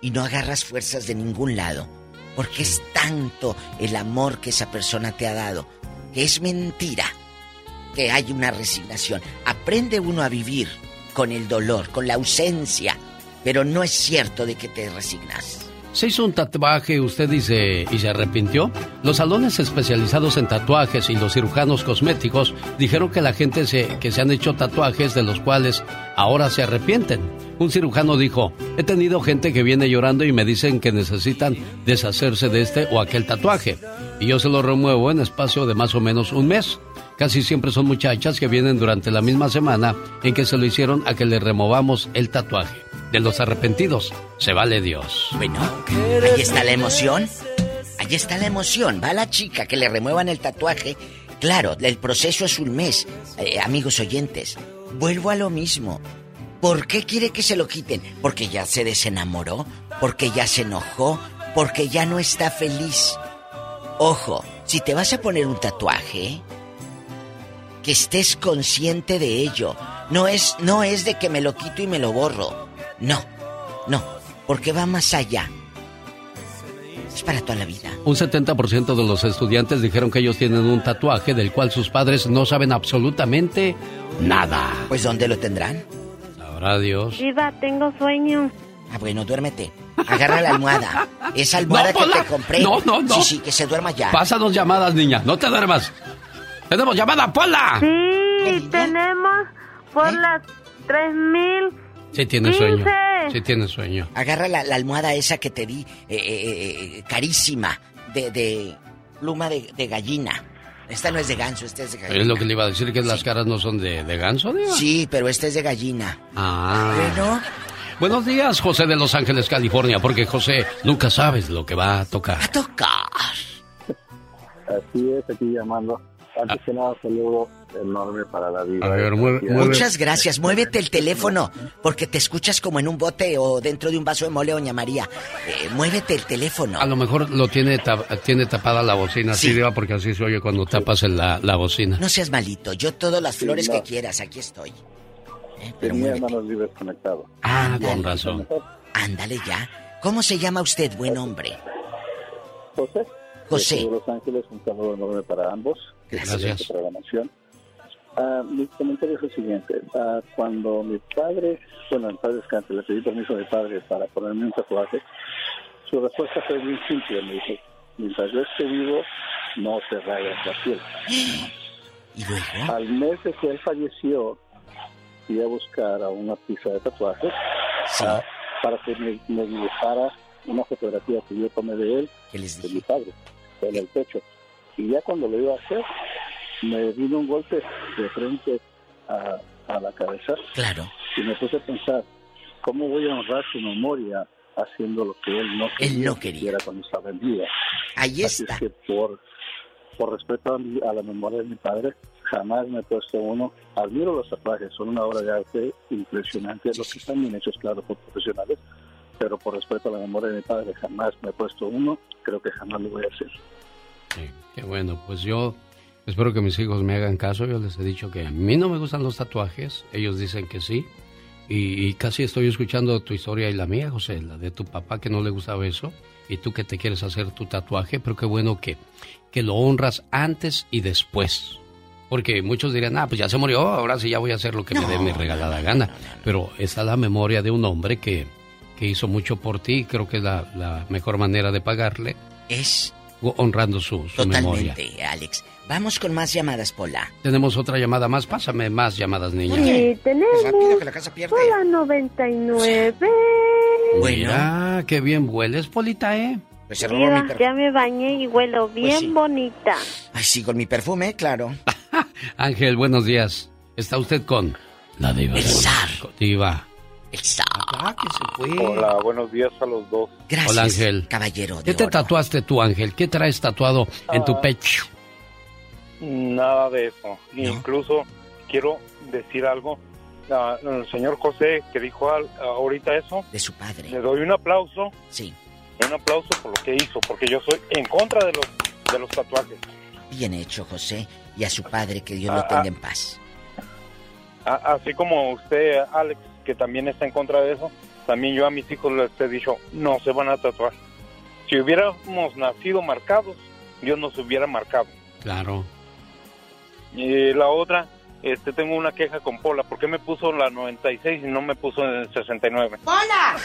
y no agarras fuerzas de ningún lado, porque es tanto el amor que esa persona te ha dado, que es mentira que hay una resignación. Aprende uno a vivir con el dolor, con la ausencia, pero no es cierto de que te resignas. ¿Se hizo un tatuaje, usted dice, y se arrepintió? Los salones especializados en tatuajes y los cirujanos cosméticos dijeron que la gente se, que se han hecho tatuajes de los cuales ahora se arrepienten. Un cirujano dijo, he tenido gente que viene llorando y me dicen que necesitan deshacerse de este o aquel tatuaje. Y yo se lo remuevo en espacio de más o menos un mes. Casi siempre son muchachas que vienen durante la misma semana en que se lo hicieron a que le removamos el tatuaje. De los arrepentidos, se vale Dios. Bueno, ahí está la emoción. Ahí está la emoción. Va la chica que le remuevan el tatuaje. Claro, el proceso es un mes. Eh, amigos oyentes, vuelvo a lo mismo. ¿Por qué quiere que se lo quiten? ¿Porque ya se desenamoró? ¿Porque ya se enojó? ¿Porque ya no está feliz? Ojo, si te vas a poner un tatuaje, que estés consciente de ello. No es, no es de que me lo quito y me lo borro. No, no, porque va más allá. Es para toda la vida. Un 70% de los estudiantes dijeron que ellos tienen un tatuaje del cual sus padres no saben absolutamente nada. Pues ¿dónde lo tendrán? Sabrá Dios. Viva, tengo sueño. Ah, bueno, duérmete. Agarra la almohada. Esa almohada No, que te compré. No, no, no. Sí, sí, que se duerma ya. Pásanos llamadas, niña. No te duermas. Tenemos llamada, Pola. Sí, tenemos por las 3000. Sí tiene sueño. Sí tiene sueño. Agarra la, la almohada esa que te di, eh, eh, eh, carísima, de, de pluma de, de gallina. Esta no es de ganso, esta es de gallina. Es lo que le iba a decir, que las caras no son de, de ganso. Sí, pero esta es de gallina. Ah. Bueno. Buenos días, José de Los Ángeles, California, porque José, nunca sabes lo que va a tocar. A tocar. Así es, aquí llamando. Antes que nada, saludo enorme para la vida. A ver, mueve- mueve- Muchas gracias. Muévete el teléfono porque te escuchas como en un bote o dentro de un vaso de mole, doña María. Eh, muévete el teléfono. A lo mejor lo tiene, tap- tiene tapada la bocina, sí, Sí. Diva, porque así se oye cuando tapas en la, la bocina. No seas malito. Yo todas las Sí, flores no. que quieras, aquí estoy. Eh, pero Tenía manos libres conectados. Ah, con razón. Ándale ya. ¿Cómo se llama usted, buen hombre? José. José. De Los Ángeles, un saludo enorme para ambos. Gracias. Programación. Ah, mi comentario es el siguiente. Ah, cuando mi padre, bueno, en paz descanse, le pedí permiso a mi padre para ponerme un tatuaje, su respuesta fue muy simple. Me dijo, mientras yo esté vivo, no te rayas la piel. ¿Y luego? Al mes de que él falleció, fui a buscar a un artista de tatuajes ah, para que me, me dibujara una fotografía que yo tomé de él, de mi padre, en el pecho. Y ya cuando lo iba a hacer, me vino un golpe de frente a, a la cabeza. Claro. Y me puse a pensar, ¿cómo voy a honrar su memoria haciendo lo que él no quería, Él no que quería. cuando estaba en vida? Ahí Así está. es que por, por respeto a, mi- a la memoria de mi padre, jamás me he puesto uno. Admiro los tatuajes, son una obra de arte impresionante, los que están bien hechos, claro, por profesionales, pero por respeto a la memoria de mi padre, jamás me he puesto uno, creo que jamás lo voy a hacer. Qué bueno, pues yo espero que mis hijos me hagan caso. Yo les he dicho que a mí no me gustan los tatuajes. Ellos dicen que sí. Y, y casi estoy escuchando tu historia y la mía, José, la de tu papá que no le gustaba eso y tú que te quieres hacer tu tatuaje, pero qué bueno que, que lo honras antes y después. Porque muchos dirían, ah, pues ya se murió, ahora sí ya voy a hacer lo que me dé mi regalada gana. Pero está la memoria de un hombre que, que hizo mucho por ti creo que la, la mejor manera de pagarle es honrando su, su memoria. Totalmente, Alex. Vamos con más llamadas, Pola. Tenemos otra llamada más. Pásame más llamadas, niña. Sí, tenemos. rápido, que la casa pierde. Hola, 99. Mira, qué bien hueles, Polita, ¿eh? Pues se robó mi Mira, perfume. ya me bañé y huelo bien sí. bonita. Ay, sí, con mi perfume, claro. Ángel, buenos días. ¿Está usted con la diva? El de zar. Diva. Ah, que se fue. Hola, buenos días a los dos. Gracias, Hola, Ángel. caballero de ¿Qué te oro. tatuaste tú, Ángel? ¿Qué traes tatuado en tu Ah. pecho? Nada de eso. Incluso quiero decir algo. Ah, el señor José que dijo al- ahorita eso, De su padre. le doy un aplauso. Sí. Un aplauso por lo que hizo, porque yo soy en contra de los de los tatuajes. Bien hecho, José. Y a su padre, que Dios Ah, lo tenga ah. en paz. Así como usted, Alex, que también está en contra de eso, también yo a mis hijos les he dicho, no se van a tatuar. Si hubiéramos nacido marcados, Dios nos hubiera marcado. Claro. Y la otra, este, tengo una queja con Pola. ¿Por qué me puso la 96 y no me puso el 69? ¡Hola!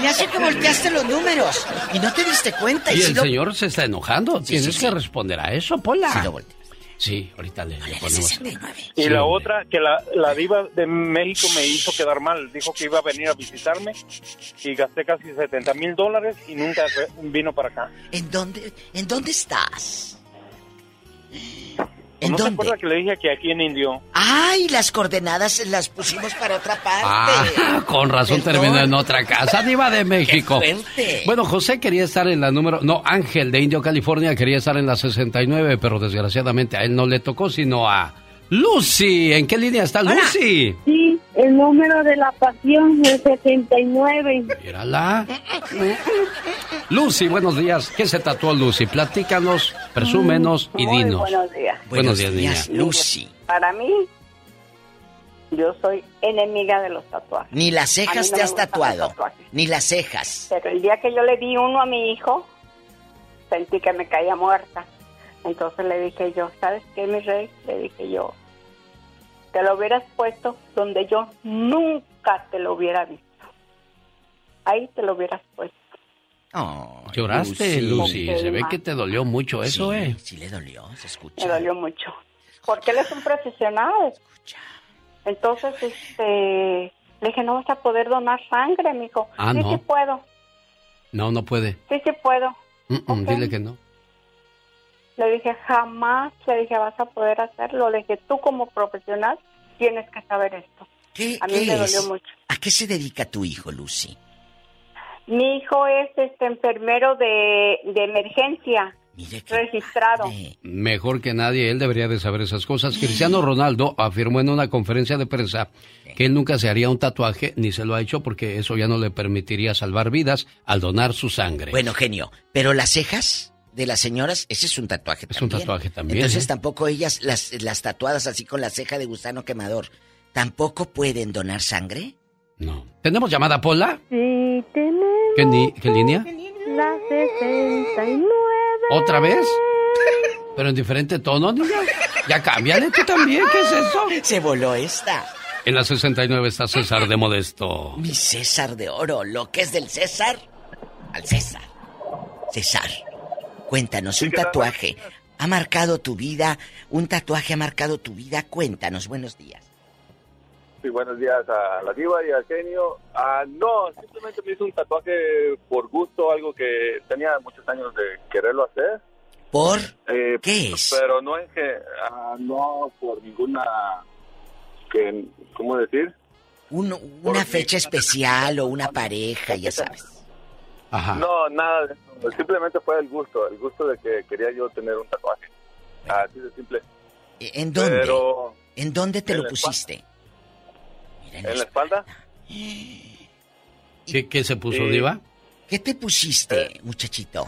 Me hace que volteaste los números y no te diste cuenta. Y Y, si el lo- señor se está enojando. Sí, Tienes sí, que responder a eso, Pola. Sí, lo volteé. Sí, ahorita le, le ponemos. Y Sí, la hombre. otra, que la, la diva de México me hizo quedar mal. Dijo que iba a venir a visitarme y gasté casi 70 mil dólares y nunca vino para acá. ¿En dónde, ¿En dónde estás? ¿En ¿No se dónde? acuerda que le dije que aquí en Indio? ¡Ay! Las coordenadas las pusimos para otra parte. Ah, con razón Perdón. terminó en otra casa, Diva de México. Qué fuerte. Bueno, José quería estar en la número. No, Ángel de Indio, California quería estar en la 69, pero desgraciadamente a él no le tocó, sino a Lucy. ¿En qué línea está Lucy? Sí, el número de la pasión es 79. Mírala. Lucy, buenos días. ¿Qué se tatuó Lucy? Platícanos, presúmenos y Muy dinos. buenos días. Buenos días, niña. Lucy. Para mí, yo soy enemiga de los tatuajes. Ni las cejas no te has tatuado. tatuajes. Ni las cejas. Pero el día que yo le di uno a mi hijo, sentí que me caía muerta. Entonces le dije yo, ¿sabes qué, mi rey? Le dije yo, te lo hubieras puesto donde yo nunca te lo hubiera visto. Ahí te lo hubieras puesto. Oh, Lloraste, Lucy. Ok, Se ve que te dolió mucho eso, sí, ¿eh? Sí le dolió, se escucha. Me dolió mucho. Porque él es un profesional. Entonces, este, le dije, no vas a poder donar sangre, mijo. Ah, sí, no. sí puedo. No, no puede. Sí, sí puedo. Mm, mm, Dile que no. Le dije, jamás, le dije, vas a poder hacerlo. Le dije, tú como profesional tienes que saber esto. ¿Qué, A mí qué me es? dolió mucho. ¿A qué se dedica tu hijo, Lucy? Mi hijo es este enfermero de, de emergencia, registrado. Mejor que nadie, él debería de saber esas cosas. Cristiano Ronaldo afirmó en una conferencia de prensa que él nunca se haría un tatuaje, ni se lo ha hecho porque eso ya no le permitiría salvar vidas al donar su sangre. Bueno, genio, pero las cejas de las señoras, ese es un tatuaje Es un también. tatuaje también, Entonces ¿eh? tampoco ellas, las, las tatuadas así con la ceja de gusano quemador, ¿tampoco pueden donar sangre? ¿Tenemos llamada, Pola? Sí, tenemos ¿Qué, ni- qué línea? la 69. ¿Otra vez? Pero en diferente tono, niña. Ya cámbiale tú también, ¿qué es eso? Se voló esta. En la 69 está César de Modesto. Mi César de oro, lo que es del César, al César. César, cuéntanos, un tatuaje ha marcado tu vida, un tatuaje ha marcado tu vida, cuéntanos, buenos días. Sí, buenos días a la diva y al genio. Ah, no, simplemente me hice un tatuaje por gusto, algo que tenía muchos años de quererlo hacer. ¿Por? Eh, ¿Qué es? Pero no es que, ah, no por ninguna, que, ¿cómo decir? Un- una fecha especial o una pareja, ya sabes. Ajá. No, nada de eso. Simplemente fue el gusto, el gusto de que quería yo tener un tatuaje. Así de simple. ¿En dónde? Pero ¿En dónde te en lo la pusiste? en la espalda. ¿Qué, qué se puso, Sí. Diva? ¿Qué te pusiste, muchachito?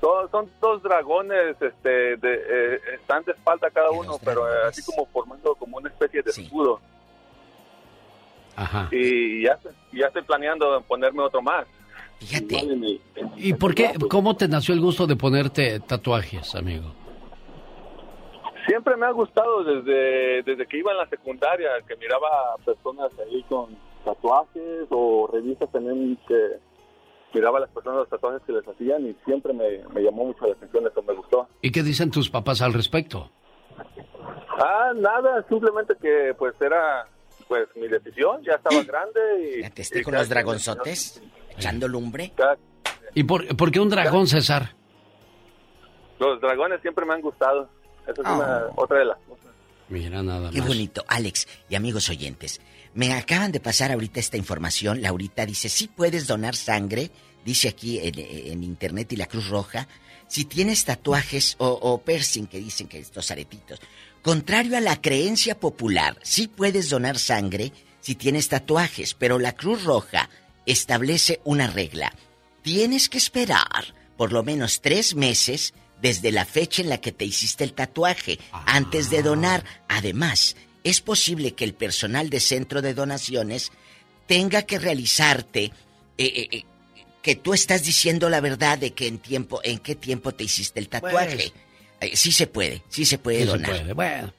Son, son dos dragones, este, de, eh, están de espalda cada uno, pero eh, así como formando como una especie de escudo. Ajá. y ya, ya estoy planeando ponerme otro más. Fíjate. ¿Y por qué? ¿Cómo te nació el gusto de ponerte tatuajes, amigo? Siempre me ha gustado desde, desde que iba en la secundaria, que miraba a personas ahí con tatuajes o revistas también que miraba a las personas los tatuajes que les hacían y siempre me, me llamó mucho la atención, eso me gustó. ¿Y qué dicen tus papás al respecto? Ah, nada, simplemente que pues era pues mi decisión, ya estaba grande y... Ya te esté y con los dragonzotes, echando lumbre. ¿Y por, por qué un dragón, César? Los dragones siempre me han gustado. Esa es una, Oh. otra de las cosas. Mira nada Qué bonito. Alex y amigos oyentes, me acaban de pasar ahorita esta información. Laurita dice, sí puedes donar sangre, dice aquí en, en internet y la Cruz Roja, si tienes tatuajes o, o piercing, que dicen que estos aretitos. Contrario a la creencia popular, sí puedes donar sangre si tienes tatuajes, pero la Cruz Roja establece una regla. Tienes que esperar por lo menos tres meses desde la fecha en la que te hiciste el tatuaje antes de donar. Además, es posible que el personal de centro de donaciones tenga que realizarte eh, eh, eh, que tú estás diciendo la verdad de que en tiempo, en qué tiempo te hiciste el tatuaje. Eh, sí se puede, sí se puede Sí se donar. puede, bueno.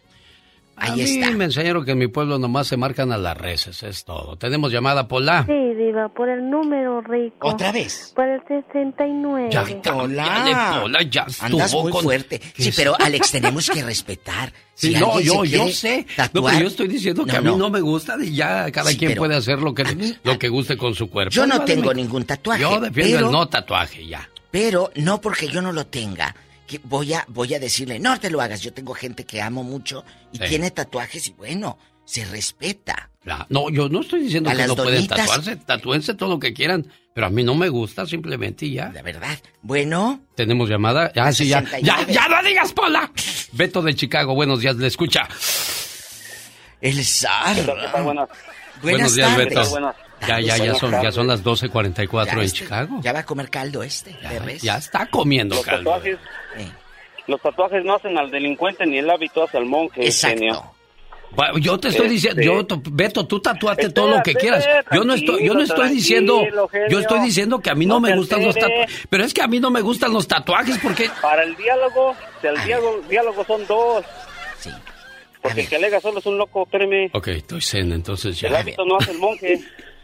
A Ahí mí está. me enseñaron que en mi pueblo nomás se marcan a las reses, es todo. Tenemos llamada Pola. Sí, Diva, por el número rico. ¿Otra vez? Por el 69. Ya, cámbiale, Pola, ya estuvo Andas muy con- fuerte. ¿Qué Sí, es? pero Alex, tenemos que respetar. Sí, Si no, alguien yo, yo sé. No, tatuar- pero yo estoy diciendo que No, a mí no. no me gusta y ya cada Sí, quien pero puede hacer lo que, lo que guste con su cuerpo. Yo no Vale, tengo ningún tatuaje. Yo defiendo pero, el no tatuaje, ya. Pero no porque yo no lo tenga. Que voy a, voy a decirle, no te lo hagas. Yo tengo gente que amo mucho y Sí. tiene tatuajes y bueno, se respeta. No, yo no estoy diciendo A que no pueden tatuarse, tatúense todo lo que quieran, pero a mí no me gusta simplemente y ya. La verdad. Bueno. Tenemos llamada. Ah, sí, ya. Ya, 69. ya no digas, Pola. Beto de Chicago, buenos días, le escucha. El zar. Buenos Buenas días, tardes. Beto. Buenas Ya, ya, ya son, ya son las 12.44 en este- Chicago. Ya va a comer caldo este, de res. Ya está comiendo Los caldo. tatuajes, los tatuajes no hacen al delincuente ni el hábito hace al monje. genio. Bueno, Yo te estoy diciendo, Este- yo, to- Beto, tú tatuate todo lo que quieras. Yo no estoy, yo no estoy diciendo, yo estoy diciendo que a mí no, No me gustan los tatuajes. Pero es que a mí no me gustan los tatuajes porque Para el diálogo, el diálogo, diálogo son dos. Porque el que alega solo es un loco, espérame. Ok, estoy zen, entonces ya. El hábito no hace el monje.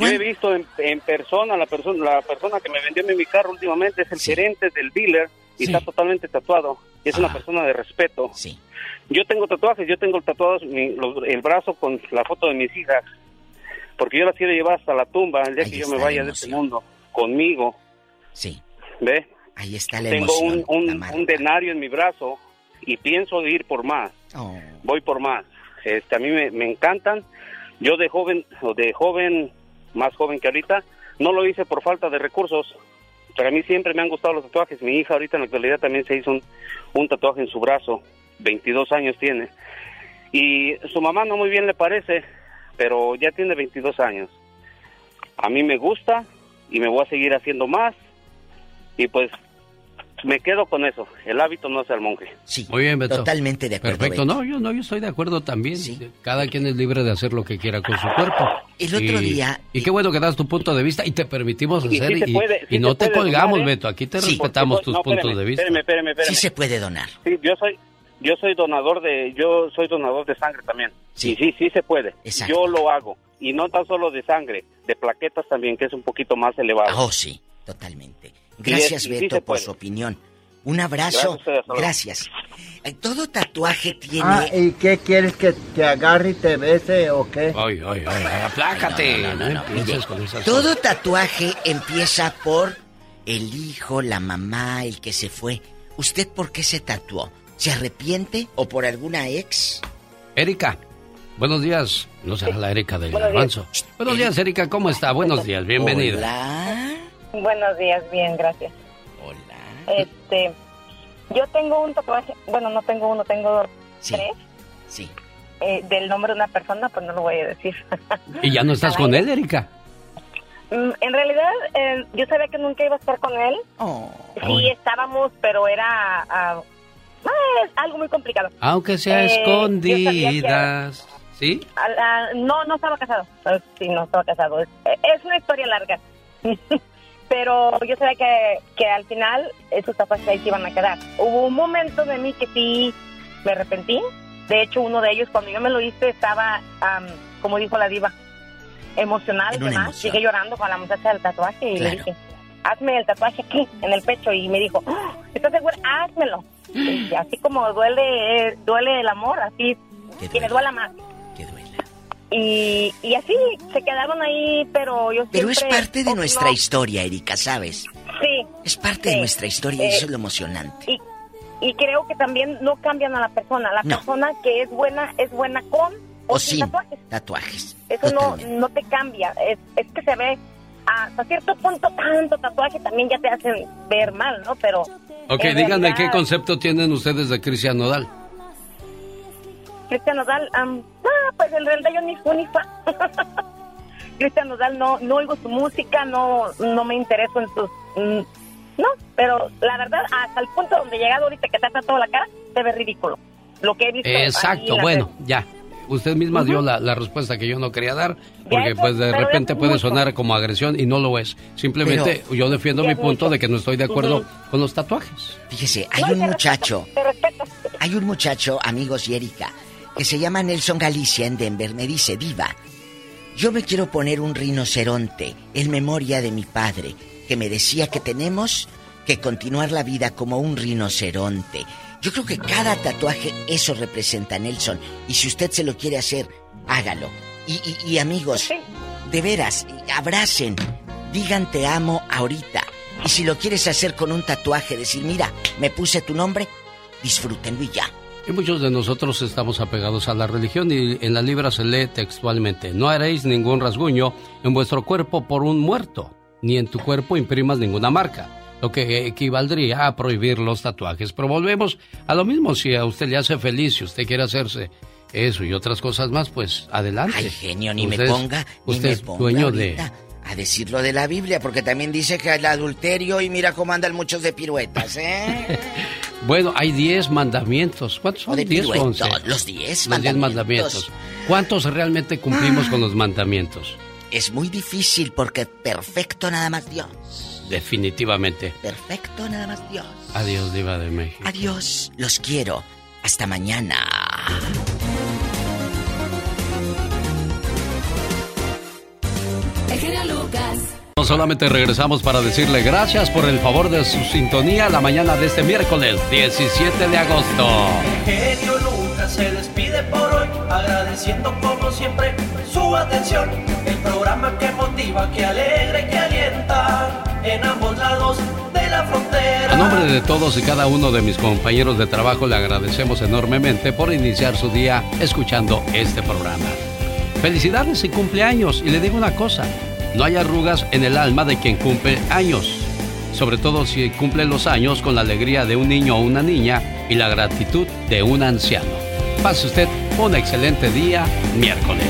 Yo he visto en, en persona, la persona la persona que me vendió mi carro últimamente es el gerente del dealer y está totalmente tatuado. Es una persona de respeto. Yo tengo tatuajes, yo tengo tatuados mi- los- el brazo con la foto de mis hijas. Porque yo las quiero llevar hasta la tumba el día que yo me vaya de este mundo. Conmigo. Sí. ¿Ve? Ahí está la Tengo un, emoción. un, un denario en mi brazo y pienso ir por más. Oh. Voy por más. Este, a mí me, me encantan. Yo de joven, o de joven, más joven que ahorita, no lo hice por falta de recursos. Pero a mí siempre me han gustado los tatuajes. Mi hija ahorita en la actualidad también se hizo un, un tatuaje en su brazo. 22 años tiene. Y su mamá no muy bien le parece, pero ya tiene 22 años. A mí me gusta y me voy a seguir haciendo más. Y pues me quedo con eso. El hábito no es el monje. Sí, Muy bien, Beto. Totalmente de acuerdo, Perfecto, Beto. no, yo no, yo estoy de acuerdo también. Cada quien es libre de hacer lo que quiera con su cuerpo. El otro Y- día- Y qué bueno que das tu punto de vista y te permitimos sí hacer y, puede, y sí no te colgamos, donar, ¿eh? Beto. Aquí te Sí, respetamos porque- tus no, puntos espérame, de vista. Espérame, espérame, espérame. Sí se puede donar. Sí, yo soy, yo soy donador de, yo soy donador de sangre también. Sí, sí, sí se puede. Exacto. Yo lo hago y no tan solo de sangre, de plaquetas también, que es un poquito más elevado. Oh, sí, totalmente. Gracias, es- sí Beto, por puede. su opinión. Un abrazo. Gracias. Eh, Todo tatuaje tiene... Ah, ¿y qué quieres que te agarre y te bese o qué? Ay, ay, ay, aplácate. No, no, no, mire, todo tatuaje empieza por el hijo, la mamá, el que se fue. ¿Usted por qué se tatuó? ¿Se arrepiente o por alguna ex? Erika, buenos días. No será la Erika del garbanzo. Buenos días, Erika, ¿cómo está? Buenos días, bienvenida. Hola. Buenos días, bien, gracias. Hola. Este, yo tengo un tatuaje, bueno, no tengo uno, tengo tres. Sí. eh, del nombre de una persona, pues no lo voy a decir. ¿Y ya no estás con él, Erika? Mm, en realidad, eh, yo sabía que nunca iba a estar con él. Sí, estábamos, pero era ah, ah, algo muy complicado. Aunque sea Eh, escondidas. ¿Sí? no, no estaba casado. Eh, sí, no estaba casado. Es, es una historia larga. Pero yo sabía que, que al final esos tatuajes ahí se iban a quedar. Hubo un momento de mí que sí me arrepentí. De hecho, uno de ellos, cuando yo me lo hice, estaba, am, como dijo la diva, emocional. Emoción. Llegué llorando con la muchacha del tatuaje y le dije, hazme el tatuaje aquí, en el pecho. Y me dijo, "Ah, ¿estás segura? Házmelo. Y así como duele, eh, duele el amor, así, que le duela más. Y, y así se quedaron ahí, pero yo Pero es parte de nuestra historia, Erika, ¿sabes? Sí. Es parte de nuestra historia y Eh, eso es lo emocionante. Y, y creo que también no cambian a la persona. La No. persona que es buena, es buena con o, O sin sin tatuajes. tatuajes. Eso no, no te cambia. Es, es que se ve hasta cierto punto tanto tatuaje también ya te hacen ver mal, ¿no? Pero. Ok, díganme realidad, qué concepto tienen ustedes de Cristian Nodal. Cristian Nodal, am, ah, pues en realidad yo ni fui ni fa. Cristian Nodal no, no oigo su música, no, no me intereso en sus. mm, no, pero la verdad, hasta el punto donde he llegado ahorita que te toda la cara, se ve ridículo. Lo que he visto. Exacto, bueno, redes. ya. Usted misma dio la, la respuesta que yo no quería dar, porque eso- pues de repente puede mucho. sonar como agresión y no lo es. Simplemente yo defiendo mi punto de que no estoy de acuerdo con los tatuajes. Fíjese, hay un muchacho, hay un muchacho, amigos y Erika, que se llama Nelson Galicia en Denver, me dice, Diva, yo me quiero poner un rinoceronte en memoria de mi padre, que me decía que tenemos que continuar la vida como un rinoceronte. Yo creo que cada tatuaje eso representa a Nelson. Y si usted se lo quiere hacer, hágalo. Y, y- y, amigos, de veras, abracen, digan te amo ahorita. Y si lo quieres hacer con un tatuaje, decir, mira, me puse tu nombre, disfrútenlo y ya. Y muchos de nosotros estamos apegados a la religión y en la libra se lee textualmente, no haréis ningún rasguño en vuestro cuerpo por un muerto, ni en tu cuerpo imprimas ninguna marca, lo que equivaldría a prohibir los tatuajes. Pero volvemos a lo mismo, si a usted le hace feliz, si usted quiere hacerse eso y otras cosas más, pues adelante. Ay, genio, ni Usted me es- ponga, ni usted me es ponga dueño de... a decir lo de la Biblia, porque también dice que el adulterio y mira cómo andan muchos de piruetas, ¿eh? Bueno, hay 10 mandamientos. ¿Cuántos son? de 10 o 11. los 10 Los 10 mandamientos. mandamientos. ¿Cuántos realmente cumplimos con los mandamientos? Es muy difícil porque perfecto nada más Dios. Definitivamente. Perfecto nada más Dios. Adiós, Diva de México. Adiós, los quiero. Hasta mañana. Solamente regresamos para decirle gracias por el favor de su sintonía la mañana de este miércoles 17 de agosto. Genio Lucas se despide por hoy, agradeciendo como siempre su atención. El programa que motiva, que alegra y que alienta en ambos lados de la frontera. A nombre de todos y cada uno de mis compañeros de trabajo le agradecemos enormemente por iniciar su día escuchando este programa. Felicidades y cumpleaños. Y le digo una cosa, no hay arrugas en el alma de quien cumple años. Sobre todo si cumple los años con la alegría de un niño o una niña y la gratitud de un anciano. Pase usted un excelente día miércoles.